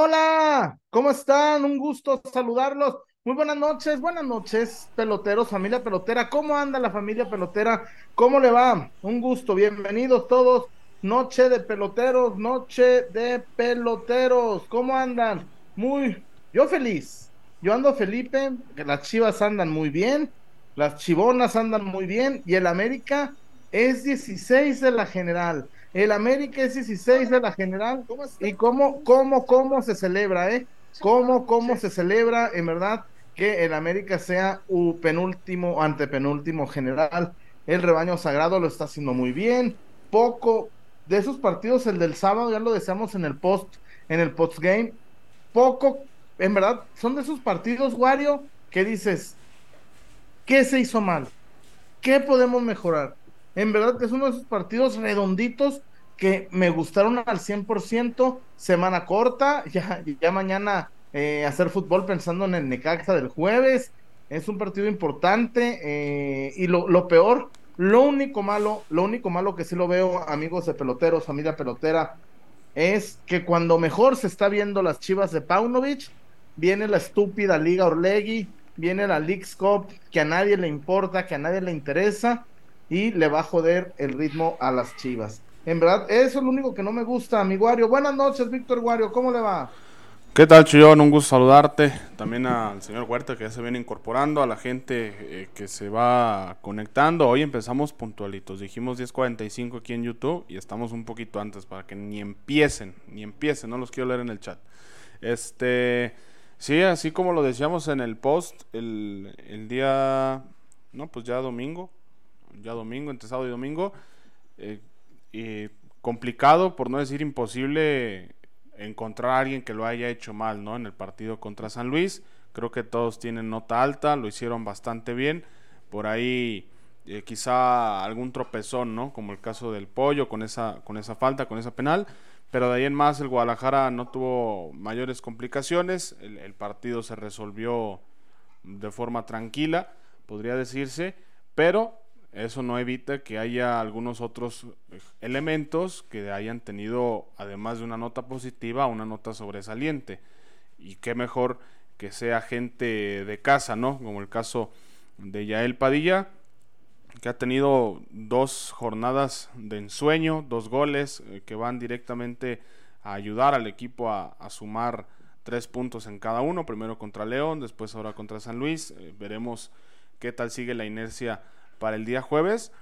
Hola, ¿cómo están? Un gusto saludarlos. Muy buenas noches, buenas noches, peloteros, familia pelotera. ¿Cómo anda la familia pelotera? ¿Cómo le va? Un gusto, bienvenidos todos. Noche de peloteros, noche de peloteros. ¿Cómo andan? Muy, yo feliz. Yo ando Felipe, las chivas andan muy bien, las chivonas andan muy bien y el América es 16 de la general. El América es 16 de la general. ¿Y cómo, cómo, cómo se celebra, eh? ¿Cómo, cómo se celebra, en verdad, que el América sea un penúltimo, antepenúltimo general? El rebaño sagrado lo está haciendo muy bien. Poco de esos partidos, el del sábado, ya lo deseamos en el post, en el post game. Poco, en verdad, son de esos partidos, Wario, que dices, ¿qué se hizo mal? ¿Qué podemos mejorar? En verdad que es uno de esos partidos redonditos que me gustaron al 100%, semana corta, ya, ya mañana eh, hacer fútbol pensando en el Necaxa del jueves, es un partido importante eh, y lo, lo, peor, lo único malo, lo único malo que sí lo veo, amigos de peloteros, familia pelotera, es que cuando mejor se está viendo las chivas de Paunovic, viene la estúpida Liga Orlegui, viene la Leagues Cup, que a nadie le importa, que a nadie le interesa, y le va a joder el ritmo a las chivas. En verdad, eso es lo único que no me gusta, mi Guario. Buenas noches, Víctor Guario, ¿cómo le va? ¿Qué tal, Chillón? Un gusto saludarte. También al señor Huerta que ya se viene incorporando, a la gente eh, que se va conectando. Hoy empezamos puntualitos. Dijimos 10.45 aquí en YouTube y estamos un poquito antes para que ni empiecen, ni empiecen. No los quiero leer en el chat. Este, sí, así como lo decíamos en el post, el, el día, no, pues ya domingo, ya domingo, entre sábado y domingo. Eh, complicado, por no decir imposible, encontrar a alguien que lo haya hecho mal, ¿no? En el partido contra San Luis. Creo que todos tienen nota alta, lo hicieron bastante bien. Por ahí eh, quizá algún tropezón, ¿no? Como el caso del pollo con esa, con esa falta, con esa penal. Pero de ahí en más el Guadalajara no tuvo mayores complicaciones. el partido se resolvió de forma tranquila, podría decirse. Pero eso no evita que haya algunos otros eh, elementos que hayan tenido, además de una nota positiva, una nota sobresaliente. Y qué mejor que sea gente de casa, ¿no? Como el caso de Yael Padilla, que ha tenido dos jornadas de ensueño, dos goles eh, que van directamente a ayudar al equipo a, sumar tres puntos en cada uno, primero contra León, después ahora contra San Luis. Eh, veremos qué tal sigue la inercia para el día jueves.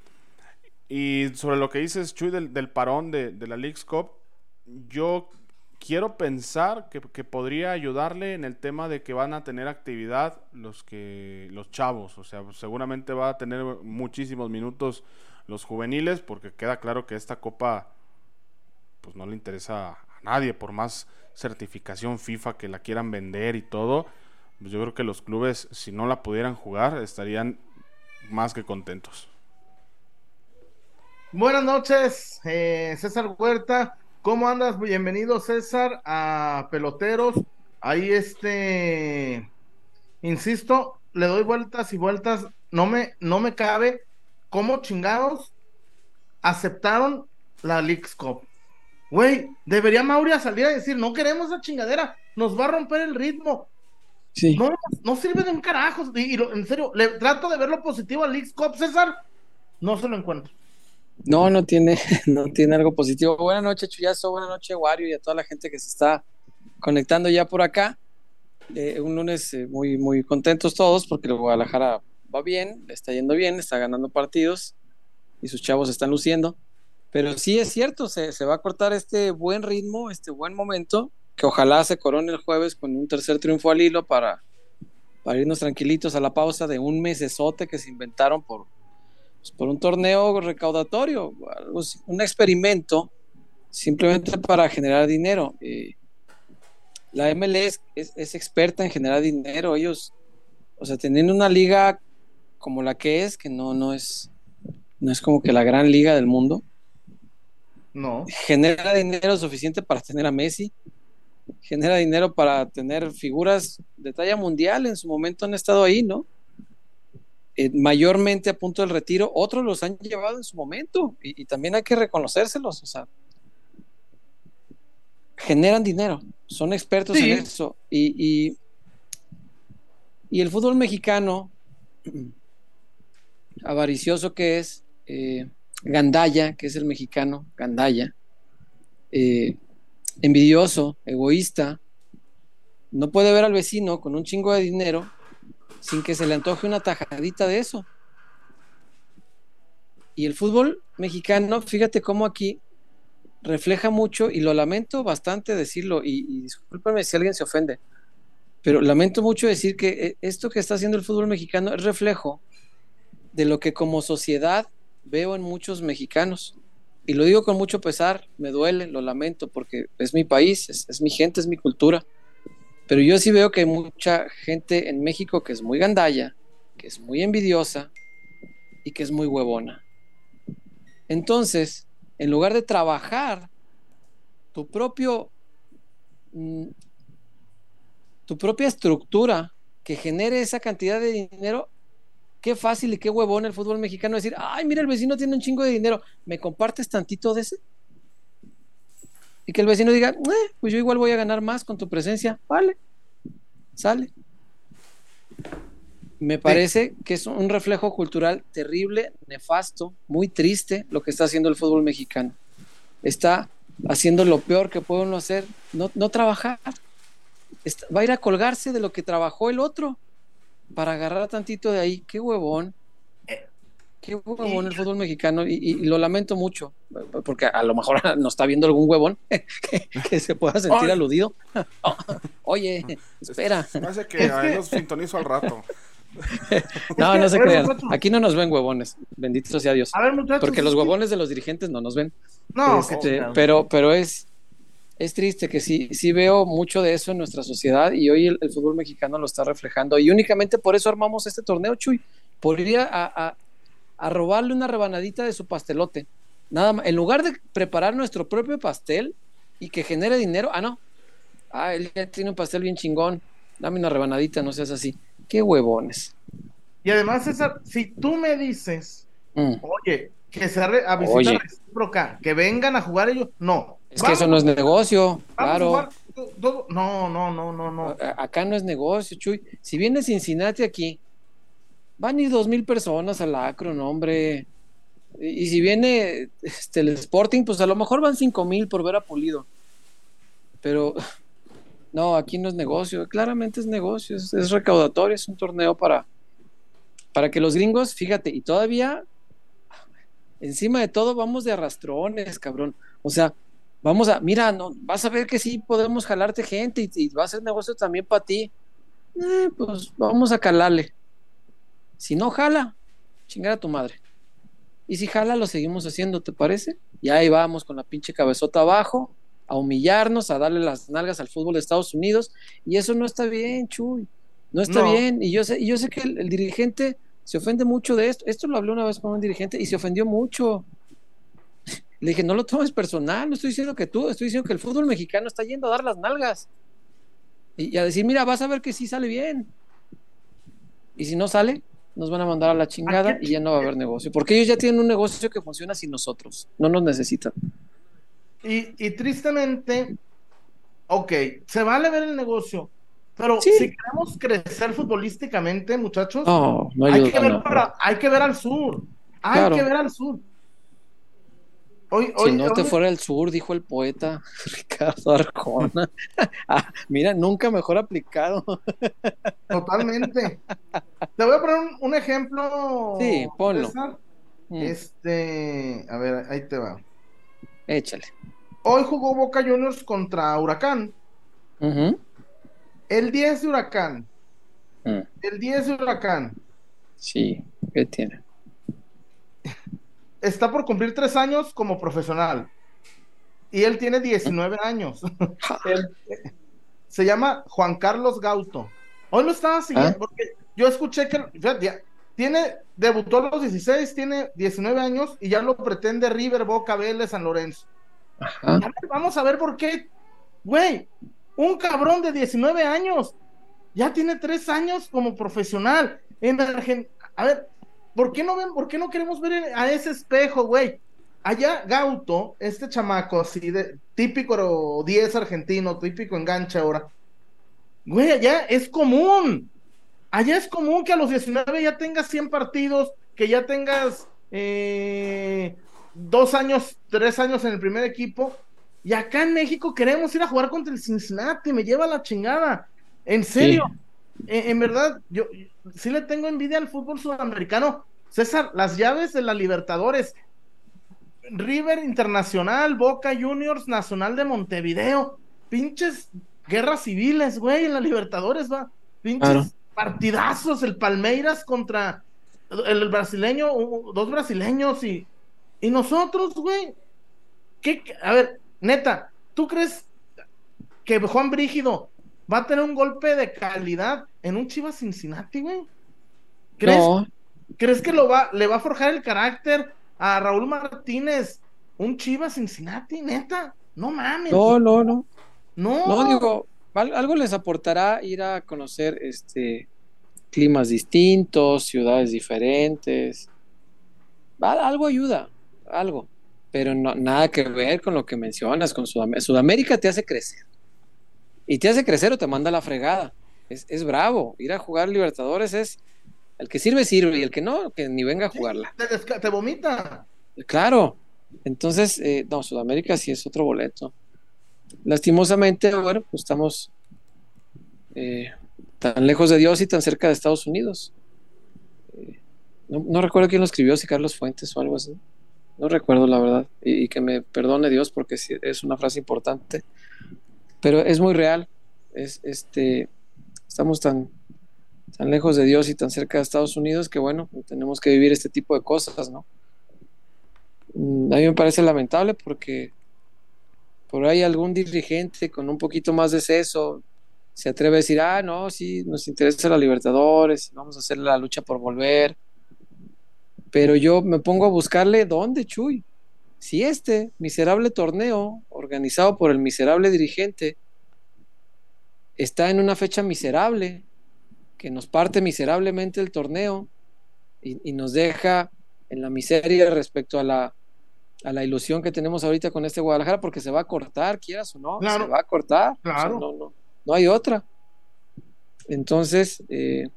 Y sobre lo que dices, Chuy, del, parón de, la League's Cup, yo quiero pensar que, podría ayudarle en el tema de que van a tener actividad los que los chavos, o sea, seguramente va a tener muchísimos minutos los juveniles, porque queda claro que esta copa pues no le interesa a nadie, por más certificación FIFA que la quieran vender y todo, pues yo creo que los clubes, si no la pudieran jugar, estarían más que contentos. Buenas noches, eh, César Huerta. ¿Cómo andas? Bienvenido, César, a Peloteros. Ahí este, insisto, le doy vueltas y vueltas. No me, no me cabe cómo chingados aceptaron la Leagues Cup. Güey, debería Mauria salir a decir, no queremos esa chingadera, nos va a romper el ritmo. No, no sirve de un carajo. Y, en serio, le trato de ver lo positivo al League Cup, César. No se lo encuentro. No, no tiene, no tiene algo positivo. Buenas noches, Chuyazo. Buenas noches, Wario, y a toda la gente que se está conectando ya por acá. Eh, un lunes eh, muy, muy contentos todos porque el Guadalajara va bien, le está yendo bien, está ganando partidos y sus chavos están luciendo. Pero sí es cierto, se, se va a cortar este buen ritmo, este buen momento que ojalá se corone el jueves con un tercer triunfo al hilo para, para irnos tranquilitos a la pausa de un mesesote que se inventaron por, pues, por un torneo recaudatorio, un experimento simplemente para generar dinero. Eh, la MLS es, es, experta en generar dinero. Ellos, o sea, teniendo una liga como la que es, que no, no es, no es como que la gran liga del mundo. No. Genera dinero suficiente para tener a Messi, genera dinero para tener figuras de talla mundial, en su momento han estado ahí, ¿no? Eh, mayormente a punto del retiro, otros los han llevado en su momento y, también hay que reconocérselos, o sea. generan dinero, son expertos en eso. Y, y, y, el fútbol mexicano, avaricioso que es, eh, Gandaya, que es el mexicano, Gandaya, eh, envidioso, egoísta, no puede ver al vecino con un chingo de dinero sin que se le antoje una tajadita de eso. Y el fútbol mexicano, fíjate cómo aquí refleja mucho, y lo lamento bastante decirlo, y, discúlpame si alguien se ofende, pero lamento mucho decir que eh, esto que está haciendo el fútbol mexicano es reflejo de lo que como sociedad veo en muchos mexicanos. Y lo digo con mucho pesar, me duele, lo lamento, porque es mi país, es, mi gente, es mi cultura. Pero yo sí veo que hay mucha gente en México que es muy gandalla, que es muy envidiosa y que es muy huevona. Entonces, en lugar de trabajar tu propio mm, tu propia estructura que genere esa cantidad de dinero, qué fácil y qué huevón el fútbol mexicano decir, ay, mira, el vecino tiene un chingo de dinero, ¿me compartes tantito de ese? Y que el vecino diga, eh, pues yo igual voy a ganar más con tu presencia, vale, sale. Me parece que es un reflejo cultural terrible, nefasto, muy triste lo que está haciendo el fútbol mexicano. Está haciendo lo peor que puede uno hacer, no, no trabajar. va a ir a colgarse de lo que trabajó el otro para agarrar tantito de ahí. Qué huevón. Qué huevón el fútbol mexicano y, lo lamento mucho, porque a lo mejor nos está viendo algún huevón que, se pueda sentir aludido. Oye, espera. Parece que a los sintonizo al rato. no, no se crean. Aquí no nos ven huevones, bendito sea Dios. porque los huevones de los dirigentes no nos ven. No, este, pero, pero es, es triste que sí, sí veo mucho de eso en nuestra sociedad y hoy el, fútbol mexicano lo está reflejando. Y únicamente por eso armamos este torneo, Chuy, por ir a, robarle una rebanadita de su pastelote. Nada más, en lugar de preparar nuestro propio pastel y que genere dinero, ah, no, ah, él ya tiene un pastel bien chingón, dame una rebanadita, no seas así. Qué huevones. Y además, César, si tú me dices, mm. oye, que se a visitar recíproca, que vengan a jugar ellos, no, es que eso no es negocio, claro. No, no, no, no, no. Acá no es negocio, Chuy. Si viene Cincinnati aquí, van a ir dos mil personas al Acron, hombre. Y, si viene este, el Sporting, pues a lo mejor van cinco mil por ver a Pulido. Pero no, aquí no es negocio. Claramente es negocio, es, es recaudatorio, es un torneo para, para que los gringos, fíjate, y todavía, encima de todo, vamos de arrastrones, cabrón. O sea, vamos a, mira, no, vas a ver que sí podemos jalarte gente y, va a ser negocio también para ti. Eh, pues vamos a calarle. Si no jala, chingar a tu madre. Y si jala, lo seguimos haciendo, ¿te parece? Y ahí vamos con la pinche cabezota abajo, a humillarnos, a darle las nalgas al fútbol de Estados Unidos. Y eso no está bien, Chuy. No está bien. Y yo sé, y yo sé que el dirigente se ofende mucho de esto. Esto lo hablé una vez con un dirigente y se ofendió mucho. Le dije, no lo tomes personal, no estoy diciendo que tú, estoy diciendo que el fútbol mexicano está yendo a dar las nalgas. Y, a decir, mira, vas a ver que sí sale bien. Y si no sale, nos van a mandar a la chingada y ya no va a haber negocio. Porque ellos ya tienen un negocio que funciona sin nosotros. No nos necesitan. Y, tristemente, ok, se vale ver el negocio, pero si queremos crecer futbolísticamente, muchachos, hay, que ver hay, que ver al sur. Hay que ver al sur si no te fuera el sur, dijo el poeta Ricardo Arjona. Ah, mira, nunca mejor aplicado. Totalmente. Te voy a poner un, ejemplo. Sí, ponlo. Mm. Este, a ver, ahí te va. Échale. Hoy jugó Boca Juniors contra Huracán. El 10 de Huracán. Mm. El 10 de Huracán. Sí, ¿qué tiene? Está por cumplir tres años como profesional. Y él tiene 19 años. se llama Juan Carlos Gauto. Hoy lo estaba siguiendo ¿Ah? porque yo escuché que tiene, debutó a los 16, tiene 19 años y ya lo pretende River, Boca, Vélez, San Lorenzo. vamos a ver por qué. Güey, un cabrón de 19 años ya tiene tres años como profesional. En A ver, ¿Por qué no ven, por qué no queremos ver a ese espejo, güey? allá Gauto, este chamaco así de típico 10 argentino, típico enganche ahora. Güey, allá es común. Allá es común que a los 19 ya tengas 100 partidos, que ya tengas eh, dos años, tres años en el primer equipo. Y acá en México queremos ir a jugar contra el Cincinnati, me lleva la chingada. En serio, en, verdad, yo sí le tengo envidia al fútbol sudamericano. César, las llaves de la Libertadores, River Internacional, Boca Juniors, Nacional de Montevideo, pinches guerras civiles, güey, en la Libertadores, va. Pinches partidazos, el Palmeiras contra el brasileño, dos brasileños y, y nosotros, güey. ¿Qué, a ver, neta, ¿tú crees que Juan Brígido va a tener un golpe de calidad en un Chivas Cincinnati, güey? ¿Crees, ¿Crees que lo va, le va a forjar el carácter a Raúl Martínez un Chivas Cincinnati, neta? No mames. No, no, no. No. No, digo, algo les aportará ir a conocer este climas distintos, ciudades diferentes. Algo ayuda, algo, pero no, nada que ver con lo que mencionas con Sudamérica. Sudamérica te hace crecer. Y te hace crecer o te manda la fregada. Es, bravo. Ir a jugar Libertadores es. El que sirve, sirve. Y el que no, que ni venga a jugarla. te, vomita. Claro. Entonces, eh, no, Sudamérica sí es otro boleto. Lastimosamente, bueno, pues estamos eh, tan lejos de Dios y tan cerca de Estados Unidos. Eh, no, recuerdo quién lo escribió, si Carlos Fuentes o algo así. No recuerdo la verdad. Y, que me perdone Dios porque es una frase importante. Pero es muy real. Es, este, estamos tan, tan lejos de Dios y tan cerca de Estados Unidos que bueno, tenemos que vivir este tipo de cosas, ¿no? Mm, a mí me parece lamentable porque por ahí algún dirigente con un poquito más de seso se atreve a decir, ah, no, sí, nos interesa la Libertadores, vamos a hacer la lucha por volver. Pero yo me pongo a buscarle dónde, Chuy. Si este miserable torneo, organizado por el miserable dirigente, está en una fecha miserable, que nos parte miserablemente el torneo y, nos deja en la miseria respecto a la, a la ilusión que tenemos ahorita con este Guadalajara, porque se va a cortar, quieras o no, se va a cortar. Claro. no, no, no hay otra. Entonces, eh,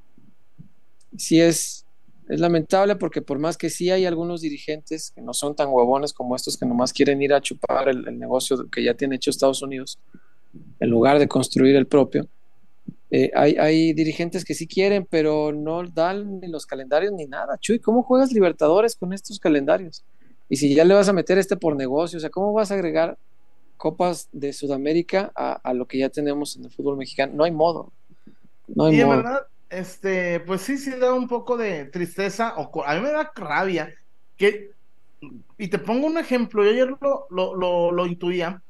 sí es, es lamentable porque por más que sí hay algunos dirigentes que no son tan huevones como estos que nomás quieren ir a chupar el, negocio que ya tiene hecho Estados Unidos, en lugar de construir el propio, eh, hay, hay, dirigentes que sí quieren, pero no dan ni los calendarios ni nada. Chuy, ¿cómo juegas Libertadores con estos calendarios? Y si ya le vas a meter este por negocio, o sea, ¿cómo vas a agregar copas de Sudamérica a, lo que ya tenemos en el fútbol mexicano. No hay modo. No hay y modo. verdad, este, pues sí, sí da un poco de tristeza, o a mí me da rabia, que, y te pongo un ejemplo, yo ayer lo, lo, lo, intuía,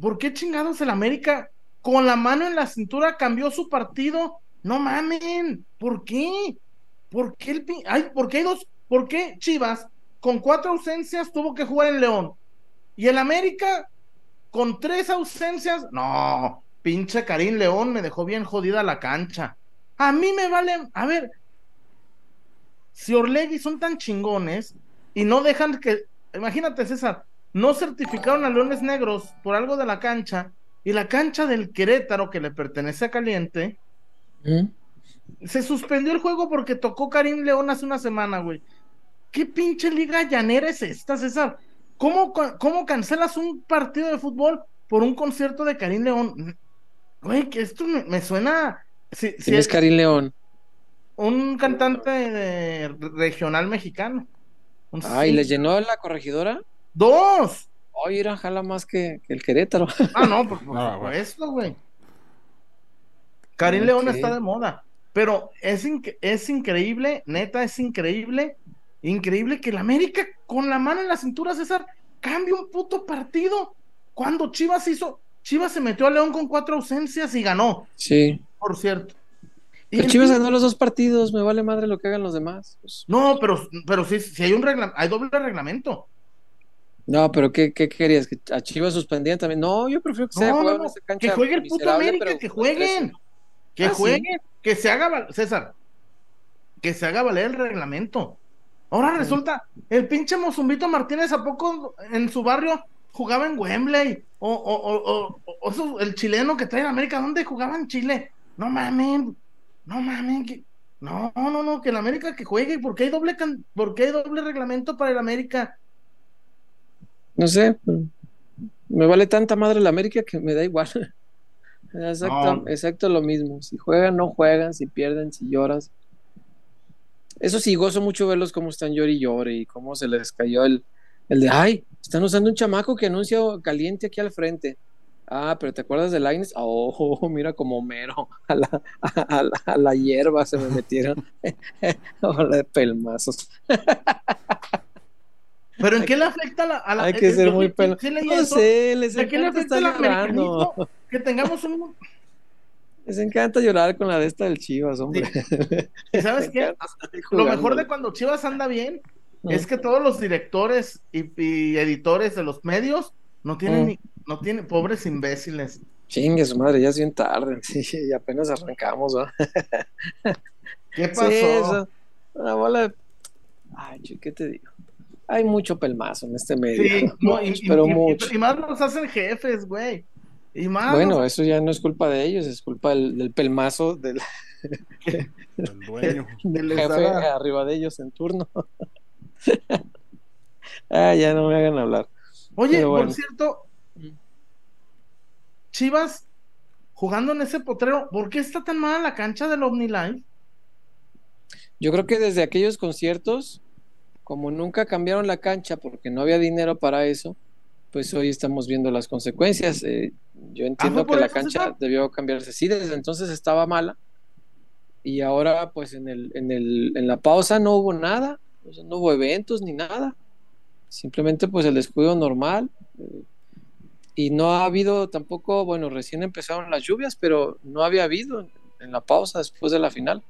¿por qué chingados el América con la mano en la cintura cambió su partido? No mamen, ¿por qué? ¿Por qué el ay, ¿por qué hay dos? ¿Por qué Chivas con cuatro ausencias tuvo que jugar en León? Y el América con tres ausencias, no, pinche Karim León me dejó bien jodida la cancha. A mí me vale, a ver, si Orlegui son tan chingones y no dejan que, imagínate César, no certificaron a Leones Negros por algo de la cancha y la cancha del Querétaro que le pertenece a Caliente, ¿Mm? se suspendió el juego porque tocó Karim León hace una semana, güey. ¿Qué pinche liga llanera es esta, César? ¿Cómo, ¿Cómo cancelas un partido de fútbol por un concierto de Karim León? Güey, que esto me, suena. Si, es Karim León? Un cantante regional mexicano. ah, ¿y le llenó la corregidora? ¡Dos! Oye, era jala más que, el Querétaro. Ah, no, por, supuesto, güey. Karim León está de moda. Pero es, es increíble, neta, es increíble Increíble que el América con la mano en la cintura, César, cambie un puto partido. Cuando Chivas hizo, Chivas se metió a León con cuatro ausencias y ganó. Sí. Por cierto. Y Chivas ganó los dos partidos, me vale madre lo que hagan los demás. Pues. No, pero, pero si, si hay un reglamento, hay doble reglamento. No, pero ¿qué, ¿qué, querías? ¿Que a Chivas suspendían también? No, yo prefiero que sea no, Que juegue el puto América, que jueguen. Que ah, jueguen, que se haga, César, que se haga valer el reglamento. Ahora resulta, el pinche Mozumbito Martínez, ¿a poco en su barrio jugaba en Wembley? O, o, o, el chileno que trae en América, ¿dónde jugaba en Chile? No mames, no mames, no, no, no, que en América que juegue, ¿por qué hay doble, por qué hay doble reglamento para el América? No sé, me vale tanta madre la América que me da igual. Exacto, exacto lo mismo. Si juegan, no juegan, si pierden, si lloras. Eso sí, gozo mucho verlos cómo están llori y llore y cómo se les cayó el, el de, ay, están usando un chamaco que anuncia caliente aquí al frente. Ah, pero ¿te acuerdas de Lines? Oh, mira como mero. A la, a, la, hierba se me metieron. Hola de pelmazos. ¿Pero en qué le afecta a la, Hay que ser muy pelo. No sé, les encanta estar llorando. Que tengamos un... Les encanta llorar con la de esta del Chivas, hombre. ¿Y sabes qué? Lo mejor de cuando Chivas anda bien es que todos los directores y, editores de los medios no tienen, ni, no tienen, pobres imbéciles. Chingue su madre, ya es bien tarde, sí, y apenas arrancamos, ¿va? ¿Qué pasó? una bola de... Ay, ¿qué te digo? hay mucho pelmazo en este medio. Sí, pero mucho. Y más nos hacen jefes, güey. Y más bueno, eso ya no es culpa de ellos, es culpa del, pelmazo del, dueño. del jefe arriba de ellos en turno. ah, ya no me hagan hablar. Oye, por cierto, Chivas jugando en ese potrero, ¿por qué está tan mala la cancha del OmniLife? Yo creo que desde aquellos conciertos como nunca cambiaron la cancha porque no había dinero para eso, pues hoy estamos viendo las consecuencias. Eh, yo entiendo que la cancha debió cambiarse. Sí, desde entonces estaba mala. Y ahora, pues en, el, en, el, en la pausa no hubo nada, no hubo eventos ni nada. Simplemente pues el descuido normal. Eh, y no ha habido tampoco, bueno, recién empezaron las lluvias, pero no había habido en la pausa después de la final.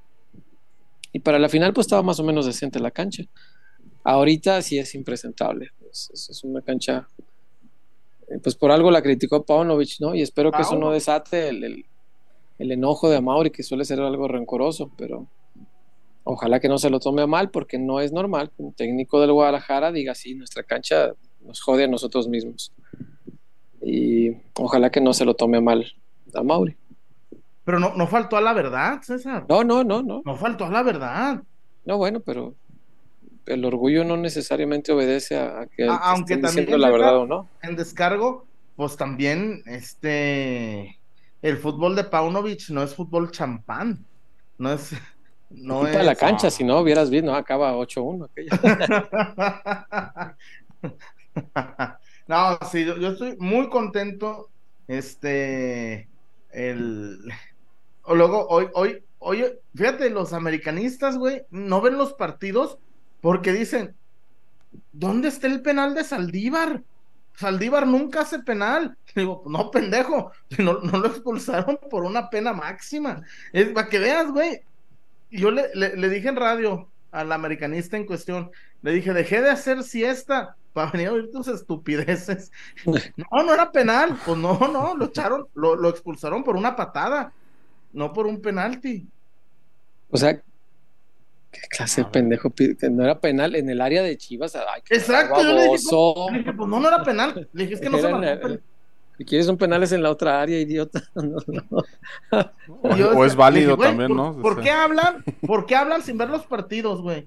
Y para la final pues estaba más o menos decente la cancha. Ahorita sí es impresentable. Es, una cancha. Eh, pues por algo la criticó Paunovic, ¿no? Y espero que eso no desate el, enojo de Amauri, que suele ser algo rencoroso, pero ojalá que no se lo tome a mal, porque no es normal que un técnico del Guadalajara diga así: nuestra cancha nos jode a nosotros mismos. Y ojalá que no se lo tome a mal a Mauri. Pero no, no faltó a la verdad, César. No, no, no, no. No faltó a la verdad. No, bueno, pero el orgullo no necesariamente obedece a, que aunque también la verdad o no. En descargo, pues también este el fútbol de Paunovic no es fútbol champán, no es no es la cancha, si no hubieras visto, acaba 8-1 no, sí, yo, yo, estoy muy contento. Este, el. Luego, hoy, hoy, hoy, fíjate, los americanistas, güey, no ven los partidos porque dicen, ¿dónde está el penal de Saldívar? Saldívar nunca hace penal. Digo, no, pendejo, no, lo expulsaron por una pena máxima. Es para que veas, güey. Yo le, le, dije en radio al americanista en cuestión, le dije, dejé de hacer siesta para venir a oír tus estupideces. No, no era penal. Pues no, no, lo echaron, lo, lo expulsaron por una patada, no por un penalti. O sea, ¿Qué clase de pendejo? Que no era penal en el área de Chivas. Exacto, yo le dije, pues no, no era penal. Le dije, es que no se marcó. Si quieres un penales en la otra área, idiota. o, es válido también, ¿no? ¿por, qué hablan? ¿Por qué hablan sin ver los partidos, güey?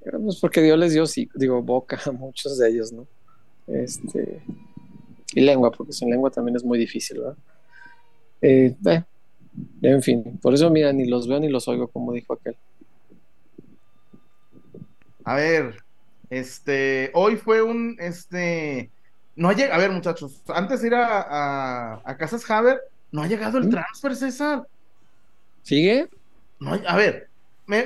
Pues porque Dios les dio, sí, digo, boca a muchos de ellos, ¿no? Este. Y lengua, porque sin lengua también es muy difícil, ¿verdad? Eh, eh, en fin, por eso, mira, ni los veo ni los oigo, como dijo aquel. A ver, este, hoy fue un, este, no ha llegado, a ver muchachos, antes de ir a, a, Casas Haber, no ha llegado el ¿Mm? transfer, César. ¿Sigue? No, a ver,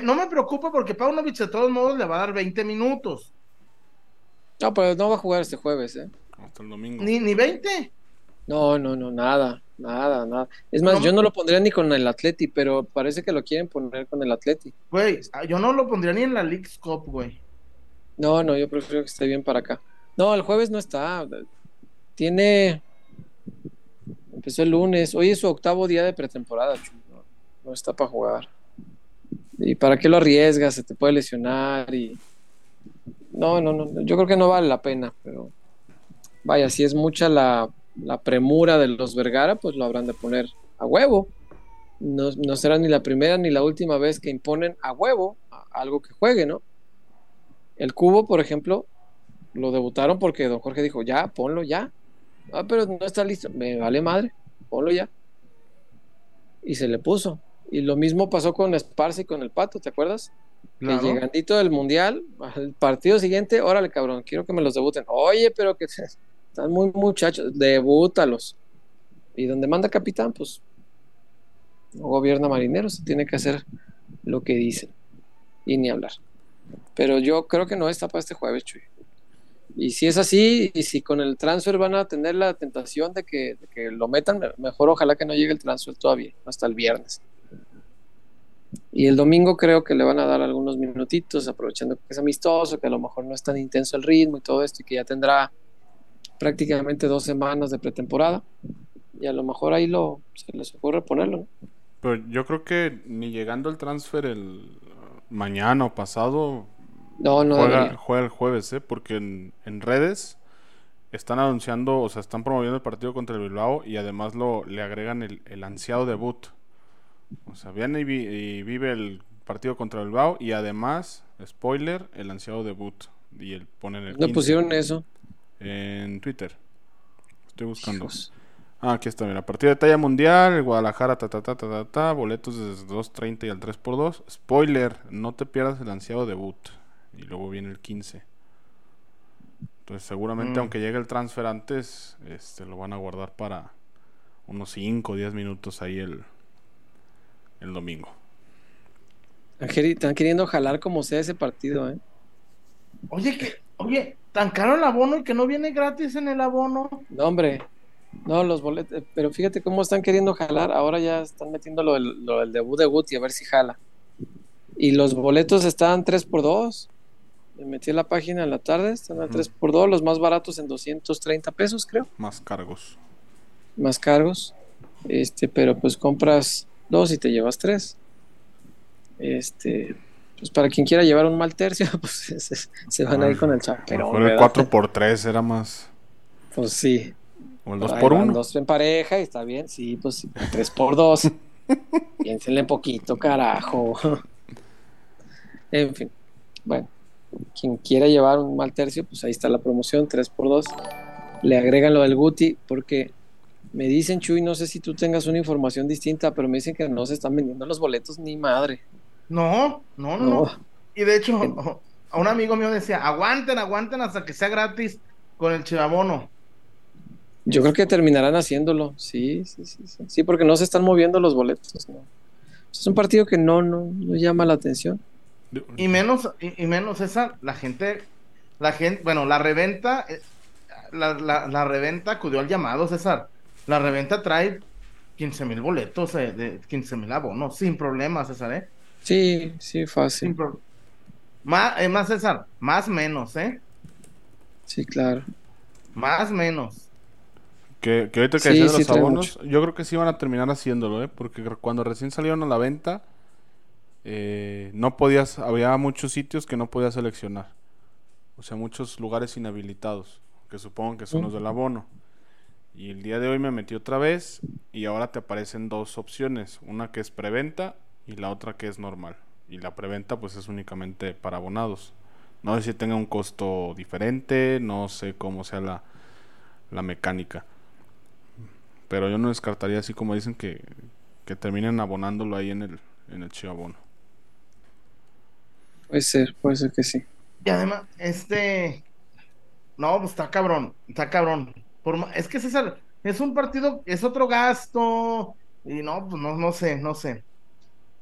no me preocupa porque Paunovic de todos modos le va a dar 20 minutos. No, pero no va a jugar este jueves, ¿eh? Hasta el domingo. ¿Ni, ni 20? No, no, no, nada, nada, nada. Es más, yo no lo pondría ni con el Atleti, pero parece que lo quieren poner con el Atleti. Güey, yo no lo pondría ni en la League Cup, güey. No, no, yo prefiero que esté bien para acá. No, el jueves no está. Tiene. Empezó el lunes. Hoy es su octavo día de pretemporada, no, está para jugar. ¿Y para qué lo arriesgas? Se te puede lesionar y... No, no, no, yo creo que no vale la pena, pero vaya, si es mucha la, la premura de los Vergara, pues lo habrán de poner a huevo. No, no, será ni la primera ni la última vez que imponen a huevo algo que juegue, ¿no? El cubo, por ejemplo, lo debutaron porque don Jorge dijo, ya, ponlo ya. Ah, pero no está listo. Me vale madre, ponlo ya. Y se le puso. Y lo mismo pasó con Esparza y con el Pato, ¿te acuerdas? Que llegandito del Mundial, al partido siguiente, órale cabrón, quiero que me los debuten. Oye, pero que están muy muchachos, debútalos. Y donde manda capitán, pues no gobierna marineros, tiene que hacer lo que dicen. Y ni hablar. Pero yo creo que no está para este jueves, Chuy. Y si es así, y si con el transfer van a tener la tentación de que, lo metan, mejor ojalá que no llegue el transfer todavía, hasta el viernes. Y el domingo creo que le van a dar algunos minutitos, aprovechando que es amistoso, que a lo mejor no es tan intenso el ritmo y todo esto, y que ya tendrá prácticamente dos semanas de pretemporada. Y a lo mejor ahí lo, se les ocurre ponerlo. Pero yo creo que ni llegando el transfer el mañana o pasado, no, no juega, juega el jueves, ¿eh? porque en, redes están anunciando, o sea, están promoviendo el partido contra el Bilbao y además lo, le agregan el, el ansiado debut. O sea, viene y, vive el partido contra el Bilbao y además, spoiler, el ansiado debut. Y él pone el. ¿No pusieron eso? En Twitter. Estoy buscando. Ah, aquí está, mira. Partido de talla mundial, Guadalajara, ta, ta, ta, ta, ta, ta boletos desde 2.30 y al 3x2. Spoiler, no te pierdas el ansiado debut y luego viene el 15. Entonces seguramente mm. aunque llegue el transfer antes, este, lo van a guardar para unos 5 o 10 minutos ahí el, el domingo. Están queriendo jalar como sea ese partido, ¿eh? Oye, que, oye, tan caro el abono y que no viene gratis en el abono. No, hombre. No, los boletos, eh, pero fíjate cómo están queriendo jalar. Ahora ya están metiendo lo del, lo del debut de Guti a ver si jala. Y los boletos están 3 por 2 me metí a la página en la tarde, están a 3 por 2 los más baratos en 230 pesos, creo. Más cargos. Más cargos. Este, pero pues compras dos y te llevas tres. Este, pues para quien quiera llevar un mal tercio, pues se, van a ir con el chaperón. el 4 por 3 era más. Pues sí. O el 2 por 1 Dos en pareja y está bien, sí, pues 3 por 2 Piénsenle poquito, carajo. en fin, bueno quien quiera llevar un mal tercio, pues ahí está la promoción, 3x2. Le agregan lo del Guti, porque me dicen, Chuy, no sé si tú tengas una información distinta, pero me dicen que no se están vendiendo los boletos ni madre. No, no, no. Y de hecho, a un amigo mío decía, aguanten, aguanten hasta que sea gratis con el chivabono. Yo creo que terminarán haciéndolo, sí, sí, sí, sí, sí, porque no se están moviendo los boletos. Es un partido que no, no, no llama la atención. Y menos, y, menos esa, la gente, la gente, bueno, la reventa, eh, la, la, reventa acudió al llamado, César. La reventa trae 15 mil boletos, eh, de 15 mil abonos, sin problemas, César, ¿eh? Sí, sí, fácil. más, es más, César, más menos, ¿eh? Sí, claro. Más menos. Que, que ahorita que sí, los abonos, yo creo que sí van a terminar haciéndolo, ¿eh? Porque cuando recién salieron a la venta, eh, no podías, había muchos sitios que no podías seleccionar. O sea, muchos lugares inhabilitados, que supongo que son los del abono. Y el día de hoy me metí otra vez y ahora te aparecen dos opciones, una que es preventa y la otra que es normal. Y la preventa pues es únicamente para abonados. No sé si tenga un costo diferente, no sé cómo sea la, la mecánica. Pero yo no descartaría así como dicen que, que terminen abonándolo ahí en el, en el abono Puede ser, puede ser que sí. Y además, este. No, pues está cabrón, está cabrón. Por, es que César, es un partido, es otro gasto. Y no, pues no, no sé, no sé.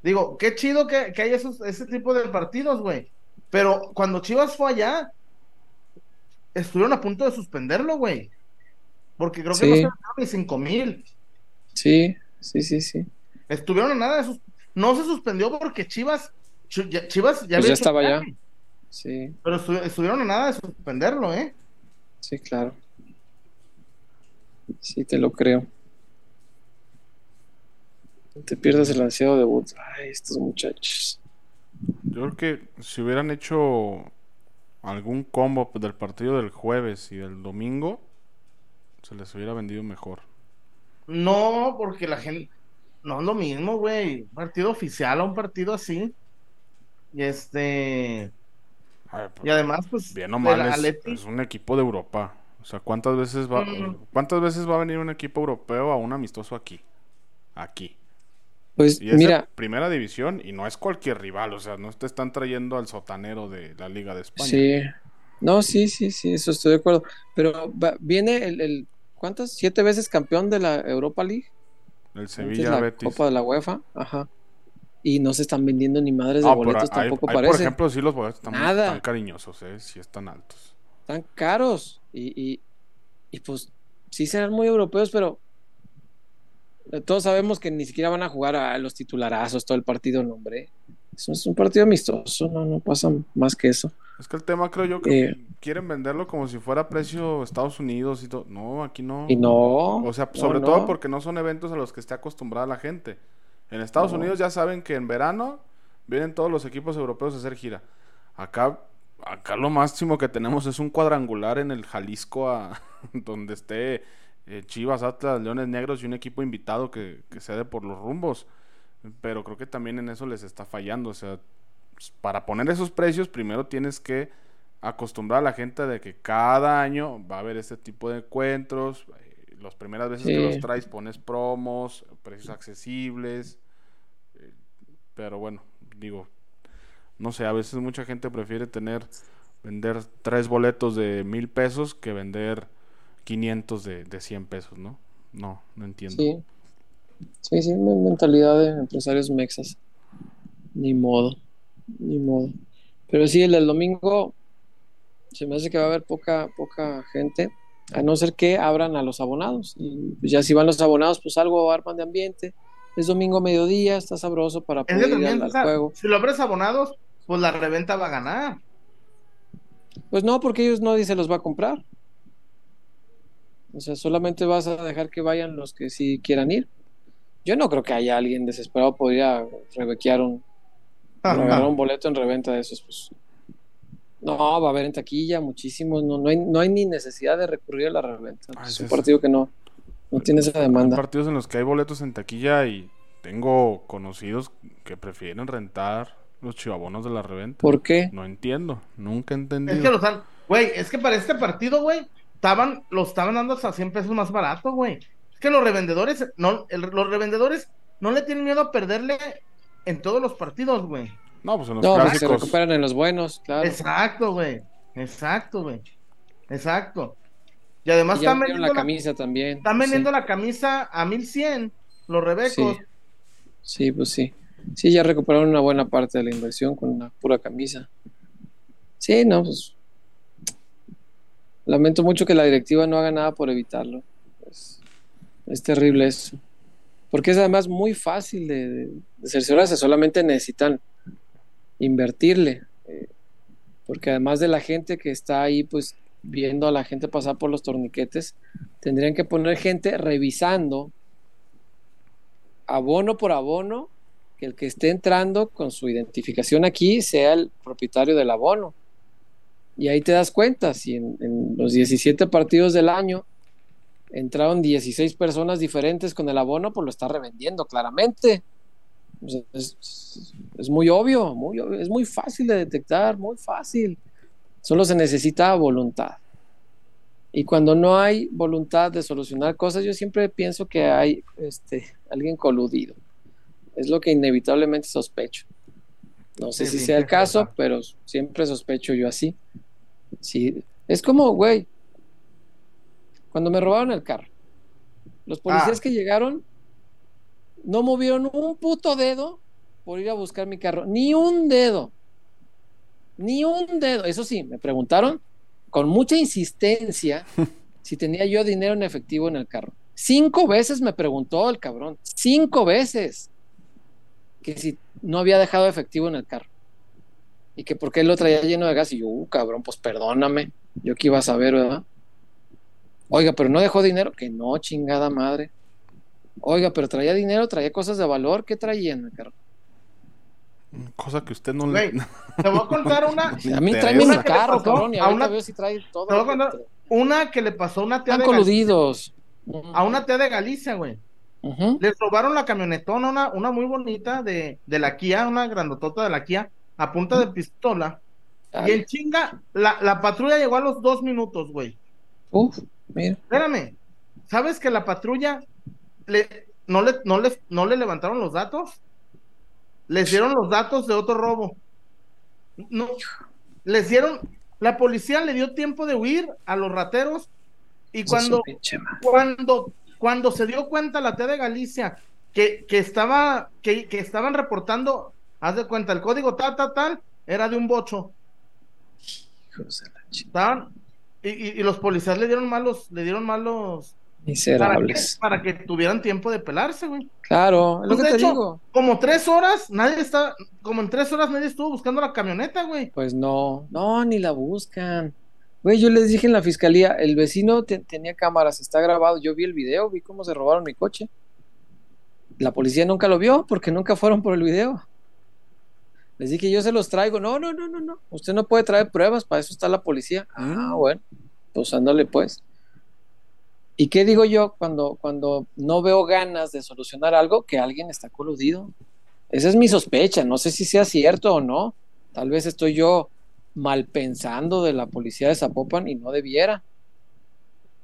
Digo, qué chido que, que haya esos, ese tipo de partidos, güey. Pero cuando Chivas fue allá, estuvieron a punto de suspenderlo, güey. Porque creo que no se ni cinco mil. Sí, sí, sí, sí. Estuvieron a nada de No se suspendió porque Chivas Chivas ya, pues ya estaba ya. Sí. Pero estuvieron a nada de suspenderlo, ¿eh? Sí, claro. Sí, te lo creo. te pierdas el ansiado debut. Ay, estos muchachos. Yo creo que si hubieran hecho algún combo del partido del jueves y del domingo, se les hubiera vendido mejor. No, porque la gente. No es lo mismo, güey. Partido oficial a un partido así. Y este. Ay, pues, Y además, pues. bien o mal, es, Atleti- es un equipo de Europa. O sea, ¿cuántas veces va, Mm. cuántas veces va a venir un equipo europeo a un amistoso aquí? Aquí. Pues Y es de mira, primera división y no es cualquier rival. O sea, no te están trayendo al sotanero de la Liga de España. sí. No, sí, sí, sí, eso estoy de acuerdo. Pero va- viene el, el- ¿cuántas? Siete veces campeón de la Europa League. El Antes Sevilla la Betis. Copa de la UEFA, ajá. Y no se están vendiendo ni madres de boletos, tampoco ahí, parece. por ejemplo, sí los boletos están, Nada. están cariñosos, ¿eh? Sí están altos. Están caros. Y, y, y pues sí serán muy europeos, pero todos sabemos que ni siquiera van a jugar a los titularazos todo el partido, no, hombre. Eso es un partido amistoso, no, no pasa más que eso. Es que el tema creo yo que Eh. quieren venderlo como si fuera precio Estados Unidos y todo. No, aquí no. Y no. O sea, no, sobre no. todo porque no son eventos a los que esté acostumbrada la gente. En Estados No. Unidos ya saben que en verano vienen todos los equipos europeos a hacer gira. Acá, acá lo máximo que tenemos es un cuadrangular en el Jalisco a, donde esté eh, Chivas, Atlas, Leones Negros y un equipo invitado que, que cede por los rumbos. Pero creo que también en eso les está fallando. O sea, s- para poner esos precios, primero tienes que acostumbrar a la gente de que cada año va a haber este tipo de encuentros. eh, Las primeras veces que los traes pones promos, precios accesibles. Pero bueno, digo, no sé, a veces mucha gente prefiere tener, vender tres boletos de mil pesos que vender 500 de, de 100 pesos, ¿no? No, no entiendo. Sí. Sí, sí, me- mentalidad de empresarios mexas. Ni modo, ni modo. Pero sí, el del domingo se me hace que va a haber poca, poca gente, a no ser que abran a los abonados. Y pues ya si van los abonados, pues algo arman de ambiente. Es domingo a mediodía, está sabroso para poder ir también, al, juego. si lo abres abonados, pues la reventa va a ganar. Pues no, porque ellos nadie se los va a comprar. O sea, solamente vas a dejar que vayan los que sí quieran ir. Yo no creo que haya alguien desesperado por ir a rebequear un, agarrar un boleto en reventa de esos. Pues. No, va a haber en taquilla muchísimos. No, no, hay, no hay ni necesidad de recurrir a la reventa. Ah, es es un partido que no, no tiene esa Hay demanda. partidos en los que hay boletos en taquilla y tengo conocidos que prefieren rentar los chivabonos de la reventa. ¿Por qué? No entiendo, nunca he Es que los han, güey, es que para este partido, güey, estaban, lo estaban dando hasta 100 pesos más barato, güey. Es que los revendedores, no, el- los revendedores no le tienen miedo a perderle en todos los partidos, güey. No, pues en los No, porque se clásicos. recuperan en los buenos, claro. Exacto, güey. Exacto, güey. Exacto. Y además Y ya están vendiendo, la la, camisa también. están Sí. vendiendo la camisa a 1100, los rebecos. Sí. Sí, pues sí. Sí, ya recuperaron una buena parte de la inversión con una pura camisa. Sí, no, pues. Lamento mucho que la directiva no haga nada por evitarlo. Es, es terrible eso. Porque es además muy fácil de, de, de cerciorarse, solamente necesitan invertirle. eh, porque además de la gente que está ahí, pues viendo a la gente pasar por los torniquetes, tendrían que poner gente revisando abono por abono, que el que esté entrando con su identificación aquí sea el propietario del abono. Y ahí te das cuenta, si en, los 17 partidos del año entraron 16 personas diferentes con el abono, pues lo está revendiendo claramente. Es muy obvio, muy obvio, es muy fácil de detectar, muy fácil. Solo se necesita voluntad. Y cuando no hay voluntad de solucionar cosas, yo siempre pienso que hay este, alguien coludido. Es lo que inevitablemente sospecho. No sé Sí, si sí, sea el caso, verdad. pero siempre sospecho yo así. Sí, es como, güey, cuando me robaron el carro, los policías Ah. que llegaron no movieron un puto dedo por ir a buscar mi carro, ni un dedo, ni un dedo. Eso sí, me preguntaron con mucha insistencia si tenía yo dinero en efectivo en el carro. Cinco veces me preguntó el cabrón, cinco veces, que si no había dejado efectivo en el carro. Y que por qué lo traía lleno de gas. Y yo, uh, cabrón, pues perdóname. Yo que iba a saber, ¿verdad? Oiga, pero no dejó dinero. Que no, chingada madre. Oiga, pero traía dinero, traía cosas de valor. ¿Qué traía en el carro? Cosa que usted no Güey, le. te voy a contar una. A mí tráeme mi carro, cabrón, y a ahorita una- veo si trae todo. Te voy a contar una que le pasó a una tía Están de Galicia, coludidos. a una tía de Galicia, güey. Ujú. Les robaron la camionetona, una, una muy bonita de, de la Kia, una grandotota de la Kia, a punta de pistola. Y en Dale. chinga, la, la patrulla llegó a los dos minutos, güey. Uf, mira. Espérame, ¿sabes que la patrulla le, no, le, no, le, no le levantaron los datos? Les dieron los datos de otro robo. No, les dieron, la policía le dio tiempo de huir a los rateros y cuando, cuando, cuando se dio cuenta la T de Galicia que, que estaba, que, que estaban reportando, haz de cuenta, el código tal, tal, tal, era de un bocho. Estaban, y, y, y los policías le dieron malos, le dieron malos para que, Miserables. para que tuvieran tiempo de pelarse, güey. Claro, es lo Pues, que de te hecho, digo. Como tres horas, nadie está, como en tres horas nadie estuvo buscando la camioneta, güey. Pues no, no, ni la buscan. Güey, yo les dije en la fiscalía, el vecino te- tenía cámaras, está grabado, yo vi el video, vi cómo se robaron mi coche. La policía nunca lo vio porque nunca fueron por el video. Les dije, yo se los traigo. No, no, no, no, no. Usted no puede traer pruebas, para eso está la policía. Ah, bueno, pues ándale pues. ¿Y qué digo yo cuando, cuando no veo ganas de solucionar algo que alguien está coludido? Esa es mi sospecha, no sé si sea cierto o no. Tal vez estoy yo mal pensando de la policía de Zapopan y no debiera.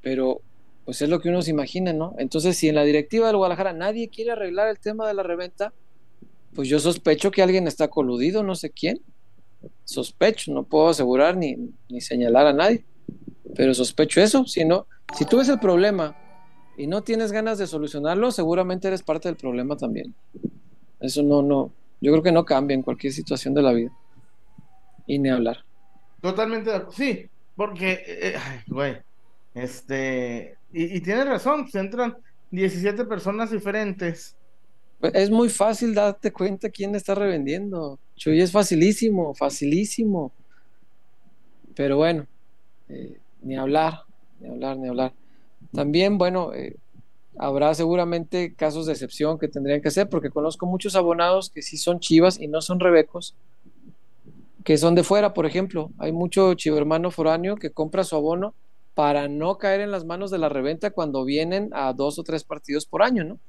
Pero pues es lo que uno se imagina, ¿no? Entonces, si en la directiva del Guadalajara nadie quiere arreglar el tema de la reventa, pues yo sospecho que alguien está coludido, no sé quién. Sospecho, no puedo asegurar ni, ni señalar a nadie, pero sospecho eso. Si no, si tú ves el problema y no tienes ganas de solucionarlo, seguramente eres parte del problema también. Eso no, no, yo creo que no cambia en cualquier situación de la vida. Y ni hablar. Totalmente, de acuerdo. sí, porque, eh, ay, güey, este, y, y tienes razón, pues entran 17 personas diferentes. Pues Es muy fácil darte cuenta quién está revendiendo. Chuy, es facilísimo, facilísimo. Pero bueno, eh, ni hablar, ni hablar, ni hablar. También, bueno, eh, habrá seguramente casos de excepción que tendrían que hacer, porque conozco muchos abonados que sí son chivas y no son rebecos, que son de fuera, por ejemplo. Hay mucho chivo hermano foráneo que compra su abono para no caer en las manos de la reventa cuando vienen a dos o tres partidos por año, ¿no?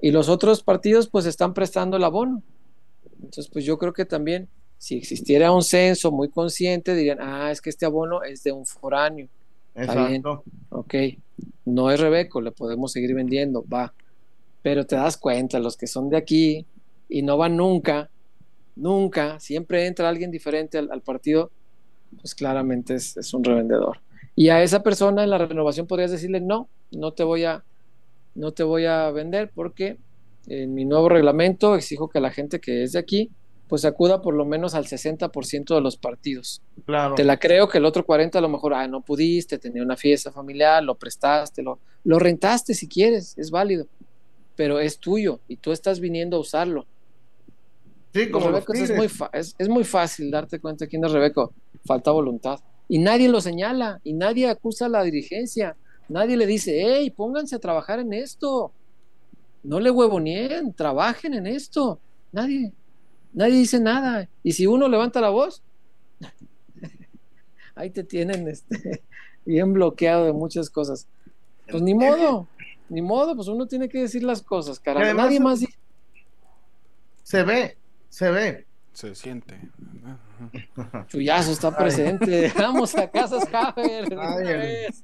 Y los otros partidos pues están prestando el abono. Entonces pues yo creo que también si existiera un censo muy consciente dirían, ah, es que este abono es de un foráneo. Exacto. Ok, no es Rebeco, le podemos seguir vendiendo, va. Pero te das cuenta, los que son de aquí y no van nunca, nunca, siempre entra alguien diferente al, al partido, pues claramente es, es un revendedor. Y a esa persona en la renovación podrías decirle, no, no te voy a, no te voy a vender porque en mi nuevo reglamento exijo que la gente que es de aquí, pues acuda por lo menos al 60% de los partidos. Claro. Te la creo que el otro 40 a lo mejor, ah, no pudiste, tenía una fiesta familiar, lo prestaste, lo, lo rentaste si quieres, es válido, pero es tuyo y tú estás viniendo a usarlo. Sí, como los rebecos es muy, es muy fácil darte cuenta quién es Rebeco, falta voluntad. Y nadie lo señala, y nadie acusa a la dirigencia, nadie le dice, hey, pónganse a trabajar en esto, no le huevonien, trabajen en esto. Nadie, nadie dice nada. Y si uno levanta la voz, ahí te tienen este, bien bloqueado de muchas cosas. Pues ni modo, ni modo, pues uno tiene que decir las cosas, Y caramba. además- Nadie más dice. Se ve, se ve. Se siente. Chuyazo está presente. Vamos a casas vez.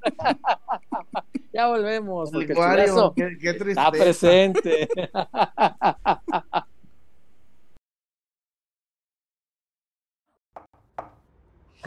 ya volvemos, porque Chuyazo qué, qué está tristeza. presente.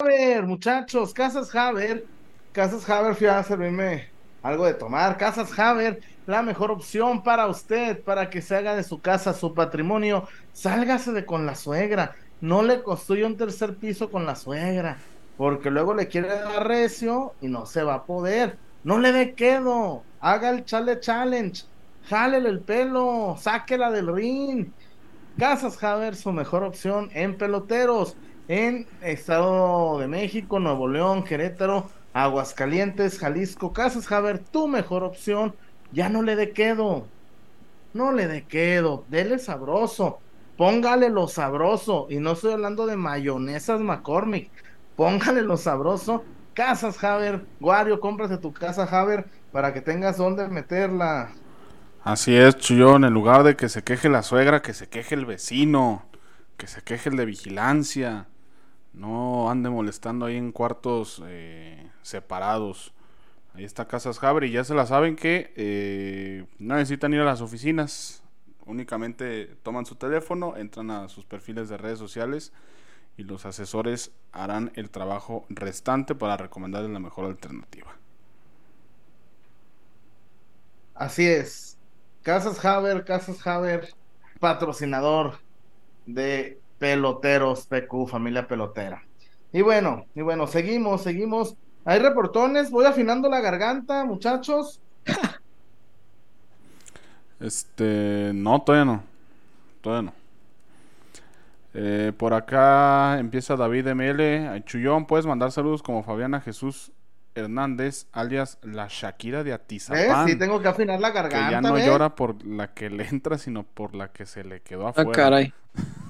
Haber, muchachos, Casas Haber. Casas Haber, fui a servirme algo de tomar. Casas Haber, la mejor opción para usted, para que se haga de su casa su patrimonio. Sálgase de con la suegra. No le construya un tercer piso con la suegra, porque luego le quiere dar recio y no se va a poder. No le dé quedo. Haga el chale challenge. Jálele el pelo. Sáquela del ring. Casas Haber, su mejor opción en peloteros. En Estado de México, Nuevo León, Querétaro, Aguascalientes, Jalisco. Casas Haber, tu mejor opción. Ya no le dé quedo. No le dé quedo. Dele sabroso. Póngale lo sabroso. Y no estoy hablando de mayonesas McCormick. Póngale lo sabroso. Casas Haber. Wario, cómprate tu casa Haber para que tengas donde meterla. Así es, Chuyón. En lugar de que se queje la suegra, que se queje el vecino. Que se queje el de vigilancia. No ande molestando ahí en cuartos eh, separados. Ahí está Casas Haber y ya se la saben que eh, no necesitan ir a las oficinas. Únicamente toman su teléfono, entran a sus perfiles de redes sociales y los asesores harán el trabajo restante para recomendarles la mejor alternativa. Así es. Casas Haber, Casas Haber, patrocinador de peloteros PQ, familia pelotera. Y bueno, y bueno, seguimos, seguimos. Hay reportones, voy afinando la garganta, muchachos. Este, no, todavía no. Todavía no. Eh, por acá empieza David ML. A Chuyón, puedes mandar saludos como Fabiana Jesús Hernández, alias la Shakira de Atizapán. Sí, tengo que afinar la garganta. Que ya no ¿ves? llora por la que le entra, sino por la que se le quedó Ah, afuera. caray.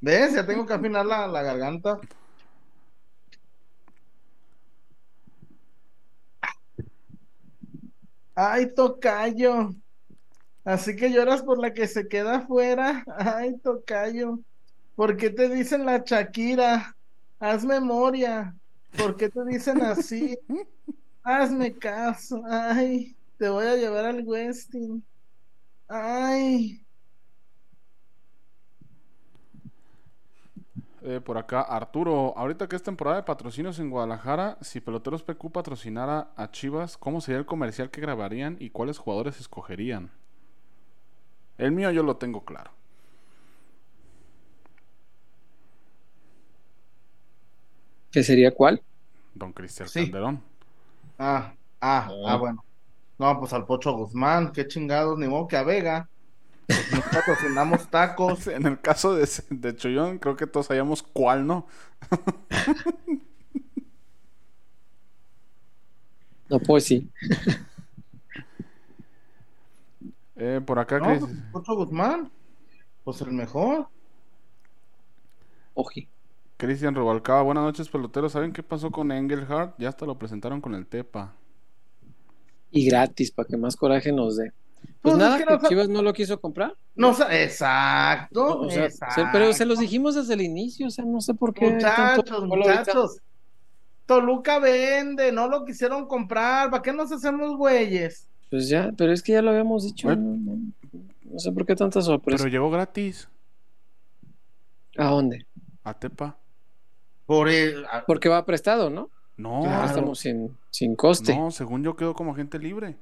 ¿Ves? Ya tengo que afinar la, la garganta. Ay, tocayo. Así que lloras por la que se queda afuera. Ay, tocayo. ¿Por qué te dicen la Shakira? Haz memoria. ¿Por qué te dicen así? Hazme caso. Ay, te voy a llevar al Westin. Ay. Eh, por acá, Arturo, ahorita que es temporada de patrocinios en Guadalajara, si Peloteros PQ patrocinara a Chivas, ¿cómo sería el comercial que grabarían y cuáles jugadores escogerían? El mío yo lo tengo claro. ¿Qué sería cuál? Don Cristian Sí. Calderón. Ah, ah, ah, bueno. No, pues al Pocho Guzmán, qué chingados, ni modo que a Vega. Nos patrocinamos tacos. En el caso de, de Chollón, creo que todos sabíamos cuál no. No, pues sí. Eh, por acá, No, pues, Pocho Guzmán, pues el mejor. Oji. Cristian Rubalcaba, buenas noches peloteros. ¿Saben qué pasó con Engelhardt? Ya hasta lo presentaron con el Tepa. Y gratis, para que más coraje nos dé. Pues, Pues es nada, que que, no Chivas no lo quiso comprar. No, exacto, No, o sea, exacto. pero se los dijimos desde el inicio, o sea, no sé por qué. Muchachos, muchachos. Toluca vende, no lo quisieron comprar. ¿Para qué nos hacemos güeyes? Pues ya, pero es que ya lo habíamos dicho. Bueno. No, sé por qué tanta sorpresa. Pero llegó gratis ¿A dónde? a Tepa. Por el, a- Porque va prestado, ¿no? No, Claro. Estamos sin, sin coste. no, según yo quedó como agente libre.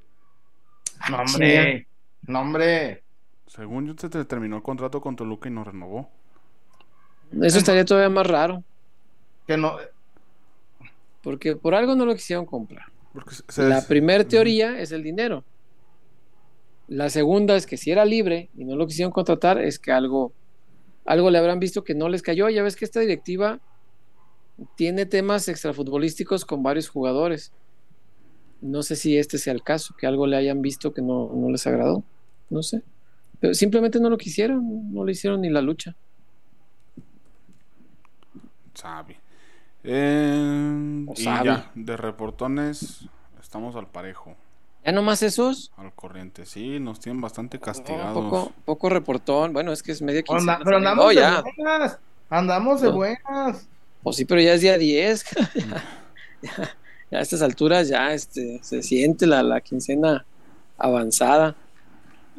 no, hombre, no, hombre. Según yo se te terminó el contrato con Toluca y no renovó. Eso estaría todavía más raro, Que no, porque por algo no lo quisieron comprar. Porque se- se- La primera teoría es el dinero. La segunda es que si era libre y no lo quisieron contratar, es que algo, algo le habrán visto que no les cayó. Ya ves que esta directiva tiene temas extrafutbolísticos con varios jugadores. No sé si este sea el caso, que algo le hayan visto que no, no les agradó. No sé. Pero simplemente no lo quisieron, no le hicieron ni la lucha. Sabe. Eh, y sabe. ya, de reportones estamos al parejo, Ya nomás esos. al corriente. Sí, nos tienen bastante castigados. poco, poco reportón. Bueno, es que es media anda- quincena. pero andamos No, de ya. buenas. Andamos de No. buenas. Pues sí, pero ya es día 10. ya, ya- ya a estas alturas ya este, se siente la, la quincena avanzada.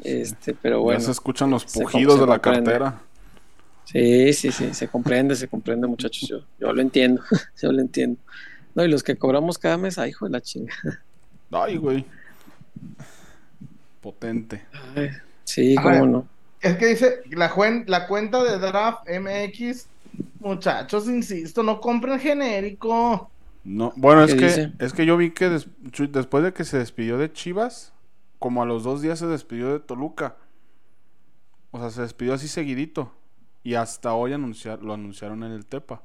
Este, pero bueno. ya se escuchan los pujidos se de la cartera. Sí, sí, sí, se comprende, se comprende, muchachos. Yo, yo lo entiendo, yo lo entiendo. No, y los que cobramos cada mes, ay, hijo de la chinga. Ay, güey. Potente. Ay, sí, A cómo ver. no. Es que dice la, juen- la cuenta de Draft MX, muchachos, insisto, no compren genérico. No, bueno, es ¿Qué que, dice? es que yo vi que des- después de que se despidió de Chivas, como a los dos días se despidió de Toluca. O sea, se despidió así seguidito. Y hasta hoy anunciar, lo anunciaron en el Tepa.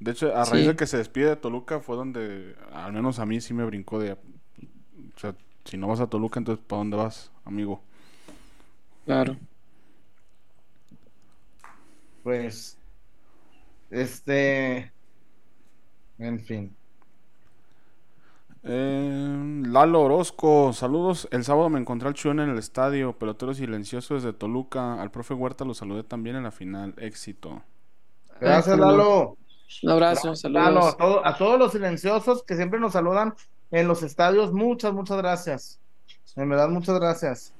De hecho, a raíz Sí. de que se despide de Toluca fue donde, al menos a mí sí me brincó de... O sea, si no vas a Toluca, entonces ¿para dónde vas, amigo? Claro. Pues, este, en fin. Eh, Lalo Orozco, saludos. El sábado me encontré al Chuyón en el estadio, pelotero silencioso desde Toluca. Al profe Huerta lo saludé también en la final. Éxito. Gracias. Lalo. Un abrazo, Lalo, saludos. a, todo- a todos los silenciosos que siempre nos saludan en los estadios, muchas, muchas gracias. En verdad, muchas gracias.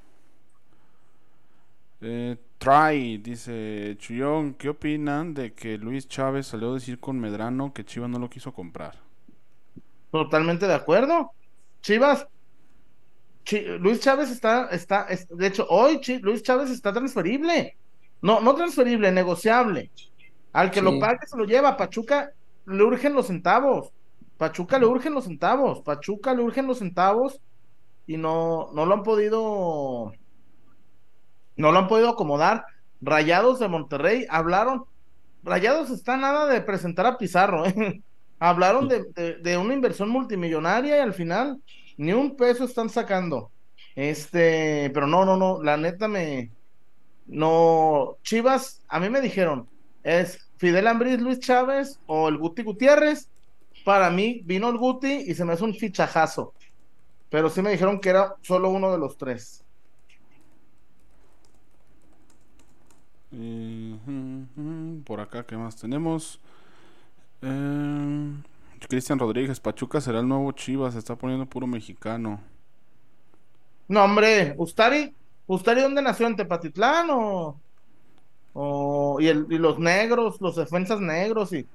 Eh, Try, dice Chuyón, ¿qué opinan de que Luis Chávez salió a decir con Medrano que Chivas no lo quiso comprar? Totalmente de acuerdo. Chivas, Chi- Luis Chávez está, está, es- de hecho, hoy Luis Chávez está transferible. No, no transferible, negociable. Al que Sí. lo pague se lo lleva. Pachuca le urgen los centavos. Pachuca le urgen los centavos. Pachuca le urgen los centavos y no, no lo han podido, no lo han podido acomodar. Rayados de Monterrey hablaron. Rayados está nada de presentar a Pizarro, ¿eh? Hablaron de, una inversión multimillonaria y al final ni un peso están sacando. Este, pero no, no, no, la neta me. No, Chivas, a mí me dijeron, es Fidel Ambriz, Luis Chávez o el Guti Gutiérrez. Para mí vino el Guti y se me hace un fichajazo. Pero sí me dijeron que era solo uno de los tres. Eh, por acá, ¿qué más tenemos? Eh, Cristian Rodríguez, Pachuca será el nuevo Chivas, se está poniendo puro mexicano. No, hombre, Ustari, ¿Ustari dónde nació? ¿En Tepatitlán o.? o y, el- y los negros, los defensas negros y.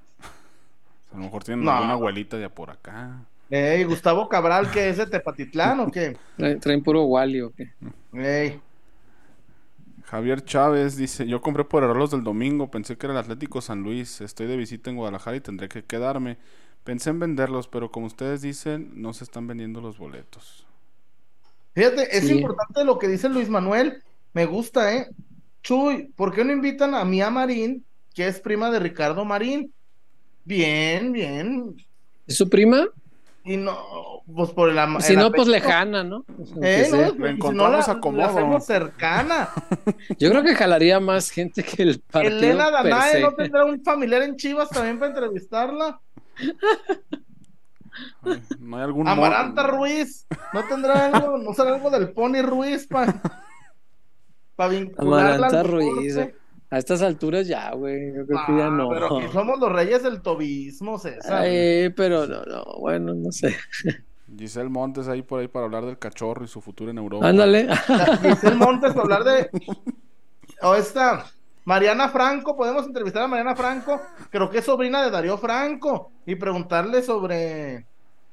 A lo mejor tienen No. alguna abuelita de por acá. Ey, Gustavo Cabral, que es de Tepatitlán o qué? Traen, traen puro Wally o qué. Ey, Javier Chávez dice, yo compré por error los del domingo, pensé que era el Atlético San Luis, estoy de visita en Guadalajara y tendré que quedarme. Pensé en venderlos, pero como ustedes dicen, no se están vendiendo los boletos. Fíjate, es Sí. importante lo que dice Luis Manuel. Me gusta, ¿eh? Chuy, ¿por qué no invitan a Mía Marín, que es prima de Ricardo Marín? Bien, bien. ¿Es su prima? Y no, pues por el ama- Si el no, pues lejana, ¿no? Aunque Eh, no, y si no encontramos la, acomodo. la hacemos cercana. Yo creo que jalaría más gente que el partido Elena Danae no tendrá un familiar en Chivas también para entrevistarla. Ay, no hay algún Amaranta Ruiz, no tendrá algo, no será algo del Pony Ruiz para vincularla Amaranta al Ruiz. deporte? A estas alturas ya, güey. Yo creo que ya Ah, no. Pero que somos los reyes del tobismo, César. Ay, pero no, no, bueno, no sé. Giselle Montes ahí por ahí para hablar del cachorro y su futuro en Europa. Ándale. Giselle Montes para hablar de. O esta. Mariana Franco, podemos entrevistar a Mariana Franco, creo que es sobrina de Darío Franco, y preguntarle sobre.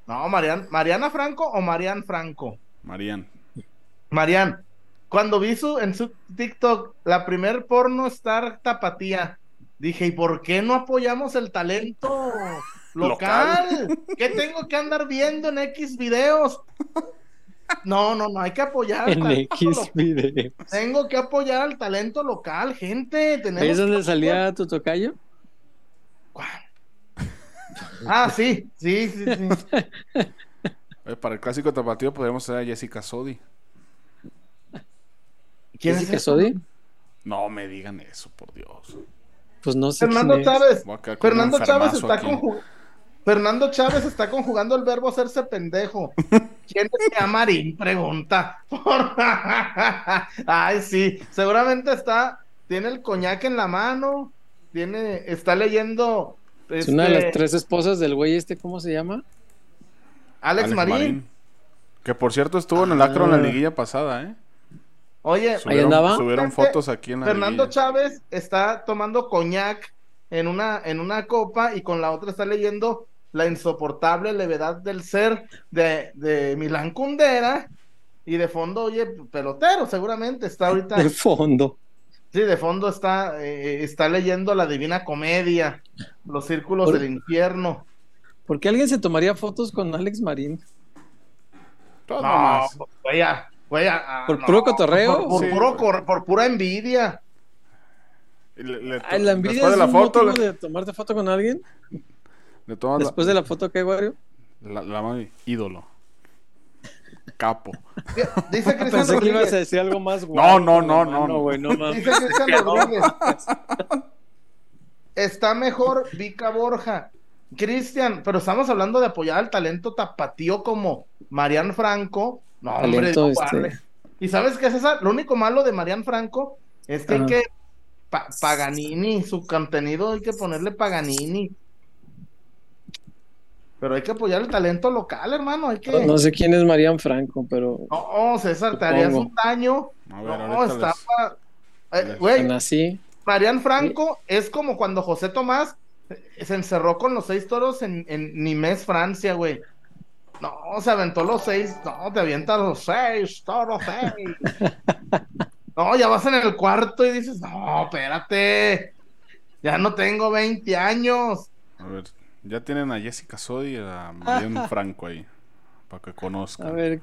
No, Marian, Mariana Franco o Marian Franco. Marían. Marian, cuando vi su, en su TikTok la primer porno star tapatía, dije, ¿y por qué no apoyamos el talento local? ¿Qué tengo que andar viendo en X videos? No, no, no, hay que apoyar. en X local. video. Tengo que apoyar al talento local, gente. Tenemos ¿Ahí es donde salía tu tocayo? ¿Cuál? Ah, sí, sí, sí, sí. Oye, para el clásico tapatío podríamos traer a Jessica Sodi. ¿Quién es ¿Jessica ese? Sodi? No me digan eso, por Dios. Pues no sé Fernando. Chávez. Fernando Chávez está aquí. conju- Fernando Chávez está conjugando el verbo hacerse pendejo. ¿Quién es Marín? Pregunta. Ay, sí, seguramente está, tiene el coñac en la mano, tiene, está leyendo Es una de las este, tres esposas del güey este, ¿cómo se llama? Alex, Alex Marín. Marín. Que por cierto estuvo en el acro en la Ah. liguilla pasada, ¿eh? Oye, Subieron, andaba. subieron fotos aquí en la Fernando liguilla. Chávez está tomando coñac en una, en una copa y con la otra está leyendo la insoportable levedad del ser de, de Milán Kundera y de fondo, oye, pelotero, seguramente está ahorita, De fondo. sí, de fondo está, eh, está leyendo la Divina Comedia, los círculos Por- del infierno. ¿Por qué alguien se tomaría fotos con Alex Marín? Todo No, más. ah, güey, ¿Por no, puro cotorreo? Por, por Sí. puro cor- por pura envidia. Le- le- Ay, la envidia después es de la un foto, le, de tomarte foto con alguien. le tomas la- Después de la foto que Wario. la, la mano- ídolo. Capo. Dice Cristian Pensé que ibas a Rodríguez. decir algo más No, no, no, no, mano, no. güey, no mames. Dice Cristian. Rodríguez. Está mejor Vika Borja. Cristian, pero estamos hablando de apoyar al talento tapatío como Marian Franco. No, hombre, no este-. ¿Y sabes qué esa? Lo único malo de Marian Franco es que hay que pa- Paganini, su contenido hay que ponerle Paganini. Pero hay que apoyar el talento local, hermano. Hay que. No sé quién es Marian Franco, pero No, César, te harías un daño. A ver, No, les- estaba. Eh, Güey, así. Marian Franco es como cuando José Tomás se encerró con los seis toros en, en Nimes, Francia, güey. No, se aventó los seis. No, te avientas los seis, toros seis. No, ya vas en el cuarto y dices, no, espérate. Ya no tengo 20 años. A ver, ya tienen a Jessica Sodi y a Marian Franco ahí. Para que A conozcan. ver,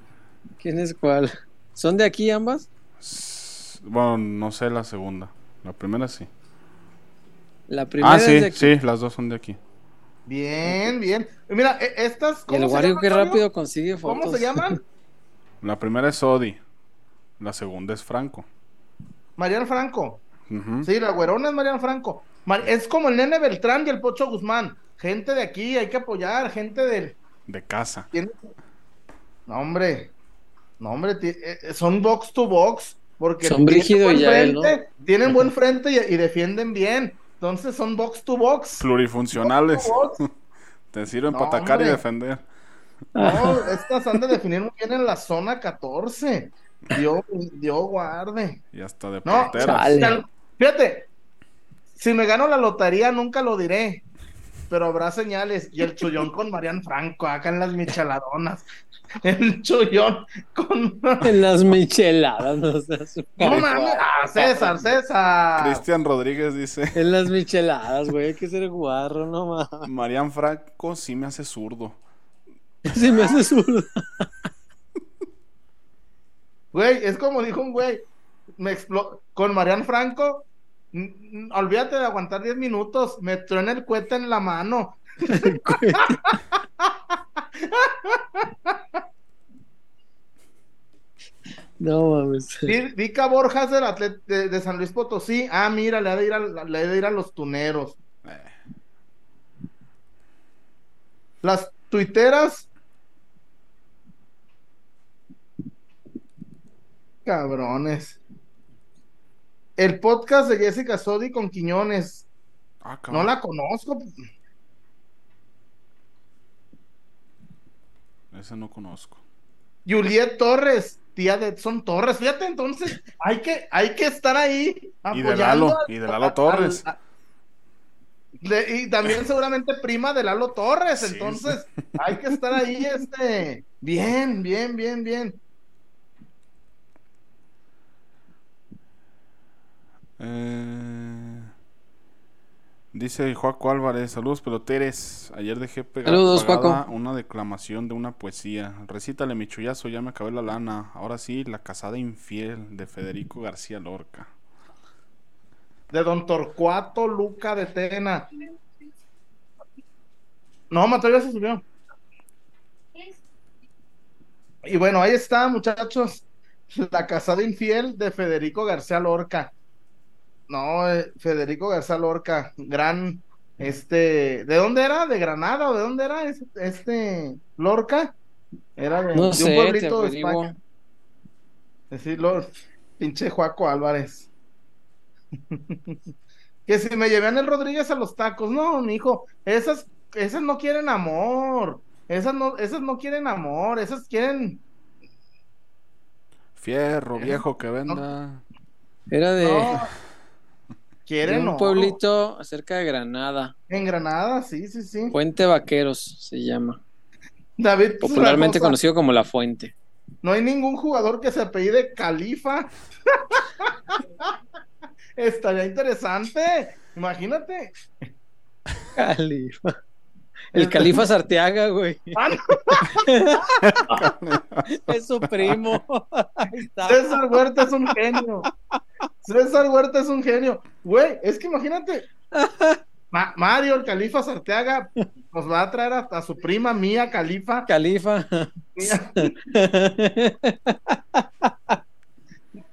¿quién es cuál? ¿Son de aquí ambas? Bueno, no sé la segunda. La primera sí. La primera Ah, es sí, de aquí. sí, las dos son de aquí. Bien, bien. Mira, e- estas. ¿cómo el se Wario Mario? rápido consigue fotos. ¿Cómo se llaman? La primera es Sodi. La segunda es Franco. Marian Franco. Sí, la güerona es Marian Franco. Mar- es como el nene Beltrán y el Pocho Guzmán. Gente de aquí, hay que apoyar, gente del. De casa. No, hombre. No, hombre, eh, eh, son box to box. Porque Son tienen Brígido buen y Tienen buen frente y, y defienden bien. Entonces son box to box. Plurifuncionales. Box to box. Te sirven No, para atacar y defender. No, estas han de definir muy bien en la zona 14. Dios, Dios guarde. Y hasta de No, porteras. chale. Fíjate, si me gano la lotería nunca lo diré, pero habrá señales. Y el chullón con Marian Franco, acá en las micheladonas. El chullón con... En las micheladas, no seas No mames, ah, César, César. Cristian Rodríguez dice: En las micheladas, güey, hay que ser guarro, no mames. Marian Franco sí me hace zurdo. Si me hace zurdo. Güey, es como dijo un güey, me explo- con Marian Franco, olvídate de aguantar 10 minutos, me truena el cohete en la mano. No mames. Vica Borjas del atlet- de, de San Luis Potosí. Ah, mira, le ha de ir a, le ha de ir a los tuneros. Eh, Las tuiteras. Cabrones. El podcast de Jessica Sodi con Quiñones. ah, No la conozco. Ese no conozco. Juliet Torres, tía de Edson Torres. Fíjate, entonces, hay que, hay que estar ahí. Y de Lalo, al- y de Lalo al- Torres. al- de- y también seguramente prima de Lalo Torres. Sí, entonces, hay que estar ahí, este. Bien, bien, bien, bien. Eh, dice Joaco Álvarez, saludos peloteres. Ayer dejé pegada Saludos, una declamación de una poesía. Recítale mi chullazo, ya me acabé la lana. Ahora sí, la casada infiel de Federico García Lorca. De Don Torcuato Luca de Tena. No, Mateo ya se subió. Y bueno, ahí está, muchachos. La casada infiel de Federico García Lorca. No, eh, Federico García Lorca, gran, este, ¿de dónde era? ¿De Granada o de dónde era este, este Lorca? Era de, No de un sé, pueblito de. España. Decirlo, pinche Juaco Álvarez. que si me llevan el Rodríguez a los tacos, no, mi hijo, esas, esas no quieren amor, esas no, esas no quieren amor, esas quieren, Fierro, viejo que venda. Era de, No. De Quieren un oro. pueblito cerca de Granada. En Granada, sí, sí, sí. Puente Vaqueros se llama. David, pues, Popularmente cosa, conocido como La Fuente. No hay ningún jugador que se apellide Califa. Estaría interesante. Imagínate. Califa. El Califa Sarteaga, güey. Ah, no, Es su primo. César Huerta es un genio. César Huerta es un genio. Güey, es que imagínate. Ma- Mario, el Califa Sarteaga, nos va a traer a, a su prima Mía Califa. Califa.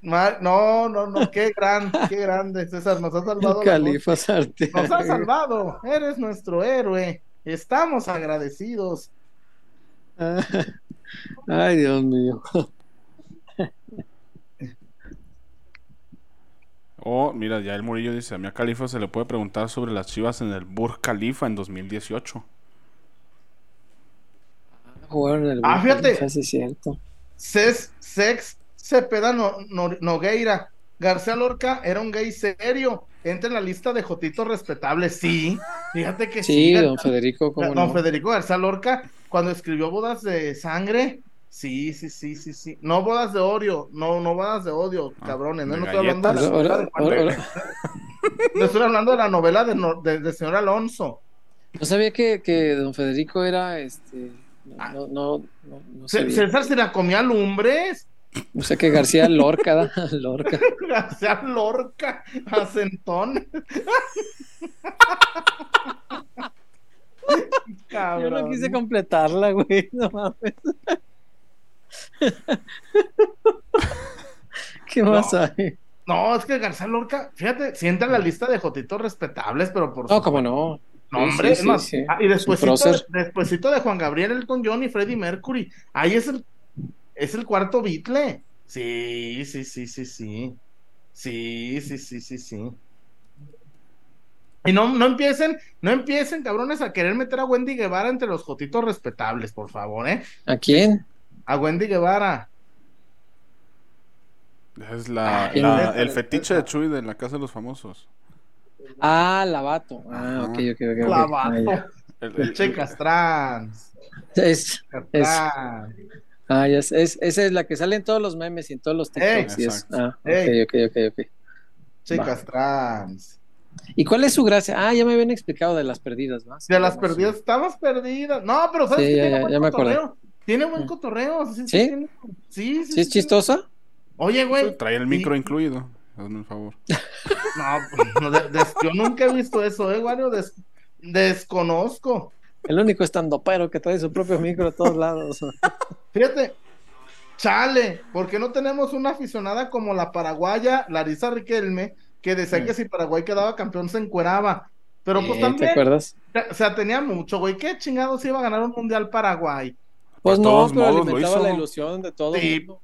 Mía- no, no, no, qué gran, qué grande, César, nos ha salvado. Califa noche. Nos Sarteaga. salvado, eres nuestro héroe. Estamos agradecidos. Ay, Dios mío. Oh, mira, ya el Murillo dice, a mí a Califa se le puede preguntar sobre las chivas en el Burj Khalifa en 2018. Jugaron en el Ah, fíjate. Califa, sí es cierto. Sex, Sex Cepeda No- No- Nogueira. García Lorca era un gay serio. Entra en la lista de jotitos respetables. Sí, fíjate que Sí, sí. don Federico, cómo Don no. Federico García Lorca, cuando escribió Bodas de Sangre. Sí, sí, sí, sí, sí. No bodas de odio, no, no bodas de odio, Ah, cabrones. No, no estoy hablando de la novela de. No estoy hablando de la novela de, no- de- de señor Alonso. No sabía que, que don Federico era este. Ah. No, no, no, no sabía. César se la comía lumbres. O sea que García Lorca, ¿da? Lorca. García Lorca, acentón. Yo no quise completarla, güey. No mames. ¿Qué No. más hay? No, es que García Lorca, fíjate, sienta en la lista de jotitos respetables, pero por No, su- cómo no. No, hombre, sí, es más, sí, sí. ah, y despuésito, despuésito de Juan Gabriel, Elton John y Freddie Mercury. Ahí es el, es el cuarto Beatle. Sí, sí, sí, sí, sí. Sí, sí, sí, sí, sí. Y no, no empiecen, no empiecen, cabrones, a querer meter a Wendy Guevara entre los jotitos respetables, por favor, ¿eh? ¿A quién? A Wendy Guevara. Es la, ¿Quién la- es? el fetiche de Chuy de la Casa de los Famosos. Ah, Lavato. Ah, ok, ok, ok. Ah, Clavato. ya. El- el- Checas trans. Es, Checas Es- trans. Ah, ya sé, es- esa es la que sale en todos los memes y en todos los TikToks. y es- Exacto. ah, ok, Ey. ok, ok, ok. Chicas trans. ¿Y cuál es su gracia? Ah, ya me habían explicado de las perdidas, ¿no? Sí, De las sí. perdidas, estabas perdida. No, pero ¿sabes Sí, qué? ya, tiene ya, buen ya me acordé. Tiene buen cotorreo. Sí, sí, ¿Sí? tiene- sí, sí, ¿Sí es chistosa? Oye, güey. Trae el micro incluido. Hazme un favor. No, pues, no, de- yo nunca he visto eso, ¿eh, Wario? Des- desconozco. El único estandopero que trae su propio micro a todos lados. Fíjate, chale, ¿por qué no tenemos una aficionada como la paraguaya Larisa Riquelme, que decía que si Paraguay quedaba campeón se encueraba? Pero pues Eh, también, ¿Te acuerdas? o sea, tenía mucho, güey. ¿Qué chingados iba a ganar un mundial Paraguay? Pues De no, todos pero modos alimentaba la ilusión de todo Sí. mundo.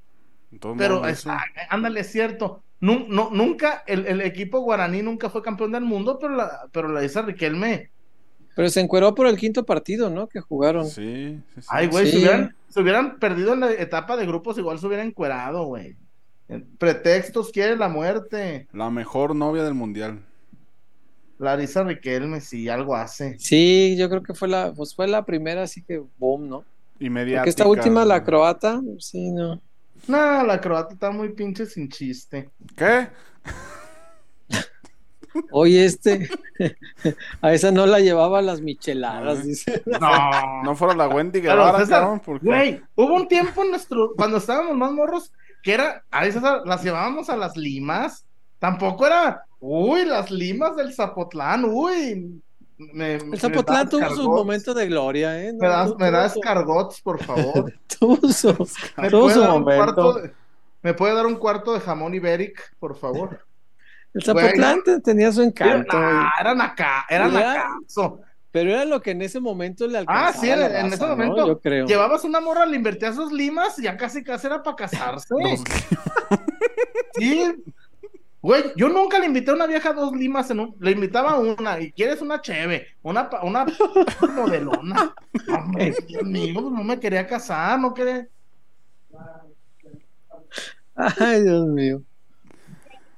Pero, es- ah, ándale, es cierto. Nu- no- nunca, el, el equipo guaraní nunca fue campeón del mundo, pero la, pero la Isa Riquelme. Pero se encueró por el quinto partido, ¿no? Que jugaron. Sí, sí, sí. Ay, güey, Sí. si hubieran, si hubieran perdido en la etapa de grupos, igual se hubieran encuerado, güey. Pretextos quiere la muerte. La mejor novia del mundial. Larisa Riquelme, si algo hace. Sí, yo creo que fue la, pues fue la primera, así que boom, ¿no? Y mediática. Porque esta última, la croata, sí, no. No, la croata está muy pinche sin chiste. ¿Qué? Oye, este, a esa no la llevaba a las micheladas, dice. No. No fuera la Wendy Guevara, César, cabrón, porque Güey, hubo un tiempo en nuestro, cuando estábamos más morros, que era, a veces las llevábamos a las limas. Tampoco era, uy, las limas del Zapotlán, uy. Me, El Zapotlán tuvo sus momentos de gloria, ¿eh? No, Me das, me das cargots, por favor. tuvo su- ¿Me tuvo puede, su dar un momento. cuarto de, ¿Me puede dar un cuarto de jamón ibéric, por favor? El Zapotlán te- tenía su encanto, ah, eran acá, eran Era- acaso. pero era lo que en ese momento le alcanzaba. Ah, sí, a en, ese ¿no? momento Yo creo. llevabas una morra, le invertías sus limas y ya casi casi era para casarse. Sí. Güey, yo nunca le invité a una vieja dos limas en un... Le invitaba a una, y quieres una cheve, una, pa- una modelona. Hombre, Dios mío, pues no me quería casar, no quería... Ay, Dios mío.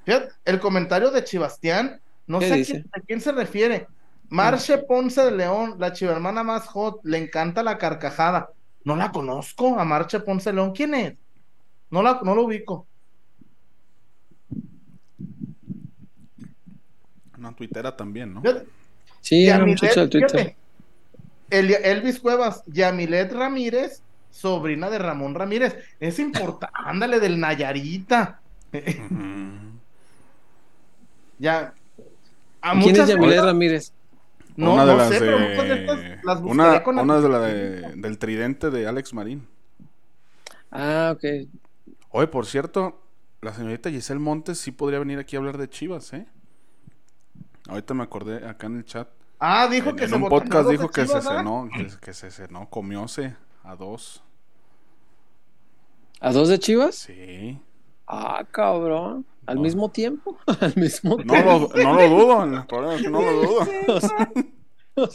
Fíjate, el comentario de Chibastián, no ¿Qué sé a quién, a quién se refiere. Marche Ponce de León, la chivermana más hot, le encanta la carcajada. No la conozco a Marche Ponce de León. ¿Quién es? No la, no lo ubico. Una tuitera también, ¿no? Fíjate, Sí, era un Yamilet, muchacho del Twitter. fíjate, El- Elvis Cuevas, Yamilet Ramírez, sobrina de Ramón Ramírez. Es importante, ándale del Nayarita. Ya. A ¿Quién es Yamilet cosas- Ramírez? No, una de no las sé, de... pero muchas de estas las una, buscaré con una de la de- del tridente de Alex Marín. Ah, ok. Oye, por cierto, la señorita Giselle Montes sí podría venir aquí a hablar de Chivas, ¿eh? Ahorita me acordé acá en el chat. Ah, dijo en que en se un podcast dijo que Chivas, se cenó, que, que se cenó, comióse a dos. ¿A dos de Chivas? Sí. Ah, cabrón. Al No. mismo tiempo. Al mismo No lo, no lo dudo, el problema es que no lo dudo.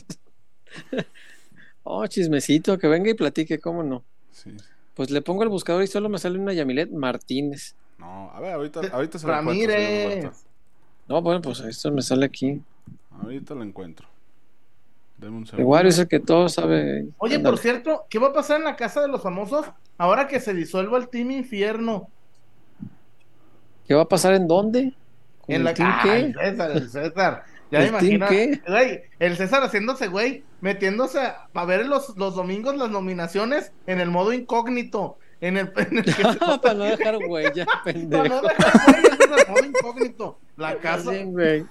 Oh, chismecito, que venga y platique, ¿cómo no? Sí. Pues le pongo el buscador y solo me sale una Yamilet Martínez. No, a ver, ahorita, ahorita se encuentro. Ramírez. Huerta. No, bueno, pues esto me sale aquí. Ahorita lo encuentro. Deme un segundo. Wario es el que todo sabe. Oye, por cierto, ¿qué va a pasar en la casa de los famosos ahora que se disuelva el Team Infierno? ¿Qué va a pasar en dónde? ¿Con En el la team Ah, qué? el César, el César. Ya me ¿El team imagino. qué? Güey, el César haciéndose, güey, metiéndose a, a ver los, los domingos las nominaciones en el modo incógnito. En el, en el que se- Para no dejar huella, Para pendejo. no dejar, güey, el César, modo incógnito. La casa. Bien, güey.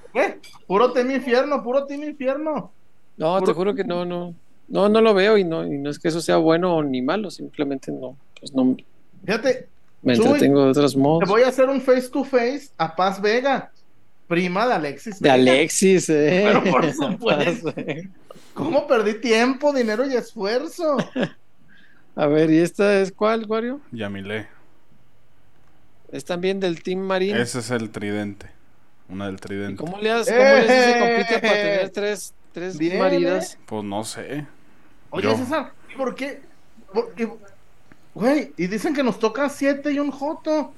Puro Team Infierno, puro Team Infierno. No, te juro que no, no. No, no lo veo y no, y no es que eso sea bueno ni malo, simplemente no. Pues no Fíjate, me Chuy, entretengo de otros te modos. voy a hacer un face to face a Paz Vega, prima de Alexis. De Vega. Alexis, eh. Pero por supuesto. ¿Cómo perdí tiempo, dinero y esfuerzo? A ver, ¿y esta es cuál, Wario? Yamilé. Es también del Team Marín. Ese es el tridente. Una del ¿Y tridente. ¿Cómo le haces, cómo le haces ese compite para ¡Eh! tener tres, tres maridas? Pues no sé. Oye, Yo. César, ¿y por qué? ¿Por qué? Güey, y dicen que nos toca siete y un joto.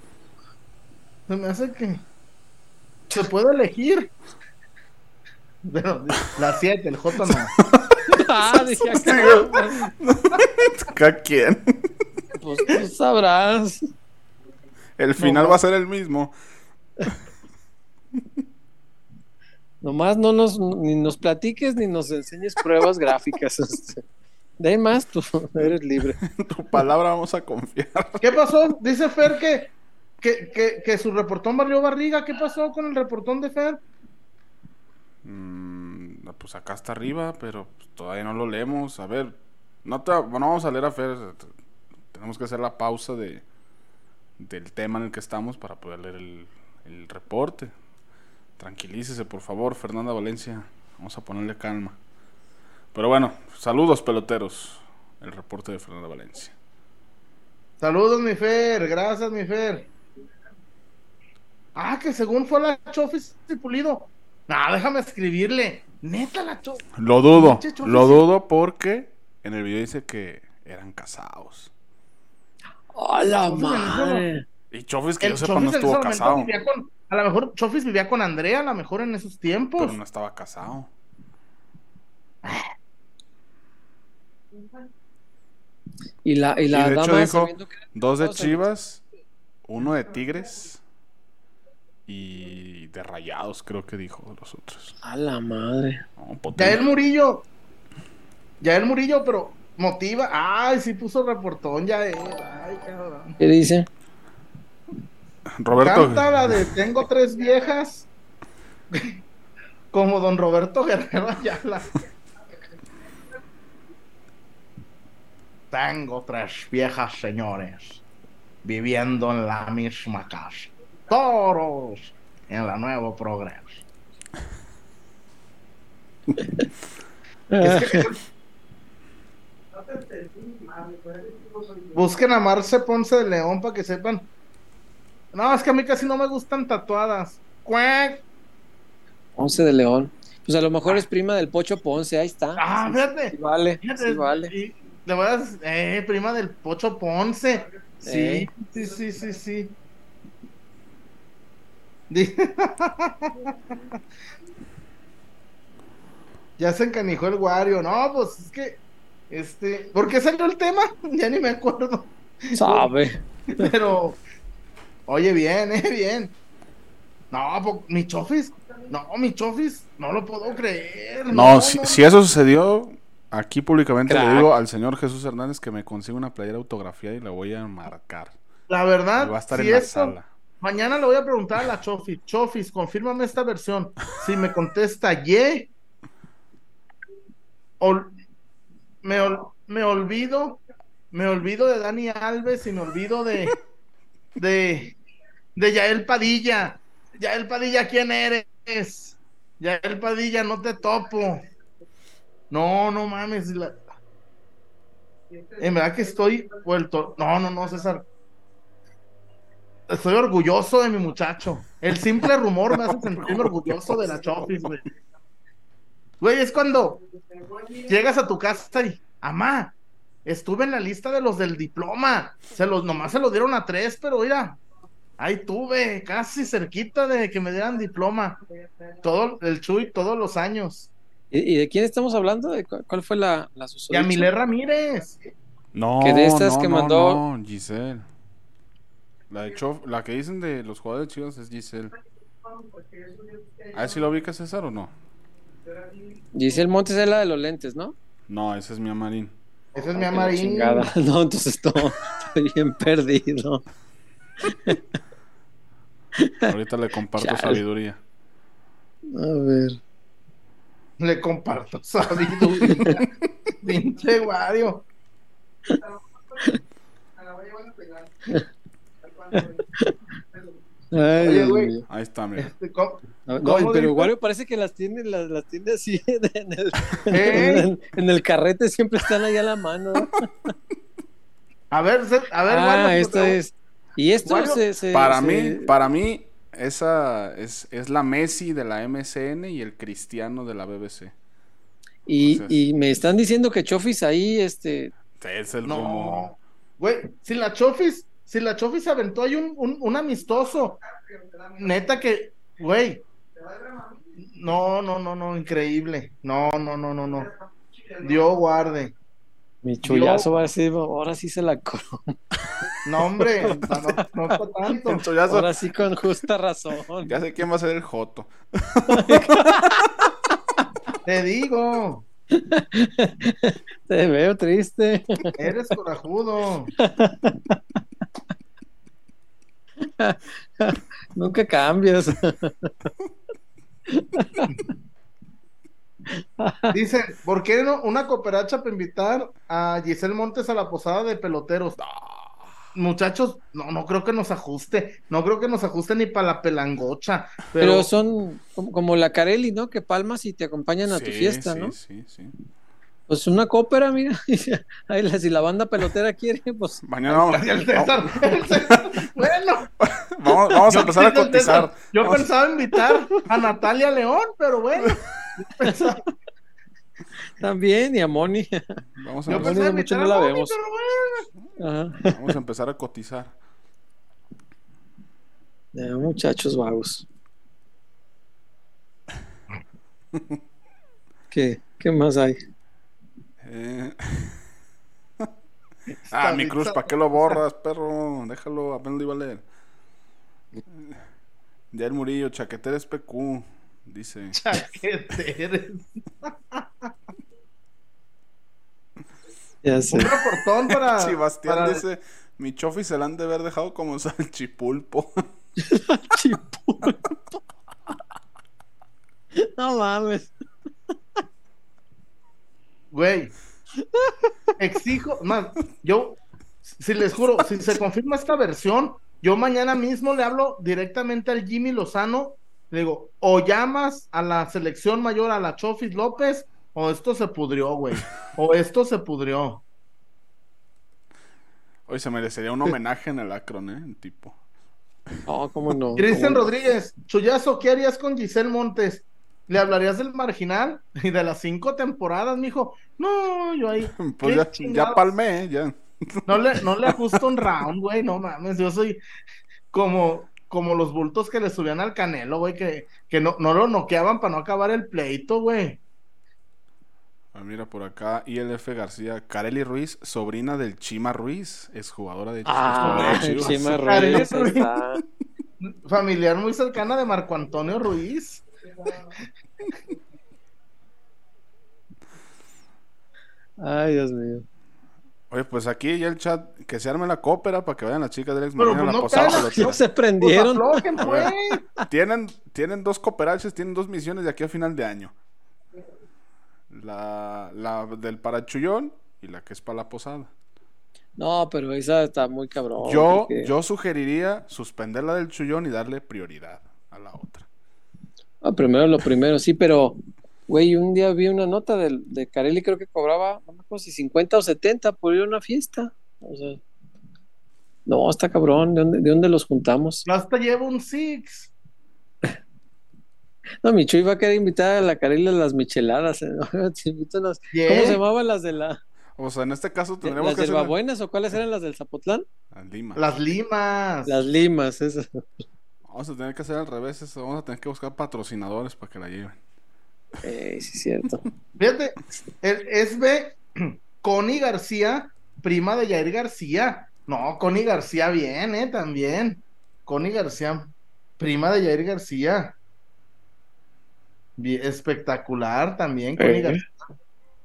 Se me hace que se puede elegir. Pero la siete, el joto no. ah, dije acá. ¿Cada quien? Pues tú sabrás. El final va a ser el mismo. Nomás no nos, ni nos platiques ni nos enseñes pruebas gráficas. De ahí más, tú eres libre. En tu palabra vamos a confiar. ¿Qué pasó? Dice Fer que, que, que, que su reportón barrió barriga. ¿Qué pasó con el reportón de Fer? Mm, pues acá está arriba, pero pues, todavía no lo leemos. A ver, no, te, no vamos a leer a Fer. Tenemos que hacer la pausa de, del tema en el que estamos para poder leer el, el reporte. Tranquilícese, por favor, Fernanda Valencia. Vamos a ponerle calma. Pero bueno, saludos peloteros. El reporte de Fernanda Valencia. Saludos, mi Fer. Gracias, mi Fer. Ah, que según fue la Chofis y Pulido. No, déjame escribirle. Neta, la Chofis. Lo dudo, Chofis. lo dudo porque en el video dice que eran casados. ¡A la madre! Y Chofis, que El yo sepa, no Chofis en estuvo casado. vivía con- a lo mejor Chofis vivía con Andrea, a lo mejor en esos tiempos. Pero no estaba casado. Y la, y la Y de hecho dijo que- dos de Chivas, uno de Tigres y de Rayados, creo que dijo los otros. A la madre. No. Yael Murillo. Yael Murillo, pero motiva. Ay, sí puso reportón ya. Ay, cabrón. ¿Qué dice? Roberto, Canta la de Tengo tres viejas. Como don Roberto Guerrero Ayala. Tengo tres viejas señores viviendo en la misma casa. Todos en la Nuevo Progreso. Es que- Busquen a Marce Ponce de León para que sepan. No, es que a mí casi no me gustan tatuadas. Cuac. Ponce de León. Pues a lo mejor es prima del Pocho Ponce, ahí está. Ah, Sí, fíjate. sí vale, Fíjate, sí vale. y le voy a decir, eh, prima del Pocho Ponce. Sí, Eh. sí, sí, sí, sí. Ya se encanijó el Wario. No, pues es que, este, ¿por qué salió el tema? Ya ni me acuerdo. Sabe. Pero, oye, bien, eh, bien. No, mi chofis, no, mi chofis, no lo puedo creer. No, si, si eso sucedió, aquí públicamente le digo al señor Jesús Hernández que me consiga una playera autografiada y la voy a marcar. La Y verdad, va a estar si en la sala. mañana le voy a preguntar a la Chofis, Chofis, confírmame esta versión. Si me contesta ye, ol- me, ol- me olvido, me olvido de Dani Alves y me olvido de, de, de Yael Padilla. Yael Padilla, ¿quién eres? Yael Padilla, no te topo. No, no mames. la- En verdad que estoy vuelto. No, no, no, César. Estoy orgulloso de mi muchacho. El simple rumor me hace sentirme orgulloso de la Chofis, güey. Güey, es cuando llegas a tu casa y, amá, estuve en la lista de los del diploma. Se los, nomás se lo dieron a tres, pero mira, ahí tuve, casi cerquita de que me dieran diploma. Todo el Chuy, todos los años. ¿Y, de quién estamos hablando? ¿De cu- ¿Cuál fue la, la Y a susodicha? Milé Ramírez. No, Que de estas no, que no, mandó- no, Giselle. La, de Chof- la que dicen de los jugadores de Chivas es Giselle. ¿A ver si lo ubicas César o no? Giselle Montes es la de los lentes, ¿no? No, ese es mi amarín. Ese es Ah, mi la amarín. chingada. No, entonces estoy bien perdido. Ahorita le comparto Chale. sabiduría. A ver. Le comparto sabiduría. Pinche Wario. Ay, Oye, güey. Ahí está, mira. Este, ¿cómo? No, ¿Cómo pero dijo? Wario parece que las tiene, las, las tiene así en el, ¿Eh? en, el, en el carrete, siempre están ahí a la mano. A ver, a ver, ah, Wario, esto es. Y esto Wario, se, se- Para se- mí, para mí, esa es, es la Messi de la MCN y el Cristiano de la BBC. Y, entonces- y me están diciendo que Chofis ahí, este, Es el No. rumor. Güey, si la Chofis, si la Chofis aventó ahí un, un, un amistoso, neta que, güey, no, no, no, no, increíble, no, no, no, no, no, Dios guarde, mi chullazo va a decir, ahora sí se la co- no, hombre, no, no, no fue tanto, El Ahora sí con justa razón. Ya sé quién va a ser el Joto. te digo, Te veo triste. eres corajudo, Nunca cambias. Dicen, ¿por qué no una cooperacha para invitar a Giselle Montes a la posada de peloteros? Muchachos, no, no creo que nos ajuste, no creo que nos ajuste ni para la pelangocha, Pero, pero, son como, como la Carelli, ¿no? Que palmas y te acompañan a tu Sí, fiesta, sí, ¿no? Sí, sí. Pues una cópera, mira. La- si la banda pelotera quiere, pues. Mañana vamos, el César, el César, bueno. vamos, vamos a empezar a cotizar. Yo Vamos- pensaba invitar a Natalia León, pero bueno. Pensaba, También, y a Moni. Vamos a, yo pensaba mucho invitar no a la Moni, vemos. pero bueno. Ajá. vamos a empezar a cotizar. Eh, muchachos vagos. ¿Qué? ¿Qué más hay? Eh. ah, mi cruz, ¿para qué lo borras, perro? Déjalo, apenas lo iba a leer. Ya el Murillo, chaqueteres PQ, dice. Chaqueteres. Ya sé. Un reportón para. Sebastián para- dice, mi chofi se la han de haber dejado como salchipulpo. Chipulpo. No mames. Güey. Exijo, más, yo, si les juro, si se confirma esta versión, yo mañana mismo le hablo directamente al Jimmy Lozano, le digo, o llamas a la selección mayor, a la Chofis López, o esto se pudrió, güey, o esto se pudrió. Hoy se merecería un homenaje en el Acron, ¿eh? El tipo. No, cómo no. Cristian. Rodríguez, Chuyazo, ¿qué harías con Giselle Montes? ¿Le hablarías del marginal y de las cinco temporadas, mijo? No, yo ahí. Pues ¿qué ya, ya palmé, ¿eh? ya. No le, no le ajusto un round, güey, no mames, yo soy como, como los bultos que le subían al Canelo, güey, que, que no, no lo noqueaban para no acabar el pleito, güey. Ah, mira por acá, ILF García, Kareli Ruiz, sobrina del Chima Ruiz, es jugadora de Ah, jugadora de Chima Ruiz. está. Familiar muy cercana de Marco Antonio Ruiz. Ay, Dios mío. Oye, pues aquí ya el chat, que se arme la cópera para que vayan las chicas del ex Pero a pues la no posada. pelotera. No se Pues prendieron. aflojen, pues. Tienen, tienen dos cooperaches, tienen dos misiones de aquí a final de año. La, la del parachullón y la que es para la posada. No, pero esa está muy cabrón. yo, porque- yo sugeriría suspender la del chullón y darle prioridad a la otra. Ah, primero lo primero, sí, pero, güey, un día vi una nota de, de Carelli, creo que cobraba, no me acuerdo si 50 o 70 por ir a una fiesta. O sea, no, está cabrón, ¿de dónde, de dónde los juntamos? Hasta lleva un six. No, mi Chuy va a querer invitar a la Carelli a las micheladas. ¿eh? Te invito a las- Yeah. ¿Cómo se llamaban las de la O sea, en este caso tendremos las que de hacer la- Buenas o cuáles eran las del Zapotlán? a Lima. Las limas. Las limas, esas. Vamos a tener que hacer al revés. eso, Vamos a tener que buscar patrocinadores para que la lleven. Eh, sí, es cierto. Fíjate, el- es de Connie García, prima de Yair García. No, Connie García bien, eh, también. Connie García, prima de Yair García. Bien, espectacular también, Connie Eh. García.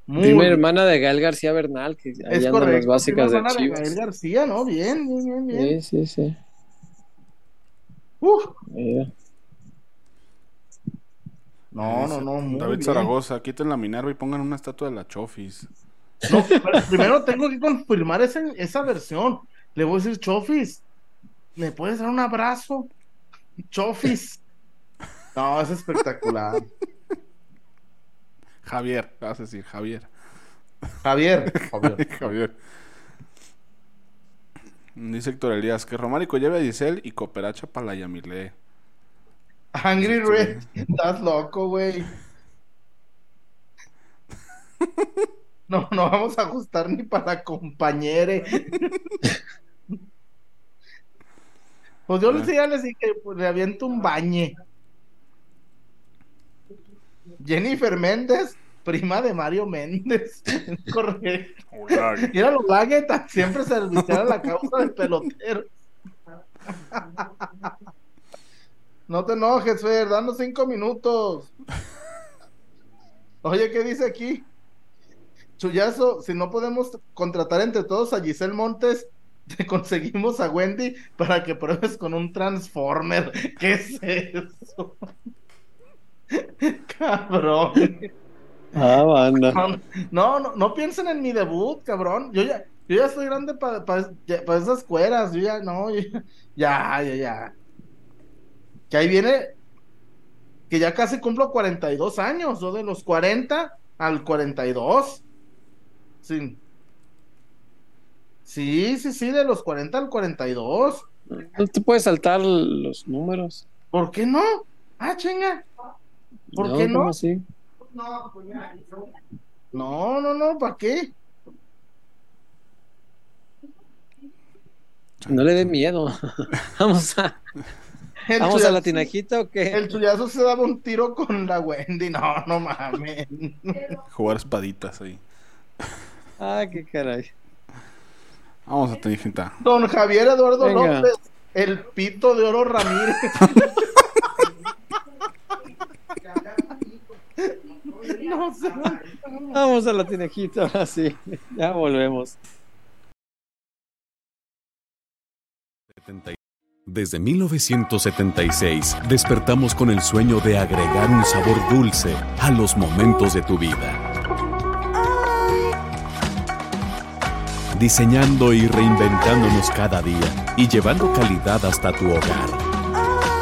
Muy Prima bien. hermana de Gael García Bernal, que ahí Es andan correcto. las básicas prima de hermana Chivas. Yair García, ¿no? Bien, bien, bien, bien. Sí, sí, sí. Uf. No, no, no. muy David bien. Zaragoza, quiten la Minerva y pongan una estatua de la Chofis. No, pero primero tengo que confirmar esa, esa versión. Le voy a decir, Chofis, ¿me puedes dar un abrazo? Chofis. No, es espectacular. Javier, vas a decir Javier. Javier. Javier. Javier. Dice Héctor Elías que Románico lleve a Giselle y cooperacha para la Yamile. Angry Red. Estás loco, güey. No, no vamos a ajustar ni para compañere. Pues yo les ya les dije, pues le aviento un bañe. Jennifer Méndez, prima de Mario Méndez. Correcto. Mira los Laguetas, siempre servicial a la causa del pelotero. No te enojes, Fer, danos cinco minutos. Oye, ¿qué dice aquí? Chuyazo, si no podemos contratar entre todos a Giselle Montes, te conseguimos a Wendy para que pruebes con un Transformer. ¿Qué es eso? Cabrón. Ah, banda. No, no, no piensen en mi debut, cabrón. Yo ya, yo ya estoy grande para esas cueras. Yo ya, no, yo ya, ya, ya. Que ahí viene, que ya casi cumplo 42 años, yo de los 40 al 42. Sí. Sí, sí, sí, de los 40 al 42. No te puedes saltar los números. ¿Por qué no? Ah, chinga. ¿Por no, qué no? ¿cómo así? No, no, no, ¿para qué? No le dé miedo. Vamos a, El vamos a la tinajita o qué? El chuyazo se daba un tiro con la Wendy. No, no mames. Jugar espaditas ahí. Ah, qué caray. Vamos a tinajita. Don Javier Eduardo Venga. López, el pito de oro Ramírez. no sé. Vamos a la tinajita, ahora sí. Ya volvemos. Desde 1976 despertamos con el sueño de agregar un sabor dulce a los momentos de tu vida. Diseñando y reinventándonos cada día y llevando calidad hasta tu hogar.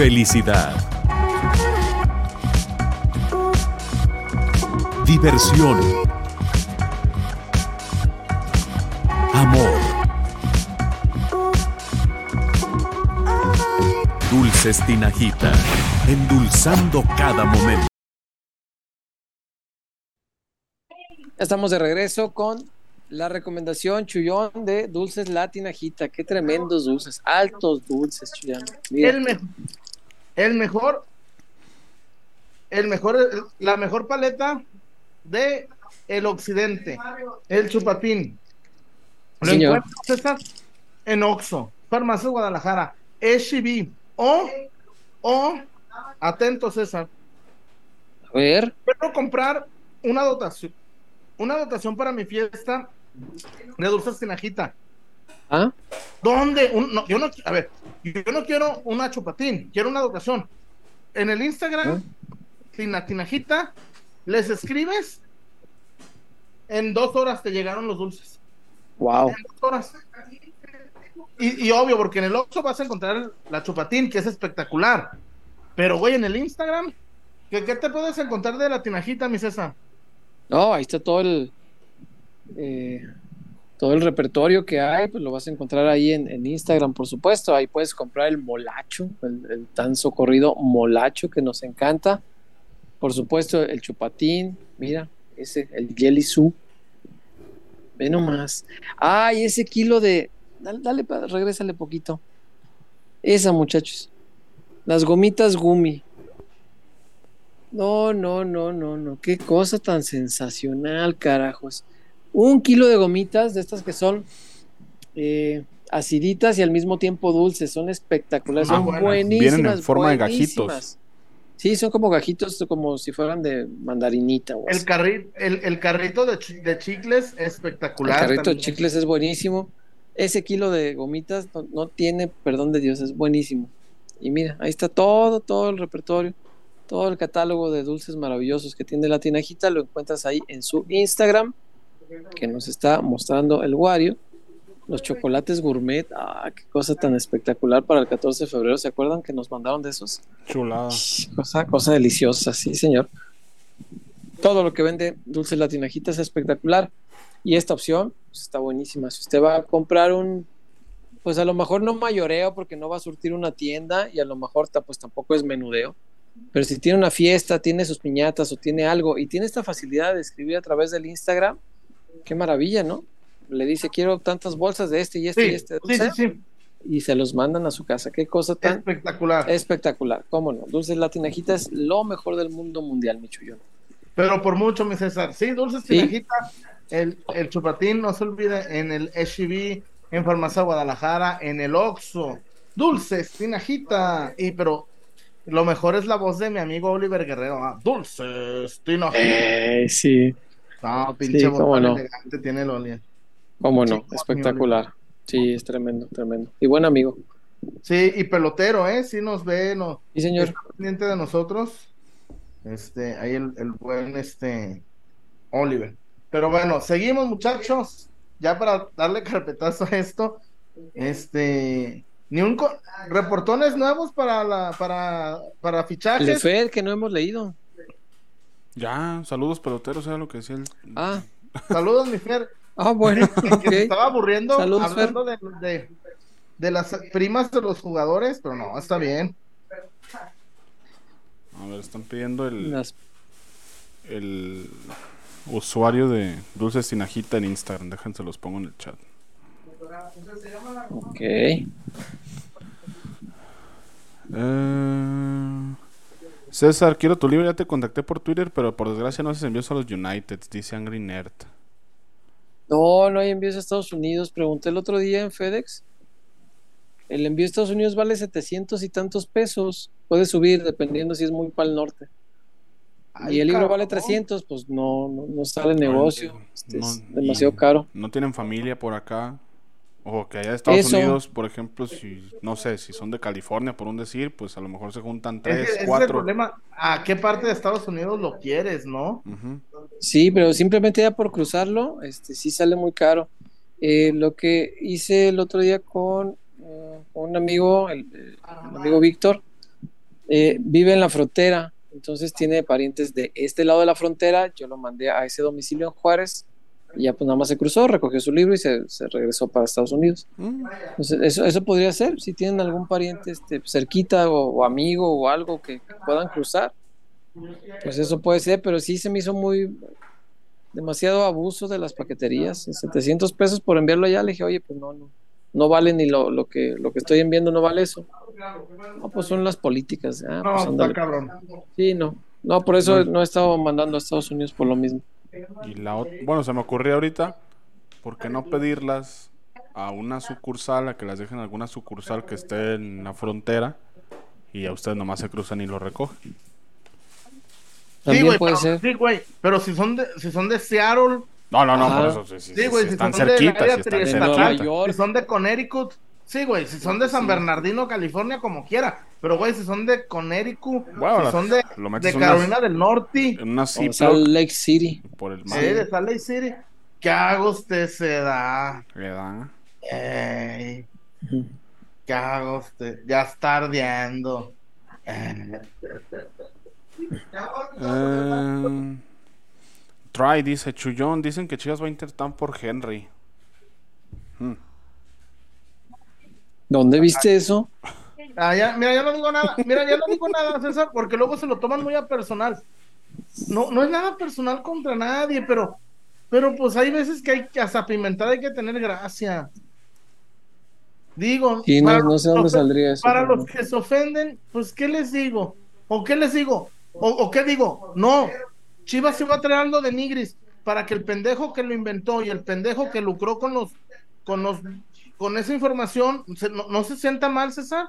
Felicidad. Diversión. Amor. Dulces Tinajita, endulzando cada momento. Estamos de regreso con la recomendación Chullón de Dulces Latinajita. Qué tremendos dulces, altos dulces, Chullón. Mira. El, me- el mejor, el mejor, la mejor paleta de el occidente, el chupatín. Lo encuentras, César, en Oxxo, Farmacia Guadalajara, HB o, o, atento César, A ver, quiero comprar una dotación, una dotación para mi fiesta de dulces tinajita. ¿ah? ¿Dónde? Un- no, yo no, a ver, yo no quiero una chupatín, quiero una dotación. En el Instagram, Tina- Tinajita, les escribes, en dos horas te llegaron los dulces. Wow. En dos horas. Y, y obvio, porque en el Oxxo vas a encontrar la chupatín, que es espectacular. Pero, güey, en el Instagram, ¿qué, qué te puedes encontrar de la Tinajita, mi César? No, ahí está todo el eh, todo el repertorio que hay, pues lo vas a encontrar ahí en, en Instagram, por supuesto. Ahí puedes comprar el molacho, el, tan socorrido molacho que nos encanta. Por supuesto, el chupatín, mira, ese, el jelly soup. Ve nomás. Ay, ese kilo de. Dale, dale, regrésale poquito. Esa, muchachos. Las gomitas gumi. No, no, no, no, no. Qué cosa tan sensacional, carajos. Un kilo de gomitas de estas que son eh, aciditas y al mismo tiempo dulces. Son espectaculares. Ah, son buenas. buenísimas. Vienen en forma de gajitos. Sí, son como gajitos, como si fueran de mandarinita. O El, carri- el, el carrito de, chi- de chicles El espectacular. carrito de chicles es buenísimo. Ese kilo de gomitas no, no tiene perdón de Dios, es buenísimo. Y mira, ahí está todo, todo el repertorio, todo el catálogo de dulces maravillosos que tiene la tinajita. Lo encuentras ahí en su Instagram, que nos está mostrando el Wario. Los chocolates gourmet, ah, qué cosa tan espectacular para el 14 de febrero. ¿Se acuerdan que nos mandaron de esos? Chulada. Cosa, cosa deliciosa, sí, señor. Todo lo que vende Dulce Latinajita es espectacular. Y esta opción pues, está buenísima. Si usted va a comprar un, pues a lo mejor no mayoreo porque no va a surtir una tienda y a lo mejor pues tampoco es menudeo. Pero si tiene una fiesta, tiene sus piñatas o tiene algo y tiene esta facilidad de escribir a través del Instagram, qué maravilla, ¿no? Le dice, quiero tantas bolsas de este y este y este sí, dulce", sí, sí. y se los mandan a su casa. Qué cosa tan Espectacular. Espectacular, cómo no. Dulces Latinajita es lo mejor del mundo mundial, mi chullón. Pero por mucho, mi César. Sí, dulces Sí. tinajita. El, el chupatín, no se olvide, en el HB, en Farmacia Guadalajara, en el Oxxo. Dulces, tinajita. Y pero lo mejor es la voz de mi amigo Oliver Guerrero. ah, Dulces, tinajita. Eh, sí, No, pinche sí, cómo no. elegante tiene el cómo no, espectacular. Sí, es tremendo, tremendo. Y buen amigo. Sí, y pelotero, ¿eh? Sí nos ve, no, Sí, señor. está pendiente de nosotros. Este, ahí el, el buen este Oliver. Pero bueno, seguimos, muchachos. Ya para darle carpetazo a esto. Este, ni un co- reportones nuevos para la, para, para fichajes. Fed que no hemos leído. Ya, saludos peloteros, era lo que decía el. Ah, Saludos, mi Fer. ah bueno, Que se ok. estaba aburriendo Saludos, hablando de, de, de las primas de los jugadores, pero no, está bien. A ver, están pidiendo el, Las- el usuario de Dulces Tinajita en Instagram. Déjense los pongo en el chat. Ok. Eh, César, quiero tu libro. Ya te contacté por Twitter, pero por desgracia no se envió a los United. Dice Angry Nerd. No, no hay envíos a Estados Unidos. Pregunté el otro día en FedEx. El envío a Estados Unidos vale 700 y tantos pesos. Puede subir dependiendo si es muy para el norte. Ay, y el libro vale 300, pues no, no, no sale negocio. Este, No, es demasiado caro. No tienen familia por acá. O que allá de Estados Eso. Unidos, por ejemplo, si, no sé, si son de California, por un decir, pues a lo mejor se juntan tres, ese es el cuatro. problema. ¿A qué parte de Estados Unidos lo quieres, no? Ujú. Sí, pero simplemente ya por cruzarlo, este, sí sale muy caro. Eh, lo que hice el otro día con eh, un amigo, el, el amigo Víctor, eh, vive en la frontera, entonces tiene parientes de este lado de la frontera. Yo lo mandé a ese domicilio en Juárez y ya pues nada más se cruzó, recogió su libro y se, se regresó para Estados Unidos. Mm. Entonces, eso, eso podría ser, si tienen algún pariente este, cerquita o, o amigo o algo que, puedan cruzar, pues eso puede ser, pero sí se me hizo muy demasiado abuso de las paqueterías, 700 pesos por enviarlo allá, le dije, oye, pues no, no, no vale ni lo, lo que, lo que estoy enviando, no vale eso. No, pues son las políticas. Ah, No, pues está cabrón. Sí, no, no, por eso no he estado mandando a Estados Unidos por lo mismo. Y la bueno, se me ocurrió ahorita, ¿por qué no pedirlas a una sucursal, a que las dejen en alguna sucursal que esté en la frontera y a ustedes nomás se cruzan y lo recogen? También güey, puede pero, ser. sí, güey, pero si son de, si son de Seattle, No, no, no, Ajá. por eso, si, si- Sí, si güey, si están cerquitas, si están cerquitas. York. si son de Connecticut, sí, güey, si son de San Bernardino, California, como quiera, pero güey, si son de Connecticut, Bueno, si son de, Carolina del Norte, En una O Salt Lake City. por el sí, mar. de Salt Lake City, ¿qué hago usted se da? ¿verdad? Ey. ¿qué hago usted? Ya está ardiendo. Eh, Eh, Try dice, Chullón, dicen que Chivas va a intentar por Henry. Hmm. ¿Dónde viste eso? Ah, ya, mira, ya no digo nada, mira, ya no digo nada, César, porque luego se lo toman muy a personal. No, no es nada personal contra nadie, pero, pero pues hay veces que hay que hasta pimentar, hay que tener gracia. Digo, Sí, no, para no los sé dónde saldría eso. Para los que se ofenden, pues, ¿qué les digo? ¿O qué les digo? ¿O, o qué digo? No, Chivas se va a traer algo de Nigris para que el pendejo que lo inventó y el pendejo que lucró con los, con los, con esa información, no, no se sienta mal, César.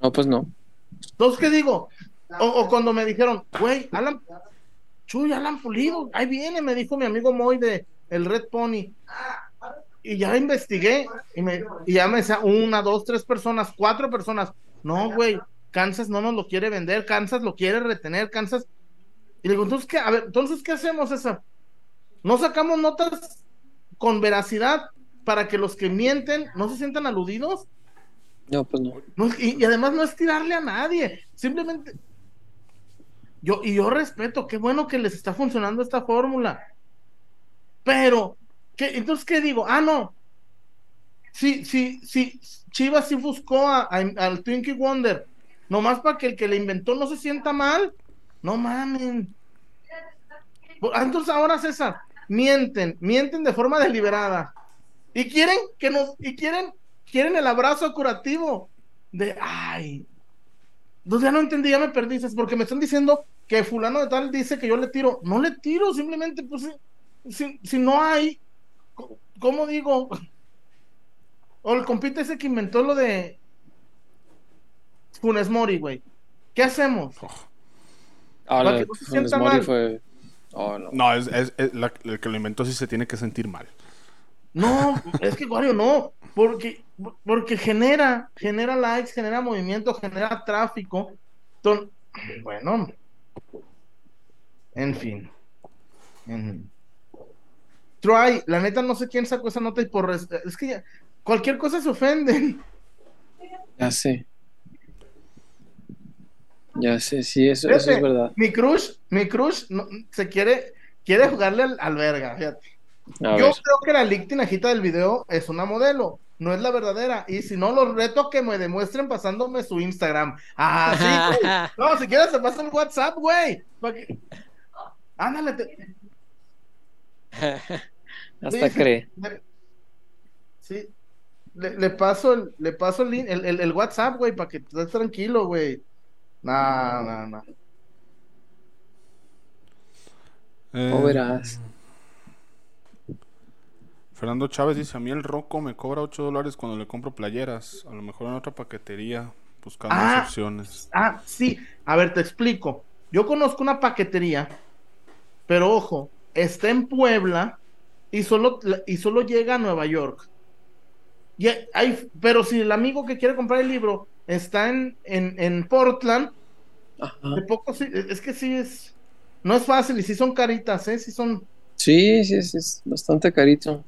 No, pues no. Entonces, ¿qué digo? O, o cuando me dijeron, güey, Alan, Chuy, Alan Pulido, ahí viene, me dijo mi amigo Moy de el Red Pony. Y ya investigué, y, me, y ya me decía una, dos, tres personas, cuatro personas. No, güey, Kansas no nos lo quiere vender, Kansas lo quiere retener, Kansas. Y le digo, entonces, ¿qué? A ver, entonces, ¿qué hacemos, esa? ¿No sacamos notas con veracidad para que los que mienten no se sientan aludidos? No, pues no. Y, y además no es tirarle a nadie, simplemente yo y yo respeto, qué bueno que les está funcionando esta fórmula. Pero ¿qué, entonces qué digo? Ah, no. Sí, sí, sí, Chivas sí buscó a- a- al Twinkie Wonder, nomás para que el que le inventó no se sienta mal. No mamen. Bu- ah, Entonces ahora César, mienten, mienten de forma deliberada. Y quieren que nos, y quieren, quieren el abrazo curativo de ay. Entonces ya no entendí, ya me perdí, porque me están diciendo que fulano de tal dice que yo le tiro. No le tiro, simplemente, pues, si, si, si no hay, ¿cómo digo? O el compite ese que inventó lo de Funes Mori, güey. ¿Qué hacemos? Ah, Para que no se sienta mal. fue. Oh, no. No, es, es- es la- el que lo inventó sí se tiene que sentir mal. No, es que Wario no, porque, porque genera, genera likes, genera movimiento, genera tráfico. Entonces, bueno, en fin. En- Try, la neta no sé quién sacó esa nota y por res- es que ya, cualquier cosa se ofenden. Ya sé. Ya sé, sí, eso, eso es verdad. Mi crush, mi crush no- se quiere, quiere jugarle al, al verga, fíjate. A Yo ver. creo que la Lick Tinajita del video es una modelo, no es la verdadera. Y si no, los reto que me demuestren pasándome su Instagram. Ah, sí, güey. No, si quieres, se pasa el WhatsApp, güey. Que- Ándale. te- Hasta Sí. cree. le- Sí. Le, le paso el, le paso el, el, el- el WhatsApp, güey, para que estés tranquilo, güey. No, no, no. Eh, O verás. Fernando Chávez dice, a mí el Roco me cobra 8 dólares cuando le compro playeras. A lo mejor en otra paquetería, buscando Ah. opciones. Ah, sí. A ver, te explico. Yo conozco una paquetería, pero ojo, está en Puebla y solo, y solo llega a Nueva York. Y hay- pero si el amigo que quiere comprar el libro está en, en, en Portland, Ajá. de poco sí, es que sí es, no es fácil y sí son caritas, ¿eh? Sí son, Sí, sí, sí, es bastante carito.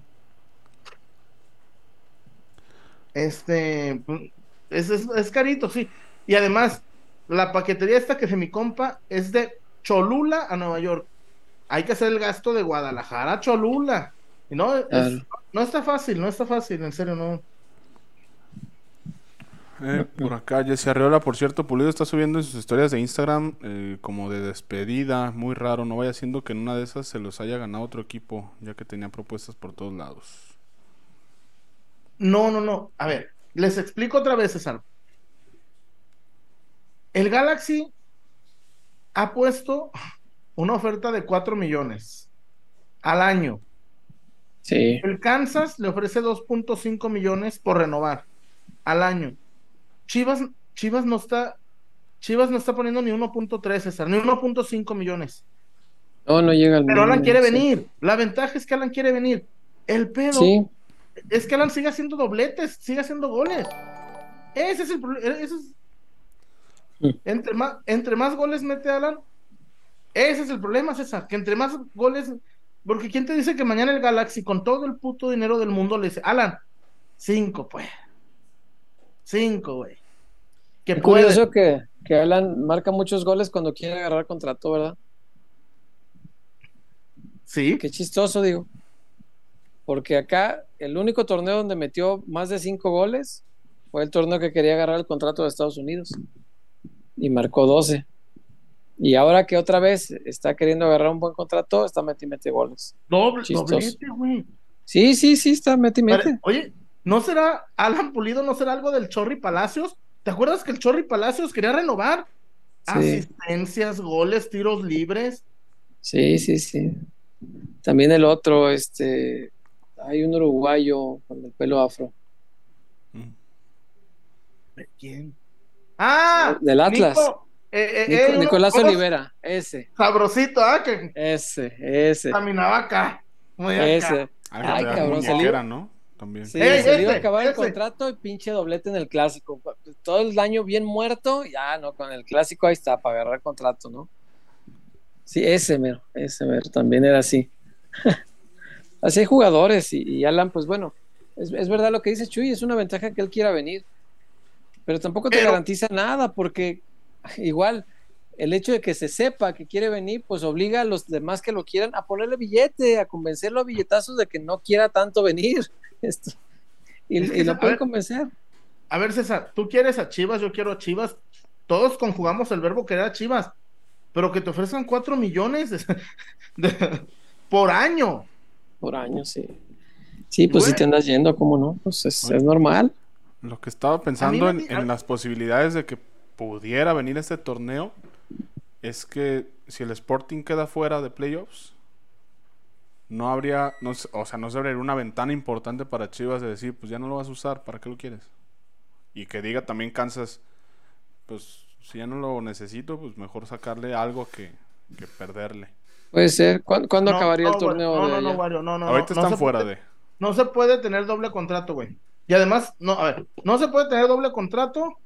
Este, es, es, es carito, sí. Y además, la paquetería esta que se mi compa es de Cholula a Nueva York. Hay que hacer el gasto de Guadalajara a Cholula. Y no, es- Claro. no está fácil, no está fácil, en serio, no. Eh, por acá, Jesse Arreola, por cierto, Pulido está subiendo en sus historias de Instagram eh, como de despedida, muy raro. No vaya siendo que en una de esas se los haya ganado otro equipo, ya que tenía propuestas por todos lados. No, no, no. A ver, les explico otra vez, César. El Galaxy ha puesto una oferta de 4 millones al año. Sí. El Kansas le ofrece 2.5 millones por renovar al año. Chivas, Chivas no está, Chivas no está poniendo ni 1.3, César, ni 1.5 millones. No, no llega al Pero Alan quiere sí. venir. La ventaja es que Alan quiere venir. El pedo Sí, es que Alan sigue haciendo dobletes, sigue haciendo goles. Ese es el problema. Mm. Entre más, entre más goles mete Alan, ese es el problema, César. Que entre más goles. Porque ¿quién te dice que mañana el Galaxy, con todo el puto dinero del mundo, le dice, Alan, cinco, pues. Cinco, güey. Que puede. curioso que, que Alan marca muchos goles cuando quiere agarrar contrato, ¿verdad? Sí. Qué chistoso, digo. Porque acá el único torneo donde metió más de cinco goles fue el torneo que quería agarrar el contrato de Estados Unidos. Y marcó 12. Y ahora que otra vez está queriendo agarrar un buen contrato, está meti mete goles. Doble, doblete, güey. Sí, sí, sí, está meti mete. Oye, ¿no será Alan Pulido, no será algo del Chorri Palacios? ¿Te acuerdas que el Chorri Palacios quería renovar? Sí. Asistencias, goles, tiros libres. Sí, sí, sí. También el otro, este, hay un uruguayo con el pelo afro. ¿De quién? ¡Ah! Del Atlas. Nico, eh, eh, Nico- eh, Nicolás uno Olivera, ese, Sabrosito, ¿ah? Que ese, ese, caminaba acá. Muy acá. ese. Algo Ay, de la cabrón, muñequera, salió- ¿no? También. Sí, Ey, se le iba a ese, acabar el ese. contrato y pinche doblete en el clásico. Todo el año bien muerto, ya no, con el clásico ahí está, para agarrar contrato, ¿no? Sí, ese mero, ese mero, también era así. así hay jugadores y, y Alan, pues bueno, es, es verdad lo que dice Chuy, es una ventaja que él quiera venir, pero tampoco te Pero- garantiza nada porque igual el hecho de que se sepa que quiere venir, pues obliga a los demás que lo quieran a ponerle billete, a convencerlo a billetazos de que no quiera tanto venir. Esto. Y, Es que, y lo pueden ver, convencer. A ver, César, tú quieres a Chivas, yo quiero a Chivas. Todos conjugamos el verbo querer a Chivas. Pero que te ofrezcan cuatro millones de- por año. Por años, sí. Sí, pues si te andas yendo, ¿cómo no? Pues es, Bueno. es normal. Lo que estaba pensando en, las posibilidades de que pudiera venir este torneo es que si el Sporting queda fuera de playoffs, no habría, no, o sea, no se abriría una ventana importante para Chivas de decir, pues ya no lo vas a usar, ¿para qué lo quieres? Y que diga también Kansas, pues si ya no lo necesito, pues mejor sacarle algo que, que perderle. Puede ser. ¿Cuándo, cuándo No, acabaría no, el torneo No, de no, no? Wario, no, no. Ahorita están se fuera puede- de... No se puede tener doble contrato, güey. Y además, no, a ver, no se puede tener doble contrato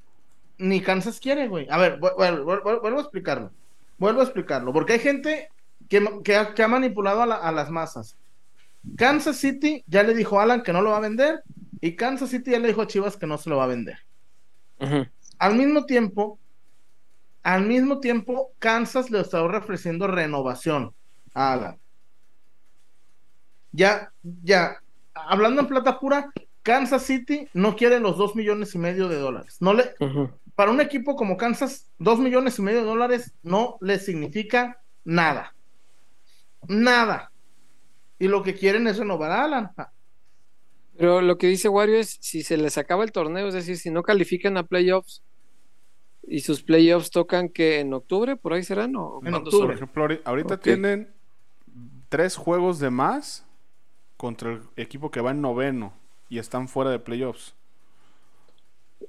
ni Kansas quiere, güey. A ver, vu- vu- vu- vu- vuelvo a explicarlo. Vuelvo a explicarlo. Porque hay gente que, que ha, que ha manipulado a, la- a las masas. Kansas City ya le dijo a Alan que no lo va a vender. Y Kansas City ya le dijo a Chivas que no se lo va a vender. Al mismo tiempo, al mismo tiempo, Kansas le está ofreciendo renovación Alan. Ya, ya, hablando en plata pura, Kansas City no quiere los dos millones y medio de dólares. No le, para un equipo como Kansas, dos millones y medio de dólares no le significa nada. Nada. Y lo que quieren es renovar a Alan. Pero lo que dice Wario es, si se les acaba el torneo, es decir, si no califican a playoffs y sus playoffs tocan que en octubre, por ahí serán, o En octubre. Por ejemplo, ahori- ahorita tienen tres juegos de más contra el equipo que va en noveno y están fuera de playoffs.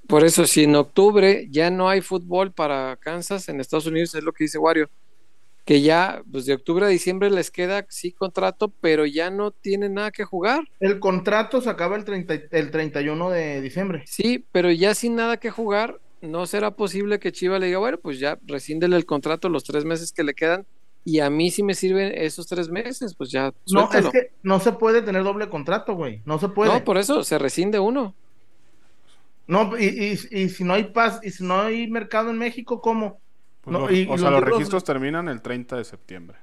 Por eso, si en octubre ya no hay fútbol para Kansas en Estados Unidos, es lo que dice Wario, que ya pues de octubre a diciembre les queda sí contrato, pero ya no tienen nada que jugar. El contrato se acaba el, 30, el 31 de diciembre. Sí, pero ya sin nada que jugar, no será posible que Chiva le diga, bueno, pues ya rescíndele el contrato los tres meses que le quedan y a mí sí me sirven esos tres meses, pues ya. No, es que no se puede tener doble contrato, güey. No se puede. No, por eso se rescinde uno. No, y, y, y si no hay paz, y si no hay mercado en México, ¿cómo? Pues No, lo- y- o y sea, los registros terminan el 30 de septiembre.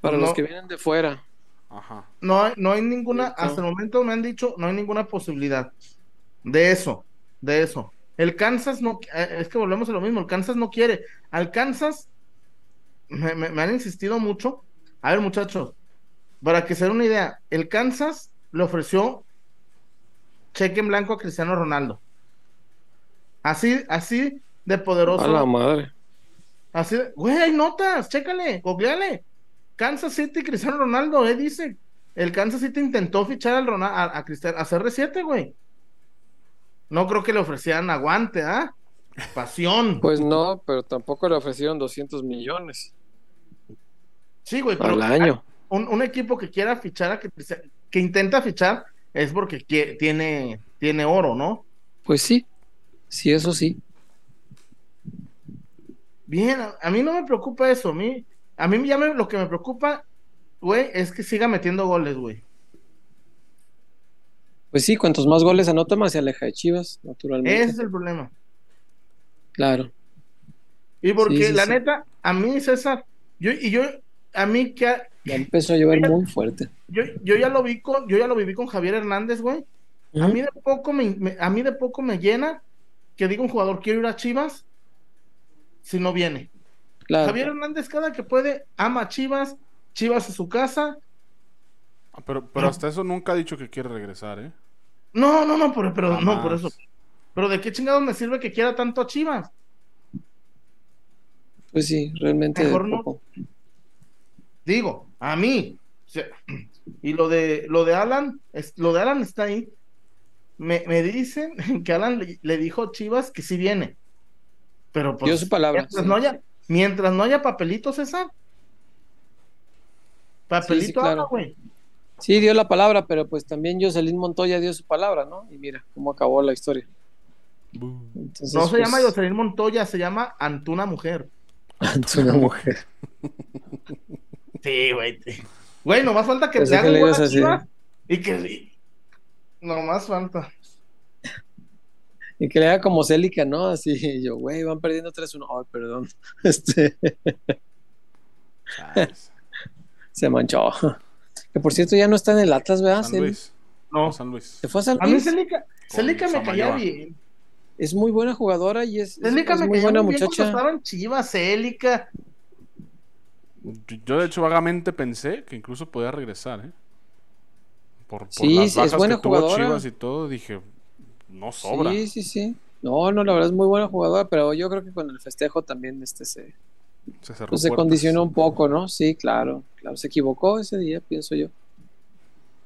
Para No. los que vienen de fuera. Ajá. No, hay- no hay ninguna, hasta el momento me han dicho, no hay ninguna posibilidad de eso, de eso. El Kansas no, eh, es que volvemos a lo mismo, el Kansas no quiere. Al Kansas, me, me- me han insistido mucho. A ver, muchachos, para que se den una idea, el Kansas le ofreció cheque en blanco a Cristiano Ronaldo. Así, así de poderoso. A la madre. Así, de- güey, hay notas, chécale, googleale. Kansas City, Cristiano Ronaldo, eh, dice. El Kansas City intentó fichar al Ronaldo, a, a Cristiano, a CR7, güey. No creo que le ofrecieran aguante, ¿ah? Pasión. Pues no, pero tampoco le ofrecieron 200 millones Sí, güey, pero al año. un, un equipo que quiera fichar a que intenta fichar, es porque quie- tiene, tiene oro, ¿no? Pues sí, sí, eso sí. Bien, a, a mí no me preocupa eso, a mí, a mí ya me- lo que me preocupa, güey, es que siga metiendo goles, güey. Pues sí, cuantos más goles anota, más se aleja de Chivas, naturalmente. Ese es el problema. Claro. Y porque Sí, sí, la sí. neta, a mí, César, yo, y yo, a mí que Ya empezó a llover muy fuerte. yo, yo ya lo vi con, yo ya lo viví con Javier Hernández, güey. A mí de poco me, me- a mí de poco me llena que diga un jugador quiero ir a Chivas si no viene. Claro. Javier Hernández cada que puede ama a Chivas, Chivas es su casa. Pero, pero hasta eso nunca ha dicho que quiere regresar, ¿eh? No, no, no, por, pero no por eso. Pero de qué chingados me sirve que quiera tanto a Chivas? Pues sí, realmente Mejor no. Digo, a mí. o sea, y lo de lo de Alan, es, lo de Alan está ahí. Me, me dicen que Alan le, le dijo a Chivas que sí viene. Pero pues, Dio su palabra, Mientras, sí. no haya, mientras no haya papelitos, César. Papelito, Sí, sí, claro. habla, güey. Sí, dio la palabra, pero pues también Jocelyn Montoya dio su palabra, ¿no? Y mira cómo acabó la historia. Entonces, No se pues, llama Jocelyn Montoya, se llama Antuna Mujer. es una mujer. Sí, güey. Güey, nomás falta que que hagan y que nomás falta. Y que le haga como Célica, ¿no? Así, yo, güey, van perdiendo 3-1. Ay, perdón. Este, se manchó. Que por cierto ya no está en el Atlas, ¿verdad? San Luis. No. San Luis. Se fue a San A mí Luis. Celica, Celica me caía bien. Es muy buena jugadora y es, es- Celica es me muy buena muy bien muchacha. estaba en Chivas, Celica. Yo de hecho vagamente pensé que incluso podía regresar, ¿eh? Por, por Sí, las es bajas buena que tuvo. Chivas y todo, dije, no sobra. Sí, sí, sí. No, no, la verdad es muy buena jugadora, pero yo creo que con el festejo también este se, Se cerró pues, se puertas. condicionó un poco, ¿no? Sí, claro, claro, se equivocó ese día, pienso yo.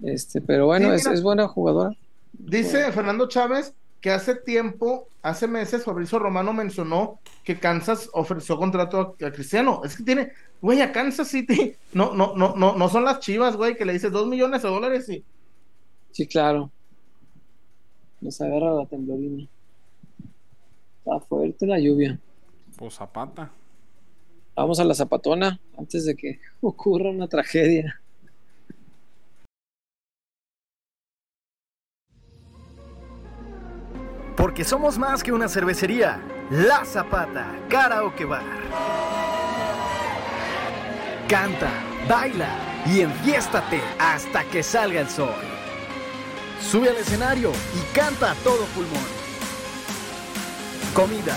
Este, pero bueno, Sí, es, mira. es buena jugadora. Dice Fernando Chávez que hace tiempo, hace meses, Fabrizio Romano mencionó que Kansas ofreció contrato a, a Cristiano. Es que tiene, güey, a Kansas City, no, no, no, no, no son las chivas, güey, que le dices dos millones de dólares y Sí, claro. Nos agarra la temblorina. Está fuerte la lluvia. Pues Zapata. Vamos a la zapatona antes de que ocurra una tragedia. Porque somos más que una cervecería. La Zapata, Karaoke Bar. Canta, baila y enfiéstate hasta que salga el sol. Sube al escenario y canta a todo pulmón. Comida,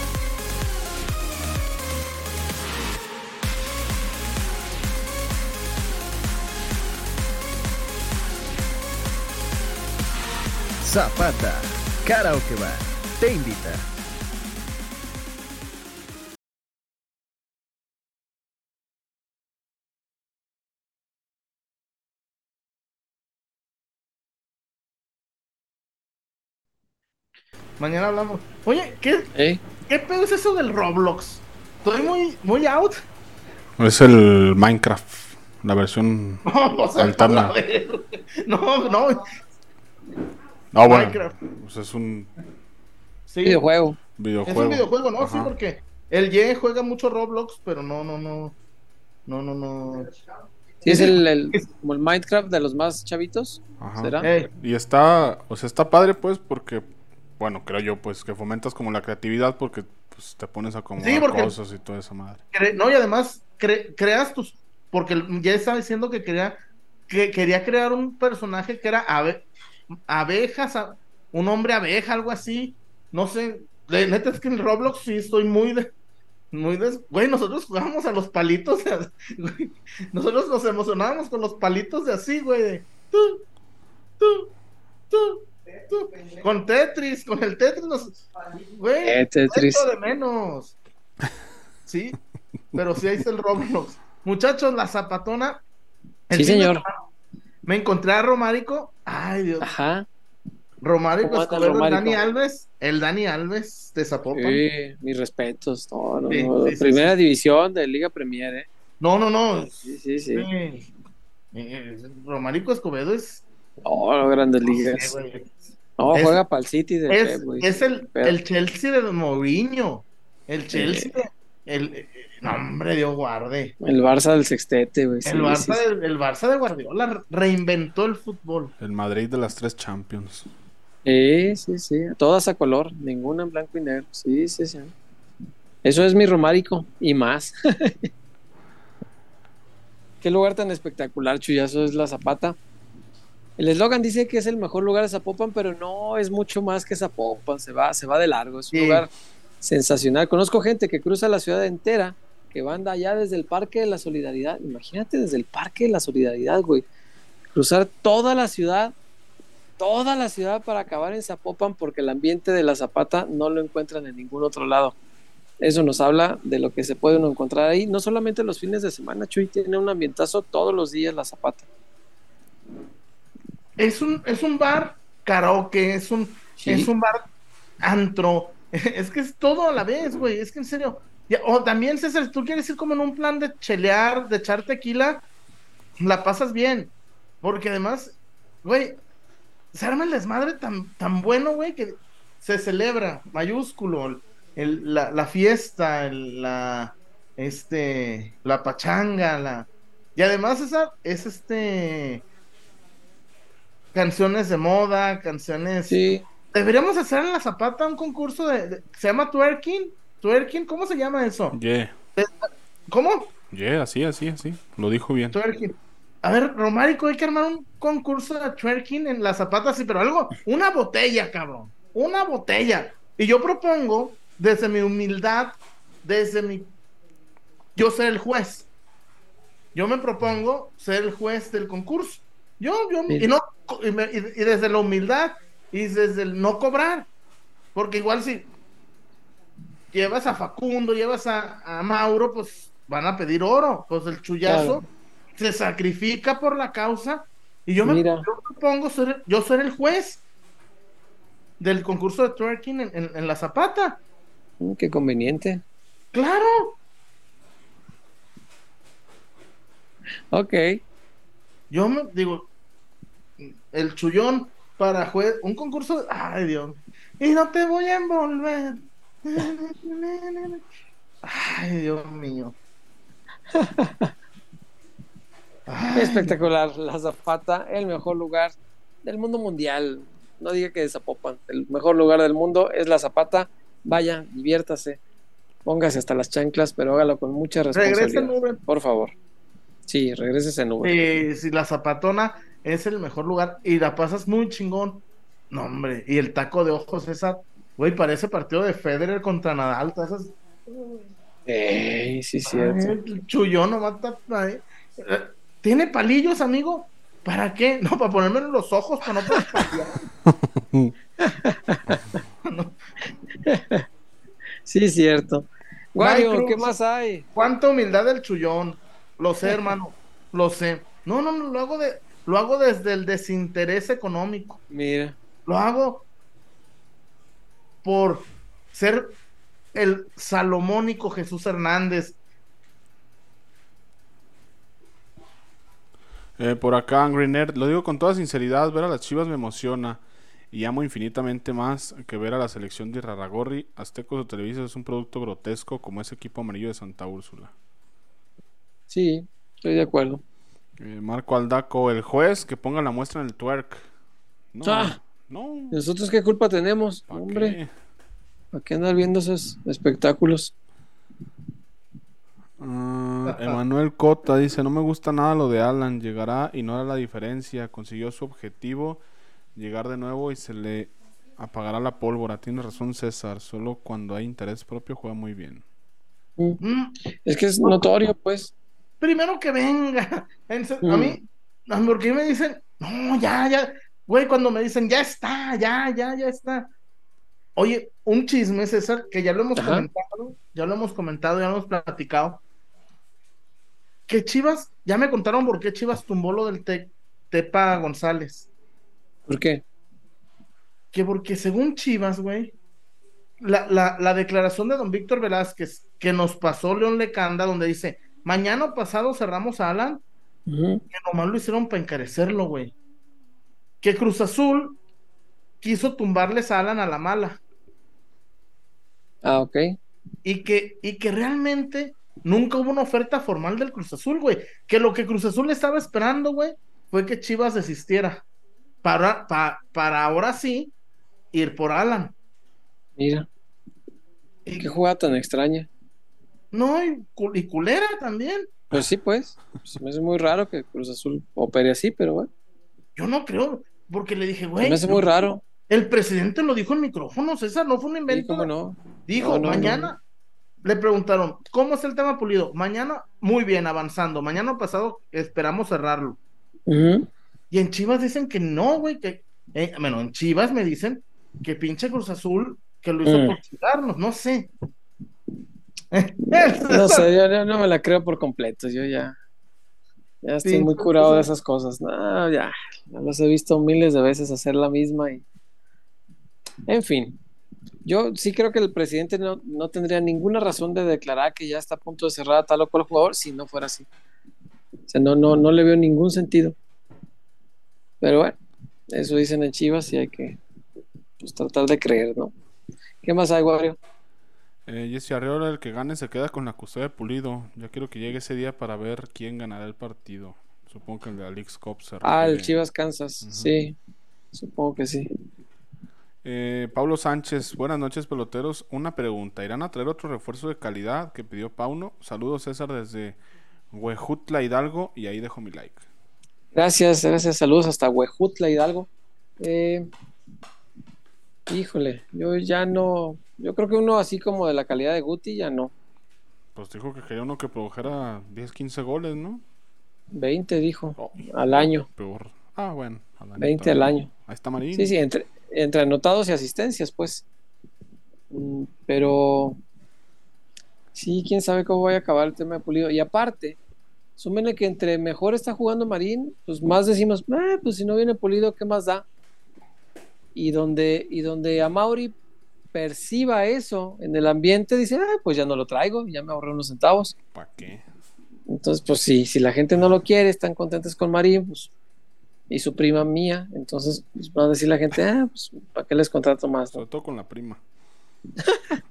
Zapata, Karaoke Bar, te invita. Mañana hablamos. Oye, ¿qué, ¿Eh? ¿qué pedo es eso del Roblox? Estoy muy, muy out. Es el Minecraft, la versión No, o sea, alterna. ver. no, no. Ah, bueno. Minecraft. pues es un Sí, Videojuego. videojuego. es un videojuego, ¿no? Sí, porque el Ye juega mucho Roblox, pero no, no, no. No, no, no. Sí, es el, el- como el Minecraft de los más chavitos. Ajá. ¿Será? Y está, o sea, está padre pues porque, bueno, creo yo pues que fomentas como la creatividad porque pues te pones a acomodar Sí, porque- cosas y toda esa madre. cre- no, y además cre- creas tus. Porque el ya estaba diciendo que quería, que quería crear un personaje que era ave- abejas, un hombre abeja, algo así. No sé. De, neta es que en Roblox sí estoy muy de. Muy des... Güey, nosotros jugábamos a los palitos. de- güey, nosotros nos emocionábamos con los palitos de así, güey. de tú, tú, tú, tú. Con Tetris, con el Tetris. Nos... Güey, Eh, Tetris. de menos. Sí, pero sí ahí está el Roblox. Muchachos, la zapatona. el Sí, señor. semana Me encontré a Romárico. Ay, Dios. Ajá. Romárico ¿Cómo anda el Escobedo, Romárico? Dani Alves. El Dani Alves de Zapopan. Sí, mis respetos. No, no, Sí, no. sí, sí, Primera sí. división de Liga Premier, ¿eh? No, no, no. Sí, sí, sí. Eh, Romárico Escobedo es. Oh, no, grandes no sé, ligas. No, Es- juega para el City de Es, Pep, es el, el Chelsea de Mourinho. El Chelsea de. El, no, hombre, Dios guarde. El Barça del sextete, güey. sí, El Barça, sí, sí. de, el Barça de Guardiola reinventó el fútbol. El Madrid de las tres Champions. Sí, sí, sí. Todas a color, ninguna en blanco y negro. Sí, sí, sí. Eso es mi romárico y más. Qué lugar tan espectacular, Chuyazo, es la Zapata. El eslogan dice que es el mejor lugar de Zapopan, pero no es mucho más que Zapopan. Se va, se va de largo. Es un Sí. lugar sensacional. Conozco gente que cruza la ciudad entera, que van de allá desde el Parque de la Solidaridad. Imagínate desde el Parque de la Solidaridad, güey. Cruzar toda la ciudad toda la ciudad para acabar en Zapopan porque el ambiente de la Zapata no lo encuentran en ningún otro lado. Eso nos habla de lo que se puede uno encontrar ahí, no solamente los fines de semana, Chuy tiene un ambientazo todos los días la Zapata. Es un, es un bar karaoke, es un, Sí. es un bar antro. Es que es todo a la vez, güey. Es que en serio. O también, César, tú quieres ir como en un plan de chelear, de echar tequila, la pasas bien. Porque además, güey, se arma el desmadre tan, tan bueno, güey, que se celebra, mayúsculo, el- la, la fiesta, el- la, este, la pachanga, la... Y además esa es este... Canciones de moda, canciones... Sí, Deberíamos hacer en la Zapata un concurso de, de- ¿Se llama twerking? ¿Twerking? ¿Cómo se llama eso? Yeah. ¿Cómo? Yeah, así, así, así. Lo dijo bien. Twerking. A ver, Romárico, hay que armar un concurso de twerking en la Zapata, sí, pero algo, una botella, cabrón. Una botella. Y yo propongo, desde mi humildad, desde mi... Yo ser el juez. Yo me propongo ser el juez del concurso. Yo, yo, Sí. y, no, y, me- y- y desde la humildad y desde el no cobrar. Porque igual si llevas a Facundo, llevas a, a Mauro, pues van a pedir oro. Pues el chullazo Claro. se sacrifica por la causa. Y yo me Mira. yo propongo ser, yo ser el juez del concurso de twerking en, en- en la Zapata. mm, qué conveniente. Claro. Ok, Yo me digo, el chullón para juez, un concurso, de- ay Dios, y no te voy a envolver. Ay, Dios mío. Ay, espectacular. La Zapata, el mejor lugar del mundo mundial. No diga que de Zapopan, el mejor lugar del mundo es la Zapata. Vaya, diviértase. Póngase hasta las chanclas, pero hágalo con mucha Regresa en responsabilidad. Uber. Por favor. Sí, regreses en Uber. Eh, si la zapatona es el mejor lugar y la pasas muy chingón. No, hombre, y el taco de ojos esa, Güey, parece partido de Federer contra Nadal. todas esas- Ey, sí, cierto. El Chullón nomás está. Eh, ¿Tiene palillos, amigo? ¿Para qué? No, para ponerme en los ojos, para no poder. Sí, cierto. ¿qué más hay? Cuánta humildad del Chullón. Lo sé, hermano. Lo sé. No, no, no, lo hago de, lo hago desde el desinterés económico. Mira. Lo hago por ser el salomónico Jesús Hernández. Eh, por acá, Angry Nerd, lo digo con toda sinceridad, ver a las chivas me emociona y amo infinitamente más que ver a la selección de Raragorri. Aztecos o Televisa es un producto grotesco como ese equipo amarillo de Santa Úrsula. Sí, estoy de acuerdo. Eh, Marco Aldaco, el juez que ponga la muestra en el twerk. No, Ah. No. ¿Nosotros qué culpa tenemos? ¿pa' Hombre, qué? ¿para qué andar viendo esos espectáculos? Ah, Emanuel Cota dice, no me gusta nada lo de Alan, llegará y no hará la diferencia, consiguió su objetivo, llegar de nuevo y se le apagará la pólvora. Tiene razón César, solo cuando hay interés propio juega muy bien. Mm, Mm, Es que es notorio, pues. primero que venga. A Mm. a mí, porque me dicen, no, ya, ya, güey, cuando me dicen, ya está, ya, ya, ya está. Oye, un chisme, César, que ya lo hemos Ajá. comentado, ya lo hemos comentado, ya lo hemos platicado. Que Chivas, ya me contaron por qué Chivas tumbó lo del Te- Tepa González. ¿Por qué? Que porque según Chivas, güey, la, la, la declaración de don Víctor Velázquez que nos pasó León Lecanda, donde dice, mañana pasado cerramos a Alan, Ujú. que nomás lo hicieron para encarecerlo, güey. Que Cruz Azul quiso tumbarles a Alan a la mala. Ah, ok. Y que, y que realmente nunca hubo una oferta formal del Cruz Azul, güey. Que lo que Cruz Azul estaba esperando, güey, fue que Chivas desistiera. Para, pa- para ahora sí ir por Alan. Mira, Y, qué jugada tan extraña. no, y, y culera también. Pues sí, pues. Se me hace muy raro que Cruz Azul opere así, pero bueno. Yo no creo, porque le dije, güey. me hace muy raro. El presidente lo dijo en micrófono, César, no fue un Sí, invento. cómo no. Dijo, No, no, mañana le preguntaron, ¿cómo es el tema pulido? Mañana, muy bien, avanzando. Mañana pasado esperamos cerrarlo. Y en Chivas dicen que no, güey, que, eh, bueno, en Chivas me dicen que pinche Cruz Azul, que lo hizo Mm. por chingarnos, no sé. No sé, yo, yo no me la creo por completo. Yo ya. Ya estoy Sí, muy curado de esas cosas. No, ya. Ya los he visto miles de veces hacer la misma y. En fin. Yo sí creo que el presidente no, no tendría ninguna razón de declarar que ya está a punto de cerrar a tal o cual jugador si no fuera así. O sea, no, no, no le veo ningún sentido. Pero bueno, eso dicen en Chivas y hay que pues, tratar de creer, ¿no? ¿Qué más hay, Wario? Eh, Jesse Arreola, el que gane se queda con la custodia de Pulido. Ya quiero que llegue ese día para ver quién ganará el partido. Supongo que el de Alex Cop se Ah, el. Chivas Kansas, sí. Supongo que sí. Eh, Pablo Sánchez, buenas noches peloteros. Una pregunta, ¿irán a traer otro refuerzo de calidad que pidió Pauno? Saludos César desde Huejutla Hidalgo y ahí dejo mi like. Gracias, gracias. Saludos hasta Huejutla Hidalgo. Eh, híjole, yo ya no. Yo creo que uno así como de la calidad de Guti ya no. Pues dijo que quería uno que produjera 10, 15 goles, ¿no? 20 dijo Oh, al año. peor. Ah, bueno. al año 20 al año. Ahí está Marín. Sí, sí, entre, entre anotados y asistencias, pues. Mm, Pero sí, quién sabe cómo vaya a acabar el tema de Pulido. Y aparte, súmenle que entre mejor está jugando Marín, pues más decimos, "Ah, pues si no viene Pulido, ¿qué más da? Y donde, y donde a Mauri perciba eso en el ambiente, dice, ah, pues ya no lo traigo, ya me ahorré unos centavos. ¿Para qué? Entonces, pues sí, si la gente no lo quiere, están contentos con Marín, pues, y su prima mía, entonces pues, va a decir la gente, ah, pues, ¿para qué les contrato más? no? Sobre todo con la prima.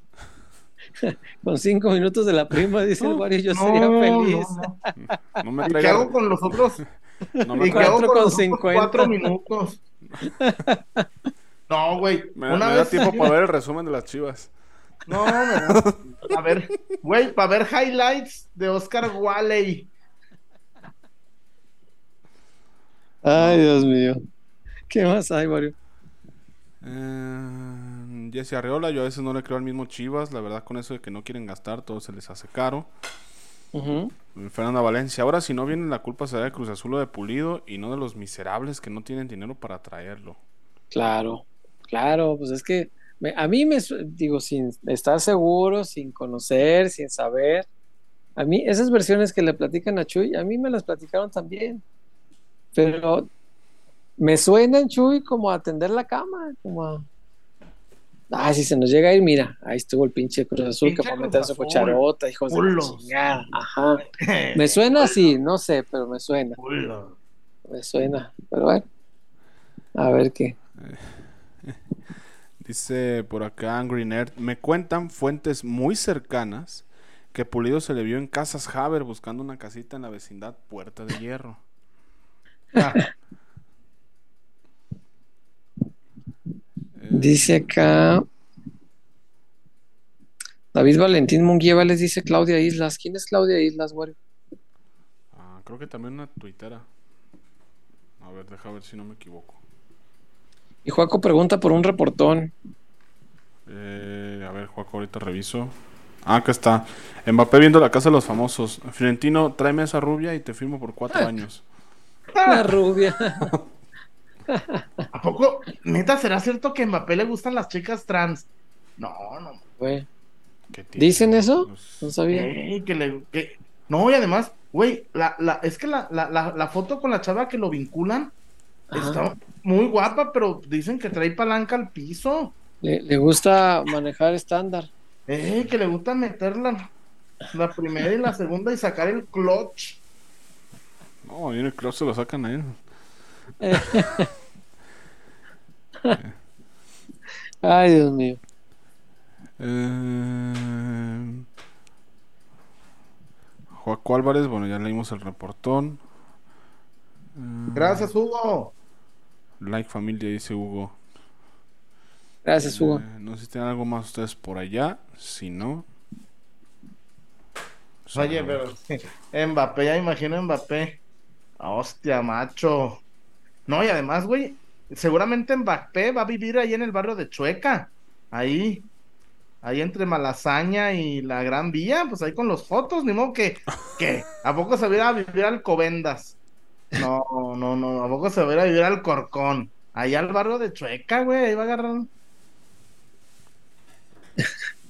Con cinco minutos de la prima, dice el No, Wario, yo No, sería feliz. no. No me ¿Y qué traiga- hago con los otros? no me ¿Y qué traiga- hago Cuatro con con los otros cincuenta. cuatro minutos? No, güey. Me, Una me da vez tiempo para ver el resumen de las chivas. No, me da- A ver, güey, para ver highlights de Oscar Wally. Ay, Dios mío. ¿Qué más hay, Wario? Eh, Jesse Arreola, yo a veces no le creo al mismo Chivas, la verdad con eso de que no quieren gastar, todo se les hace caro. Ujú. Fernanda Valencia, ahora si no viene la culpa será de Cruz Azul o de Pulido y no de los miserables que no tienen dinero para traerlo. Claro, claro, pues es que me- a mí me, digo, sin estar seguro, sin conocer, sin saber, a mí esas versiones que le platican a Chuy, a mí me las platicaron también, pero me suenan, Chuy, como a atender la cama, como a... Ah, si se nos llega a ir, mira, ahí estuvo el pinche Cruz Azul que fue a meter su Azul. cucharota, hijos de chingada. Ajá. Me suena así, no sé, pero me suena, me suena, pero bueno, a ver qué. Dice por acá Angry Nerd, me cuentan fuentes muy cercanas que Pulido se le vio en Casas Haber buscando una casita en la vecindad Puerta de Hierro. Ah, Dice acá David Valentín Munguía les dice Claudia Islas. ¿Quién es Claudia Islas, güey? ah, creo que también una tuitera. A ver, deja ver si no me equivoco. Y Juaco pregunta por un reportón. Eh, a ver, Juaco, ahorita reviso. Ah, acá está. Mbappé viendo la casa de los famosos. Fiorentino, tráeme esa rubia y te firmo por cuatro años. La rubia. ¿A poco, neta, será cierto que a Mbappé le gustan las chicas trans? No, no. Güey. ¿Qué tiene? ¿Dicen eso? Pues, No sabía. Ey, que le, que- No, y además, güey, la, la, es que la, la, la, la foto con la chava que lo vinculan Ajá. está muy guapa, pero dicen que trae palanca al piso. Le, le gusta manejar estándar. Ey, que le gusta meter la, la primera y la segunda y sacar el clutch. No, y en el club se lo sacan a él. Ay, Dios mío. Eh... Joaco Álvarez, bueno, ya leímos el reportón. Eh, Gracias, Hugo. Like familia, dice Hugo. Gracias, Hugo. Eh, no sé si tienen algo más ustedes por allá. Si no. pues, Oye, pero Mbappé, ya imagino Mbappé. Hostia, macho. No, y además, güey, seguramente Mbappé va a vivir ahí en el barrio de Chueca. Ahí. Ahí entre Malasaña y la Gran Vía, pues ahí con los fotos, ni modo que, que, ¿a poco se va a vivir al Covendas? No, no, no, ¿a poco se va a ir a vivir al Corcón? Ahí al barrio de Chueca, güey, ahí va a agarrar.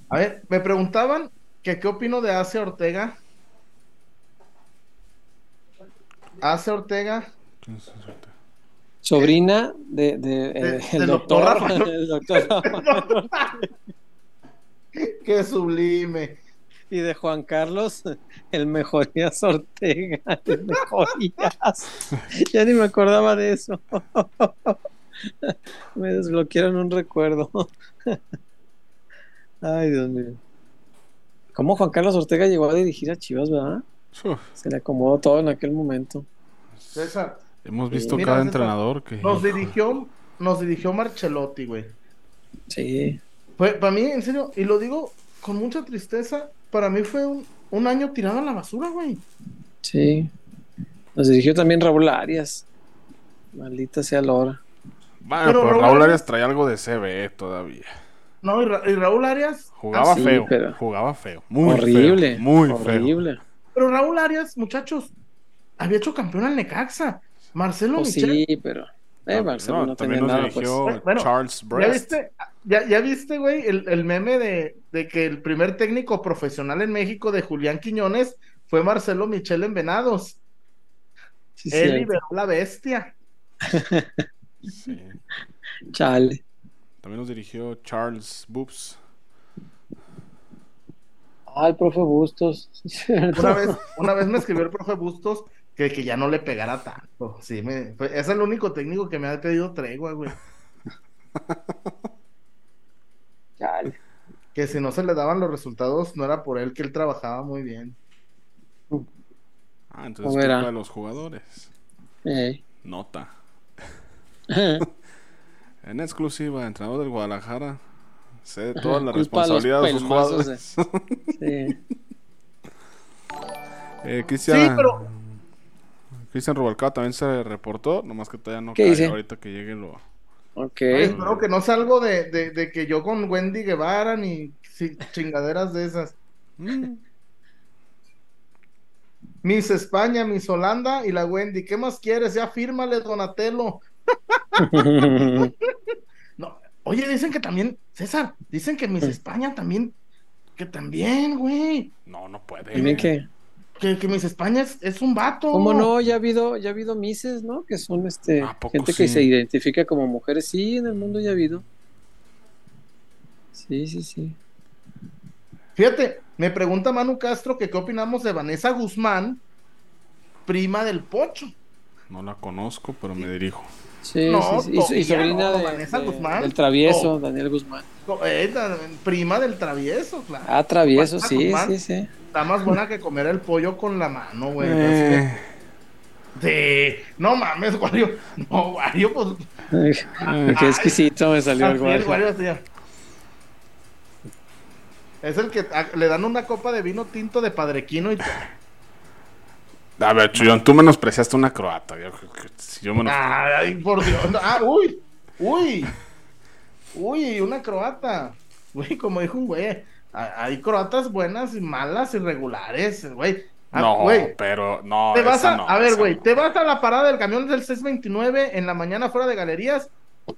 A ver, me preguntaban que qué opino de Ace Ortega. Ace Ortega. Sobrina de, de, eh, De- el del doctor. doctor el doctor qué sublime. Y de Juan Carlos, el Mejorías Ortega. El Mejorías. ya ni me acordaba de eso. me desbloquearon un recuerdo. Ay, Dios mío. ¿Cómo Juan Carlos Ortega llegó a dirigir a Chivas, verdad? Uf, Se le acomodó todo en aquel momento. César, hemos visto cada entrenador que. nos dirigió, nos dirigió Marcelotti, güey. Sí. Fue, para mí, en serio, y lo digo con mucha tristeza, para mí fue un, un año tirado a la basura, güey. Sí. Nos dirigió también Raúl Arias. Maldita sea Lora. Bueno, Pero pero, Raúl Raúl Arias- traía algo de CB todavía. No, y, Ra- y Raúl Arias, Jugaba Ah, sí, feo. pero- Jugaba feo. Muy horrible. feo. Muy feo. horrible. pero Raúl Arias, muchachos, había hecho campeón al Necaxa. Marcelo Michel, sí, pero. Eh, no, también tenía nos nada, pues. Bueno, Charles ¿ya Brest. viste, ya, ya viste, güey, el, el meme de, de que el primer técnico profesional en México de Julián Quiñones fue Marcelo Michel en Venados. Sí, Él cierto. liberó la bestia. Sí. Chale. También nos dirigió Charles Boobs. Ah, el profe Bustos. Una vez, una vez me escribió el profe Bustos que, que ya no le pegara tanto. Sí, me, fue- es el único técnico que me ha pedido tregua, güey. Chale. Que si no se le daban los resultados, no era por él que él trabajaba muy bien. Ah, entonces ¿Cómo culpa era? de los jugadores. Eh. Nota. En exclusiva, entrenador del Guadalajara. Sé de toda la responsabilidad de sus jugadores. Sí. Eh, Cristian. Sí, pero- Cristian Rubalcaba también se reportó, nomás que todavía no ¿Qué cae. dice? Ahorita que llegue lo, Ok. Ay, espero que no salgo de, de, de que yo con Wendy Guevara ni chingaderas de esas. Mm. Miss España, Miss Holanda y la Wendy. ¿Qué más quieres? Ya fírmale, Donatello. No, oye, dicen que también, César, dicen que Miss España también, que también, güey, No, no puede. También que, que, que Miss España es, es un vato. ¿cómo no? Ya ha habido, ya ha habido mises, ¿no? Que son este ¿A poco gente que se identifica como mujeres. Sí, en el mundo ya ha habido. Sí, sí, sí. Fíjate, me pregunta Manu Castro que qué opinamos de Vanessa Guzmán, prima del Pocho. No la conozco, pero me dirijo. Sí, No, sí, sí. Y, sobrina no, de, Vanessa de- Guzmán. del travieso, No. Daniel Guzmán. Eh, prima del travieso, claro. Ah, travieso, Vanessa sí, Guzmán sí, sí. Está más buena que comer el pollo con la mano, güey. Eh, no mames, Wario. No, Wario, pues. Ay, Qué exquisito me salió el. Wario hacía. Es el que ah, le dan una copa de vino tinto de padrequino y. a ver, Chuyón, tú menospreciaste una croata. Yo, yo menos- Ay, por Dios. Ah, uy, uy. Uy, una croata. Güey, como dijo un güey. Hay croatas buenas y malas y regulares, güey. Ah, no, güey. pero no. Te vas a, no, a ver, güey, no. te vas a la parada del camión del 629 en la mañana fuera de galerías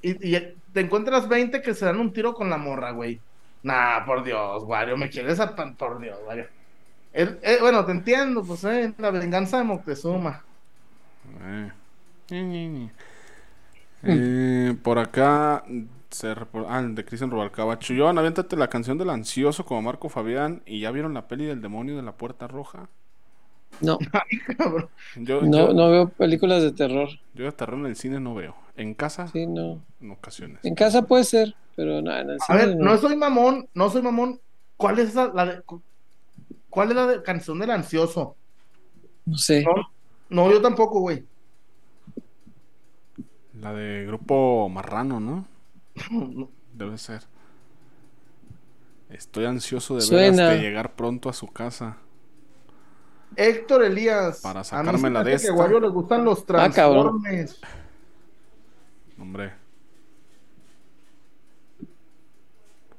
y, y te encuentras 20 que se dan un tiro con la morra, güey. Nah, por Dios, Wario, me quieres a por Dios, Wario. El- eh, bueno, te entiendo, pues, eh, la venganza de Moctezuma. Eh. Eh, por acá se repor- ah, el de Cristian Rubalcaba. Chuyón, aviéntate la canción del ansioso como Marco Fabián. ¿Y ya vieron la peli del demonio de la puerta roja? No, Ay, cabrón. Yo, no, yo, no veo películas de terror. yo de terror en el cine no veo. En casa, Sí, no. en ocasiones. En casa puede ser, pero no, en el A cine ver, no soy mamón, no soy mamón. ¿Cuál es la, la de, cuál es la de- canción del ansioso? No sé. No, no, yo tampoco, güey. La de Grupo Marrano, ¿no? No, Debe ser. Estoy ansioso de veras de llegar pronto a su casa. Héctor Elías. Para a mí se sacármela me de que esta. a Wario le gustan los Ah, cabrón. transformes. Hombre.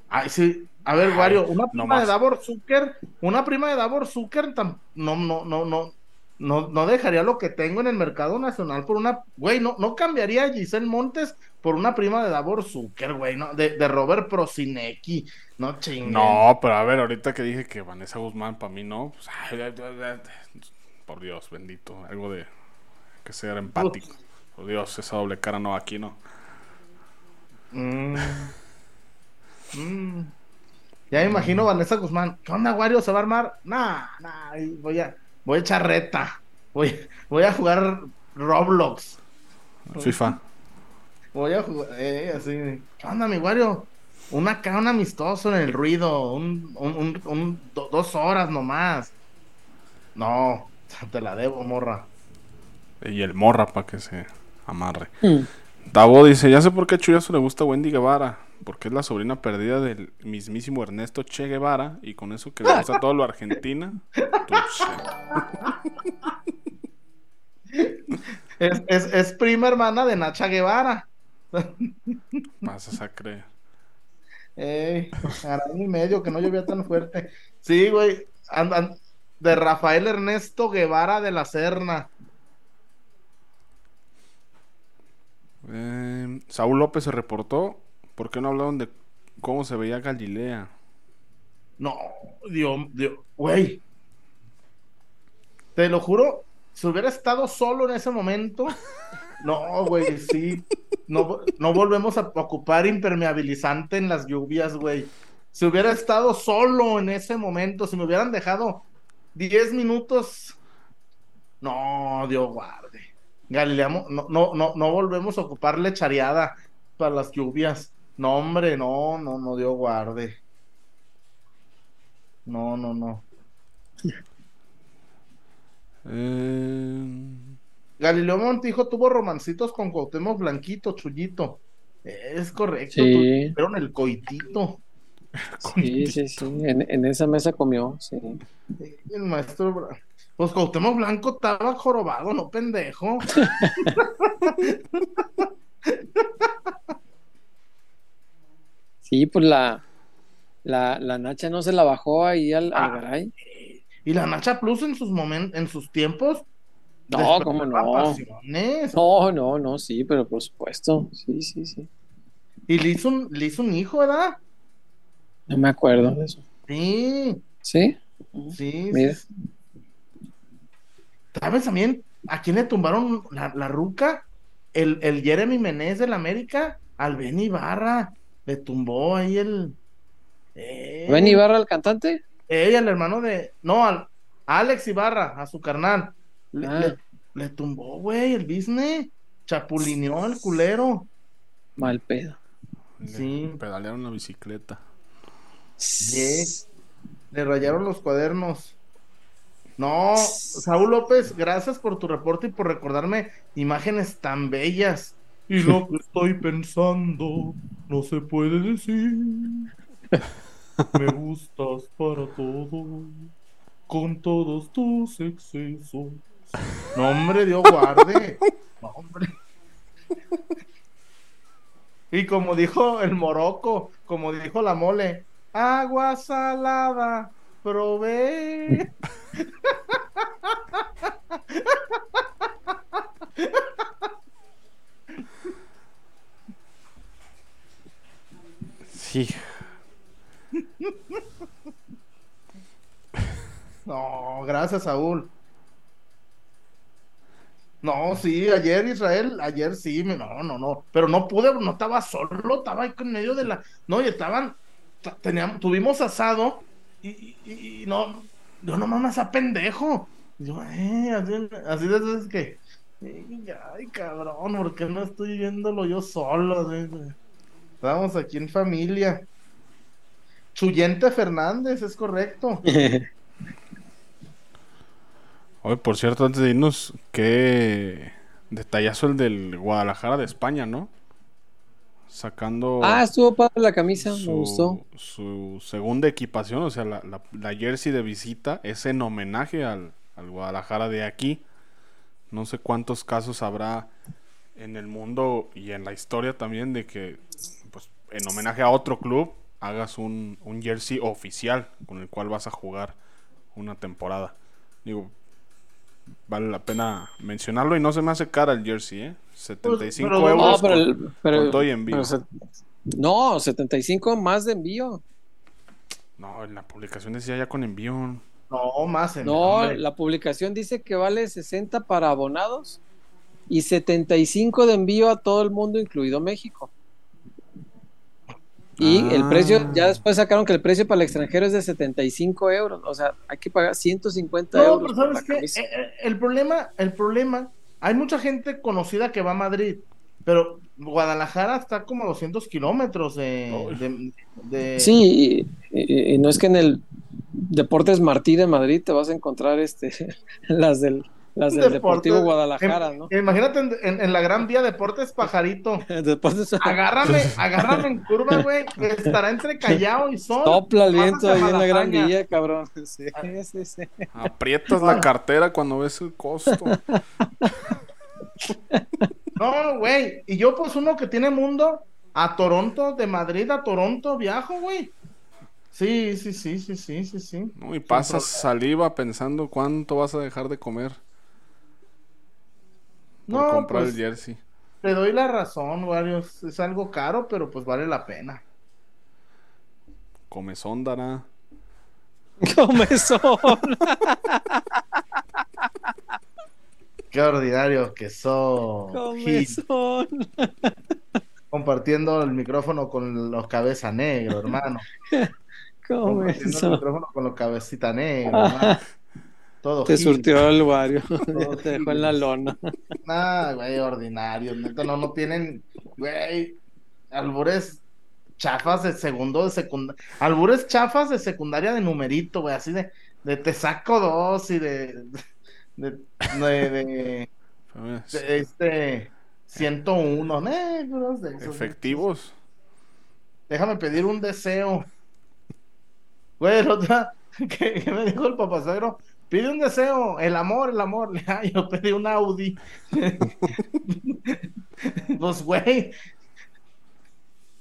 Ay, sí. A ver, Wario, una prima de Davor Zucker, una prima de Davor Zucker no, no, no, no, no, no dejaría lo que tengo en el mercado nacional por una, güey, no, no cambiaría a Giselle Montes por una prima de Davor Zucker, güey, no, de, de Robert Prosinecki, no chinguen. No, pero a ver, ahorita que dije que Vanessa Guzmán para mí no, pues, ay, ay, ay, ay, por Dios, bendito, algo de que ser empático. Por Dios, esa doble cara no, aquí no. Mm. Mm. Ya me imagino Vanessa Guzmán. ¿Qué onda, Wario? ¿Se va a armar? Nah, nah, ahí voy a, voy a echar reta. Voy, voy a jugar Roblox. FIFA. Voy a jugar, eh, así. ¿Qué onda, mi Wario? Una acá, un amistoso en el ruido. Un, un, un- un- do- dos horas nomás. No, te la debo, morra. Y el morra para que se amarre. Mm. Davo dice, ya sé por qué a Chuyazo le gusta Wendy Guevara. Porque es la sobrina perdida del mismísimo Ernesto Che Guevara. Y con eso que le gusta todo lo argentina. Es, es, es prima hermana de Nacha Guevara. Pasas a creer. Ey, y medio que no llovía tan fuerte. Sí, güey. Andan de Rafael Ernesto Guevara de la Serna. Eh, Saúl López se reportó. ¿Por qué no hablaron de cómo se veía Galilea? No, Dios, Dios, güey. Te lo juro, si hubiera estado solo en ese momento, no, güey, sí. No, no volvemos a ocupar impermeabilizante en las lluvias, güey. Si hubiera estado solo en ese momento, si me hubieran dejado 10 minutos, no, Dios guarde. Galilea, no, no, no, no volvemos a ocupar lechareada para las lluvias. No, hombre, no, no, no, Dios guarde. No, no, no. Eh, Galileo Montijo tuvo romancitos con Cuauhtémoc Blanquito, Chullito. Es correcto, Sí. tuvieron el coitito. Sí, sí, sí. En, en esa mesa comió, sí. El maestro, pues Cuauhtémoc Blanco estaba jorobado, no pendejo. Sí, pues la, la, la Nacha no se la bajó ahí al, al Ah. Garay. Y la Nacha Plus en sus momentos, en sus tiempos. No, cómo no. pasiones. No, no, no, sí, pero por supuesto. Sí, sí, sí. Y le hizo un, le hizo un hijo, ¿verdad? No me acuerdo de eso. Sí, ¿Sí? sí. Mira. ¿Sabes también a quién le tumbaron la, la ruca? El, el Jeremy Menez del América, al Ben Ibarra. Le tumbó ahí el. Eh, ¿Ven Ibarra el cantante? Ella, el hermano de. No, al Alex Ibarra, a su carnal. Le, Ah. le- le tumbó, güey, el Disney. Chapulineó el culero. Mal pedo. Le Sí. Pedalearon la bicicleta. Yes. Le rayaron los cuadernos. No, Saúl López, gracias por tu reporte y por recordarme imágenes tan bellas. Y lo que estoy pensando no se puede decir. Me gustas para todo, con todos tus excesos. No, hombre, Dios guarde. No, hombre. Y como dijo el Morocco, como dijo la mole, agua salada, probé. No, gracias, Saúl. No, sí, ayer Israel, ayer sí, no, no, no, pero no pude, no estaba solo, estaba ahí en medio de la, no, y estaban, ta- teníamos, tuvimos asado y, y- no, yo no mames a pendejo, yo, eh, así, así veces que, ay, ay, cabrón, ¿por qué no estoy viéndolo yo solo? Así Estamos aquí en familia. Chuyente Fernández, es correcto. Oye, por cierto, antes de irnos, qué detallazo el del Guadalajara de España, ¿no? Sacando Ah, estuvo padre la camisa, me su, gustó. su segunda equipación, o sea, la, la- la jersey de visita es en homenaje al, al Guadalajara de aquí. No sé cuántos casos habrá en el mundo y en la historia también de que, en homenaje a otro club, hagas un, un jersey oficial con el cual vas a jugar una temporada. Digo, vale la pena mencionarlo y no se me hace cara el jersey, ¿eh? 75 pero- No, euros pero, con- el- pero- con todo y envío. pero se- no, 75 más de envío. No, en la publicación decía ya con envío. No, más en No, la publicación dice que vale 60 para abonados y 75 de envío a todo el mundo, incluido México. Y el Ah. precio, ya después sacaron que el precio para el extranjero es de 75 euros. O sea, hay que pagar 150 No, euros. pero por sabes la qué. Eh, eh, el problema, el problema, hay mucha gente conocida que va a Madrid, pero Guadalajara está como a 200 kilómetros de, de- de- Sí, y, y- y no es que en el Deportes Martí de Madrid te vas a encontrar este las del, las del Deportes- Deportivo Guadalajara, Em- ¿no? Imagínate en, en- en la Gran Vía Deportes Pajarito. Deportes Agárrame, agárrame en curva, güey. Estará entre Callao y Sol. Sopla el viento ahí a en la Gran. Vía, cabrón. Sí, sí, sí. Aprietas la cartera cuando ves el costo. No, güey. Y yo, pues, uno que tiene mundo, a Toronto, de Madrid a Toronto, viajo, güey. Sí, sí, sí, sí, sí, sí, sí. ¿no? Y pasas saliva pensando cuánto vas a dejar de comer por No, comprar pues, el jersey. te doy la razón, Wario. Es, algo caro, pero pues vale la pena. Comezón dará. Comezón. Qué ordinario que. Gil. Comezón. Compartiendo el micrófono con los cabeza negro, hermano. Compartiendo el micrófono con los cabecita negro, hermano. Todo Te Gil. surtió el Wario. Ya te dejó en la lona. Nah, güey, ordinario. Neta, no, no tienen, güey, albures chafas de segundo, de secundaria. Albures chafas de secundaria de numerito, güey, así de, de te saco dos y de, de, de, de- de este 101 negros. De esos, Efectivos. Déjame pedir un deseo. Güey, ¿qué, qué me dijo el papacero? Pide un deseo, el amor, el amor. Yo pedí un Audi. pues, güey.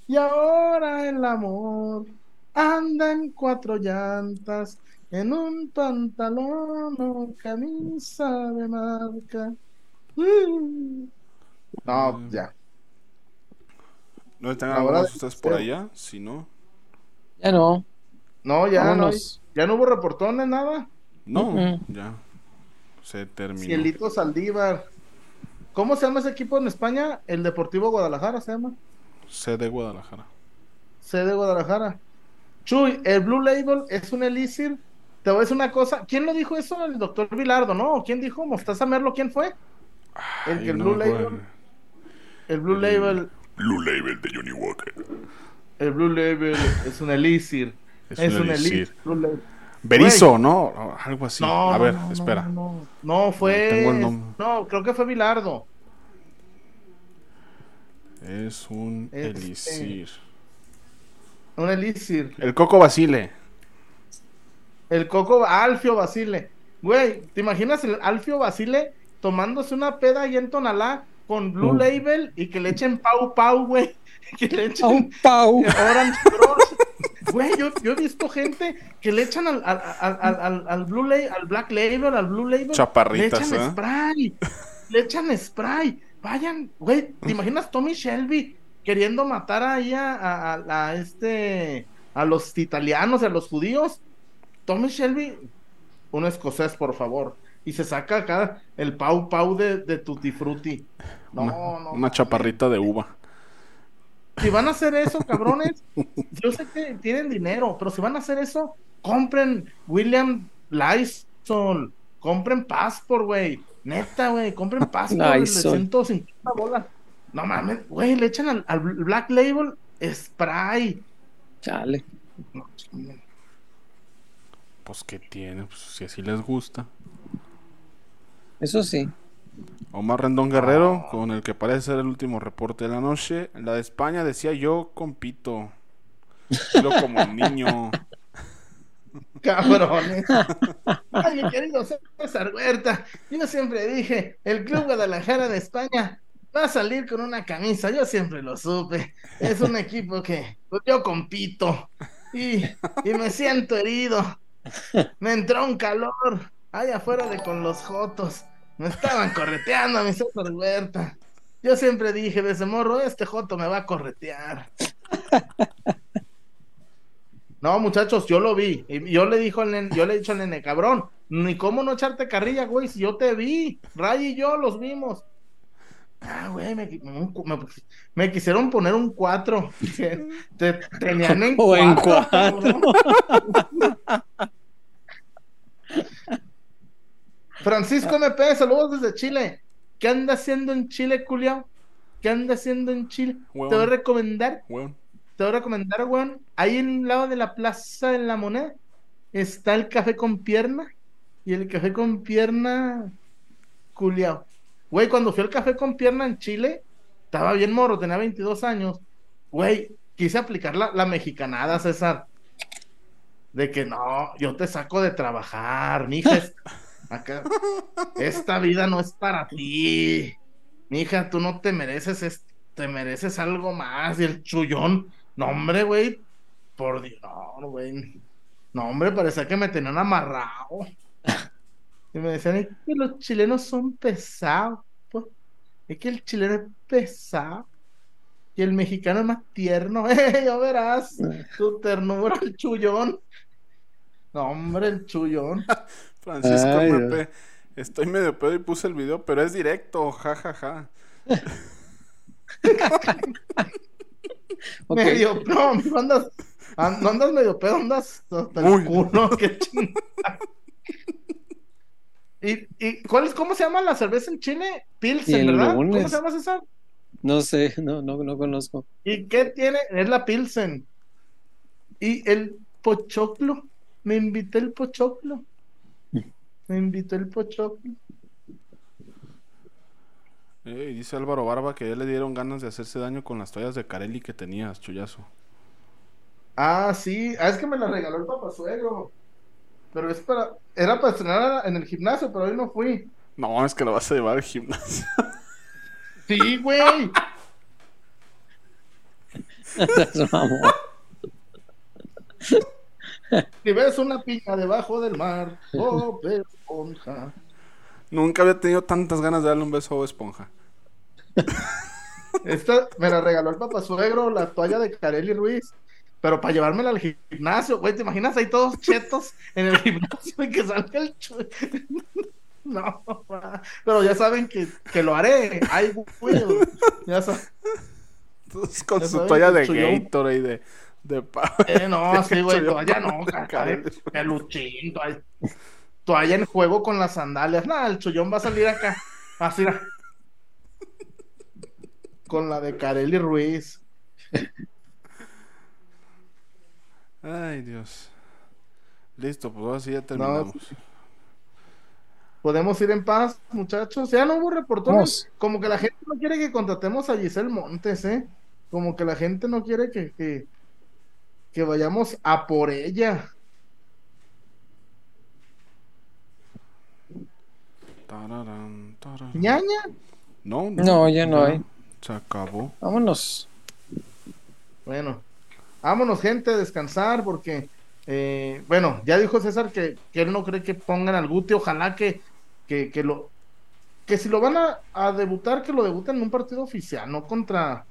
Y ahora el amor anda en cuatro llantas, en un pantalón o camisa de marca. Mm. No, ya. ¿No están Ahora algunos de- ustedes por allá? Si no. Ya no. No, ya no, ya no hubo reportones, nada. No, ya. Se terminó. Cielito Saldívar. ¿Cómo se llama ese equipo en España? El Deportivo Guadalajara se llama. C de Guadalajara. Sede Guadalajara. Chuy, el Blue Label es un elixir. Te voy a decir una cosa. ¿Quién lo dijo eso? El doctor Vilardo, ¿no? ¿Quién dijo? ¿Mostaza Merlo? ¿Quién fue? El Ay, que el no Blue Label. El Blue Label. Blue Label de Johnny Walker. El Blue Label es un elixir. Es Es, un un elixir. elixir. Blue Label. Berizo, ¿no? Algo así. No, a ver, no, espera. No, no, fue. Tengo el nombre. No, creo que fue Vilardo. Es un Este. elixir. Un elixir. El Coco Basile. El Coco Alfio Basile. Güey, ¿te imaginas el Alfio Basile tomándose una peda ahí en Tonalá con Blue. Label y que le echen Pau Pau, güey? Que le echen Pau, pau. Orange Crush. Güey, yo, yo he visto gente que le echan al, al, al, al, al- al Blue Label, al Black Label, al Blue Label. Chaparritas, Le echan ¿eh? spray. Le echan spray. Vayan, güey, ¿te imaginas Tommy Shelby queriendo matar ahí a, a- a- a este a los italianos, a los judíos? Tommy Shelby, un escocés, por favor. Y se saca acá el pau pau de, de Tutti Frutti. No, una, no. una chaparrita de uva. Si van a hacer eso, cabrones, yo sé que tienen dinero, pero si van a hacer eso, compren William Lysol, compren Passport, güey. Neta, güey, compren Passport de Lysol. 150 bolas. No mames, güey, le echan al, al Black Label spray. Chale. No. Pues que tiene, pues si así les gusta. Eso sí. Omar Rendón Guerrero, con el que parece ser el último reporte de la noche. La de España decía yo compito. Yo como un niño. Cabrones. Ay, mi querido César Huerta, yo siempre dije, el Club Guadalajara de España va a salir con una camisa, yo siempre lo supe. Es un equipo que pues, yo compito y, y me siento herido. Me entró un calor allá afuera de con los Jotos. Me estaban correteando a mi César Huerta. Yo siempre dije desde morro, este Joto me va a corretear. No, muchachos, yo lo vi. Yo le dijo al yo le he dicho al nene, cabrón, ni cómo no echarte carrilla, güey, si yo te vi. Ray y yo los vimos. Ah, güey, me, me, quisieron poner un 4. Te, tenían en 4. O cuatro, en Francisco MP, saludos desde Chile. ¿Qué anda haciendo en Chile, culiao? ¿Qué anda haciendo en Chile? Te voy a recomendar te voy a recomendar, weón. Ahí en el lado de la Plaza de la Moneda está el café con pierna. Y el café con pierna, culiao. Güey, cuando fui al café con pierna en Chile, estaba bien moro, tenía 22 años. Güey, quise aplicar la, la mexicanada, César. De que no, yo te saco de trabajar, mija. Acá, esta vida no es para ti. Mija, tú no te mereces es- te mereces algo más. Y el chullón, no, hombre, güey, por Dios, no, güey. No, hombre, parecía que me tenían amarrado. Y me decían, es que los chilenos son pesados. pues. Es que el chileno es pesado. Y el mexicano es más tierno. Eh, ya verás. Tu ternura, el chullón. No, hombre, el chullón. Francisco Ay. Estoy medio pedo y puse el video, pero es directo. Ja, ja, ja. Medio, no, no andas, an- no andas medio pedo, andas hasta el Uy. culo, qué chingada. ¿Y, y cuál es, cómo se llama la cerveza en Chile? Pilsen, ¿verdad? ¿Cómo se llama César? No sé, no, no, no conozco. ¿Y qué tiene? Es la Pilsen. Y el pochoclo. Me invité el pochoclo. Me invitó el pochoclo. Eh, y dice Álvaro Barba que ya le dieron ganas de hacerse daño con las toallas de Carelli que tenías, chullazo. Ah, sí. Ah, es que me la regaló el papasuegro. Pero es para. Era para estrenar en el gimnasio, pero hoy no fui. No, es que lo vas a llevar al gimnasio. Sí, güey. Si ves una piña debajo del mar, oh, Esponja. Nunca había tenido tantas ganas de darle un beso a Bob Esponja. Esta me la regaló el papá suegro, la toalla de Carely Ruiz. Pero para llevármela al gimnasio, güey, ¿te imaginas ahí todos chetos en el gimnasio y que salga el chu... No, pero ya saben que, que lo haré. Ay, güey, ya saben. Con Ya su saben toalla de Gatorade y de, de pa- Eh, no, sí, güey, con no, cara, peluchín, toalla, toalla en juego con las sandalias. Nada, el chullón va a salir acá, así, con la de Carely Ruiz. Ay, Dios. Listo, pues ahora sí ya terminamos. Podemos ir en paz, muchachos. Ya no hubo reportones. Como que la gente no quiere que contratemos a Giselle Montes, ¿eh? Como que la gente no quiere que, que, que vayamos a por ella. Tararán, tararán. ¿Ñaña? No, No, ya no hay. Se acabó. Vámonos. Bueno, vámonos, gente, a descansar porque, eh, bueno, ya dijo César que, que él no cree que pongan al Guti. Ojalá que, que, que lo. Que si lo van a, a debutar, que lo debuten en un partido oficial, no contra.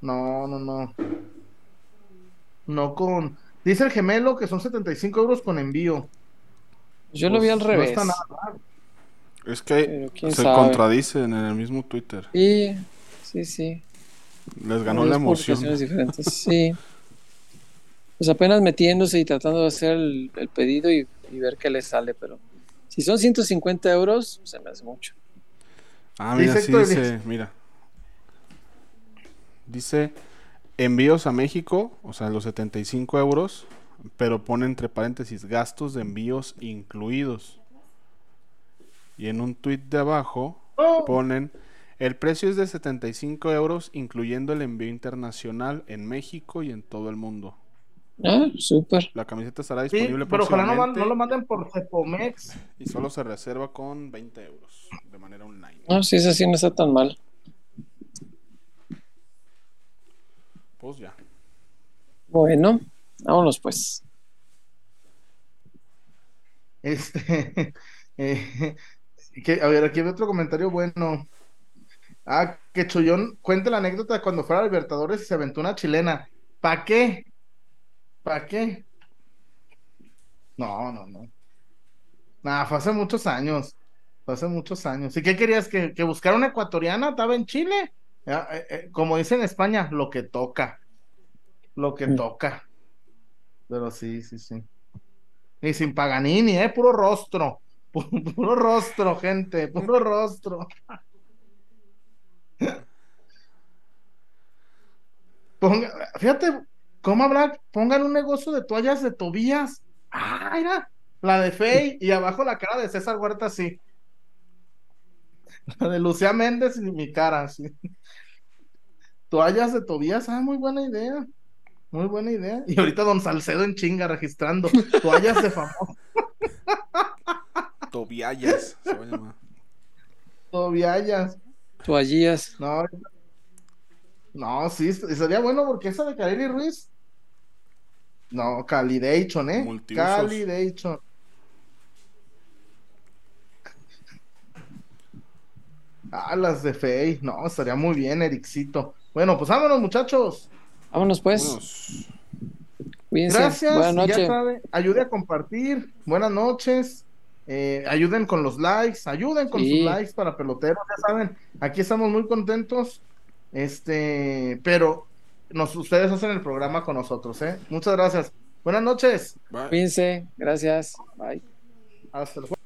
No, no, no. No con. Dice el gemelo que son 75 euros con envío. Yo lo vi al Pues, no revés. está nada. Es que se sabe. contradicen en el mismo Twitter. Sí, sí, sí. Les ganó la emoción. diferentes, sí. Pues apenas metiéndose y tratando de hacer el, el pedido y, y ver qué le sale, pero si son 150 euros, se me hace mucho. Ah, mira, Dice sí dice, mira. Dice envíos a México, o sea, los 75 euros, pero pone entre paréntesis gastos de envíos incluidos. Y en un tweet de abajo Oh, ponen el precio es de 75 euros incluyendo el envío internacional en México y en todo el mundo. Ah, súper. La camiseta estará sí, disponible pero ojalá no, no lo manden por Cepomex. y solo se reserva con 20 euros de manera online. No, sí, eso sí no está tan mal. Pues ya. Bueno, vámonos pues. Este, eh, que, a ver, aquí hay otro comentario bueno. Ah, que Chullón cuente la anécdota de cuando fuera a Libertadores y se aventó una chilena. ¿Para qué? ¿Para qué? No, no, no. Nah, fue hace muchos años. Fue hace muchos años. ¿Y qué querías? ¿Que, que buscara una ecuatoriana? ¿Estaba en Chile? Eh, eh, como dicen en España, lo que toca. Lo que Mm. toca. Pero sí, sí, sí. Y sin Paganini, ¿eh? Puro rostro. Pu- Puro rostro, gente. Puro rostro. Ponga, fíjate, ¿cómo habrá? Pongan un negocio de toallas de Tobías. Ah, mira. La de Fey y abajo la cara de César Huerta, así. La de Lucía Méndez y mi cara, así. Toallas de Tobías, ah, muy buena idea. Muy buena idea. Y ahorita Don Salcedo en chinga registrando toallas de famoso. Tobiayas se va a llamar. Toallas. Toallillas. No, no, sí, sería bueno porque esa de Kareli Ruiz. No, Calidation, ¿eh? Multiusos. Calidation. Ah, las de Fey. No, estaría muy bien, Ericito. Bueno, pues vámonos, muchachos. Vámonos pues. Vámonos. Cuídense. Gracias. Buenas y ya noches. sabe, ayude a compartir. Buenas noches. Eh, ayuden con los likes. Ayuden con Sí. sus likes para peloteros. Ya saben, aquí estamos muy contentos. Este, pero nos, ustedes hacen el programa con nosotros, ¿eh? Muchas gracias. Buenas noches. Bye. Cuídense. Gracias. Bye. Hasta luego.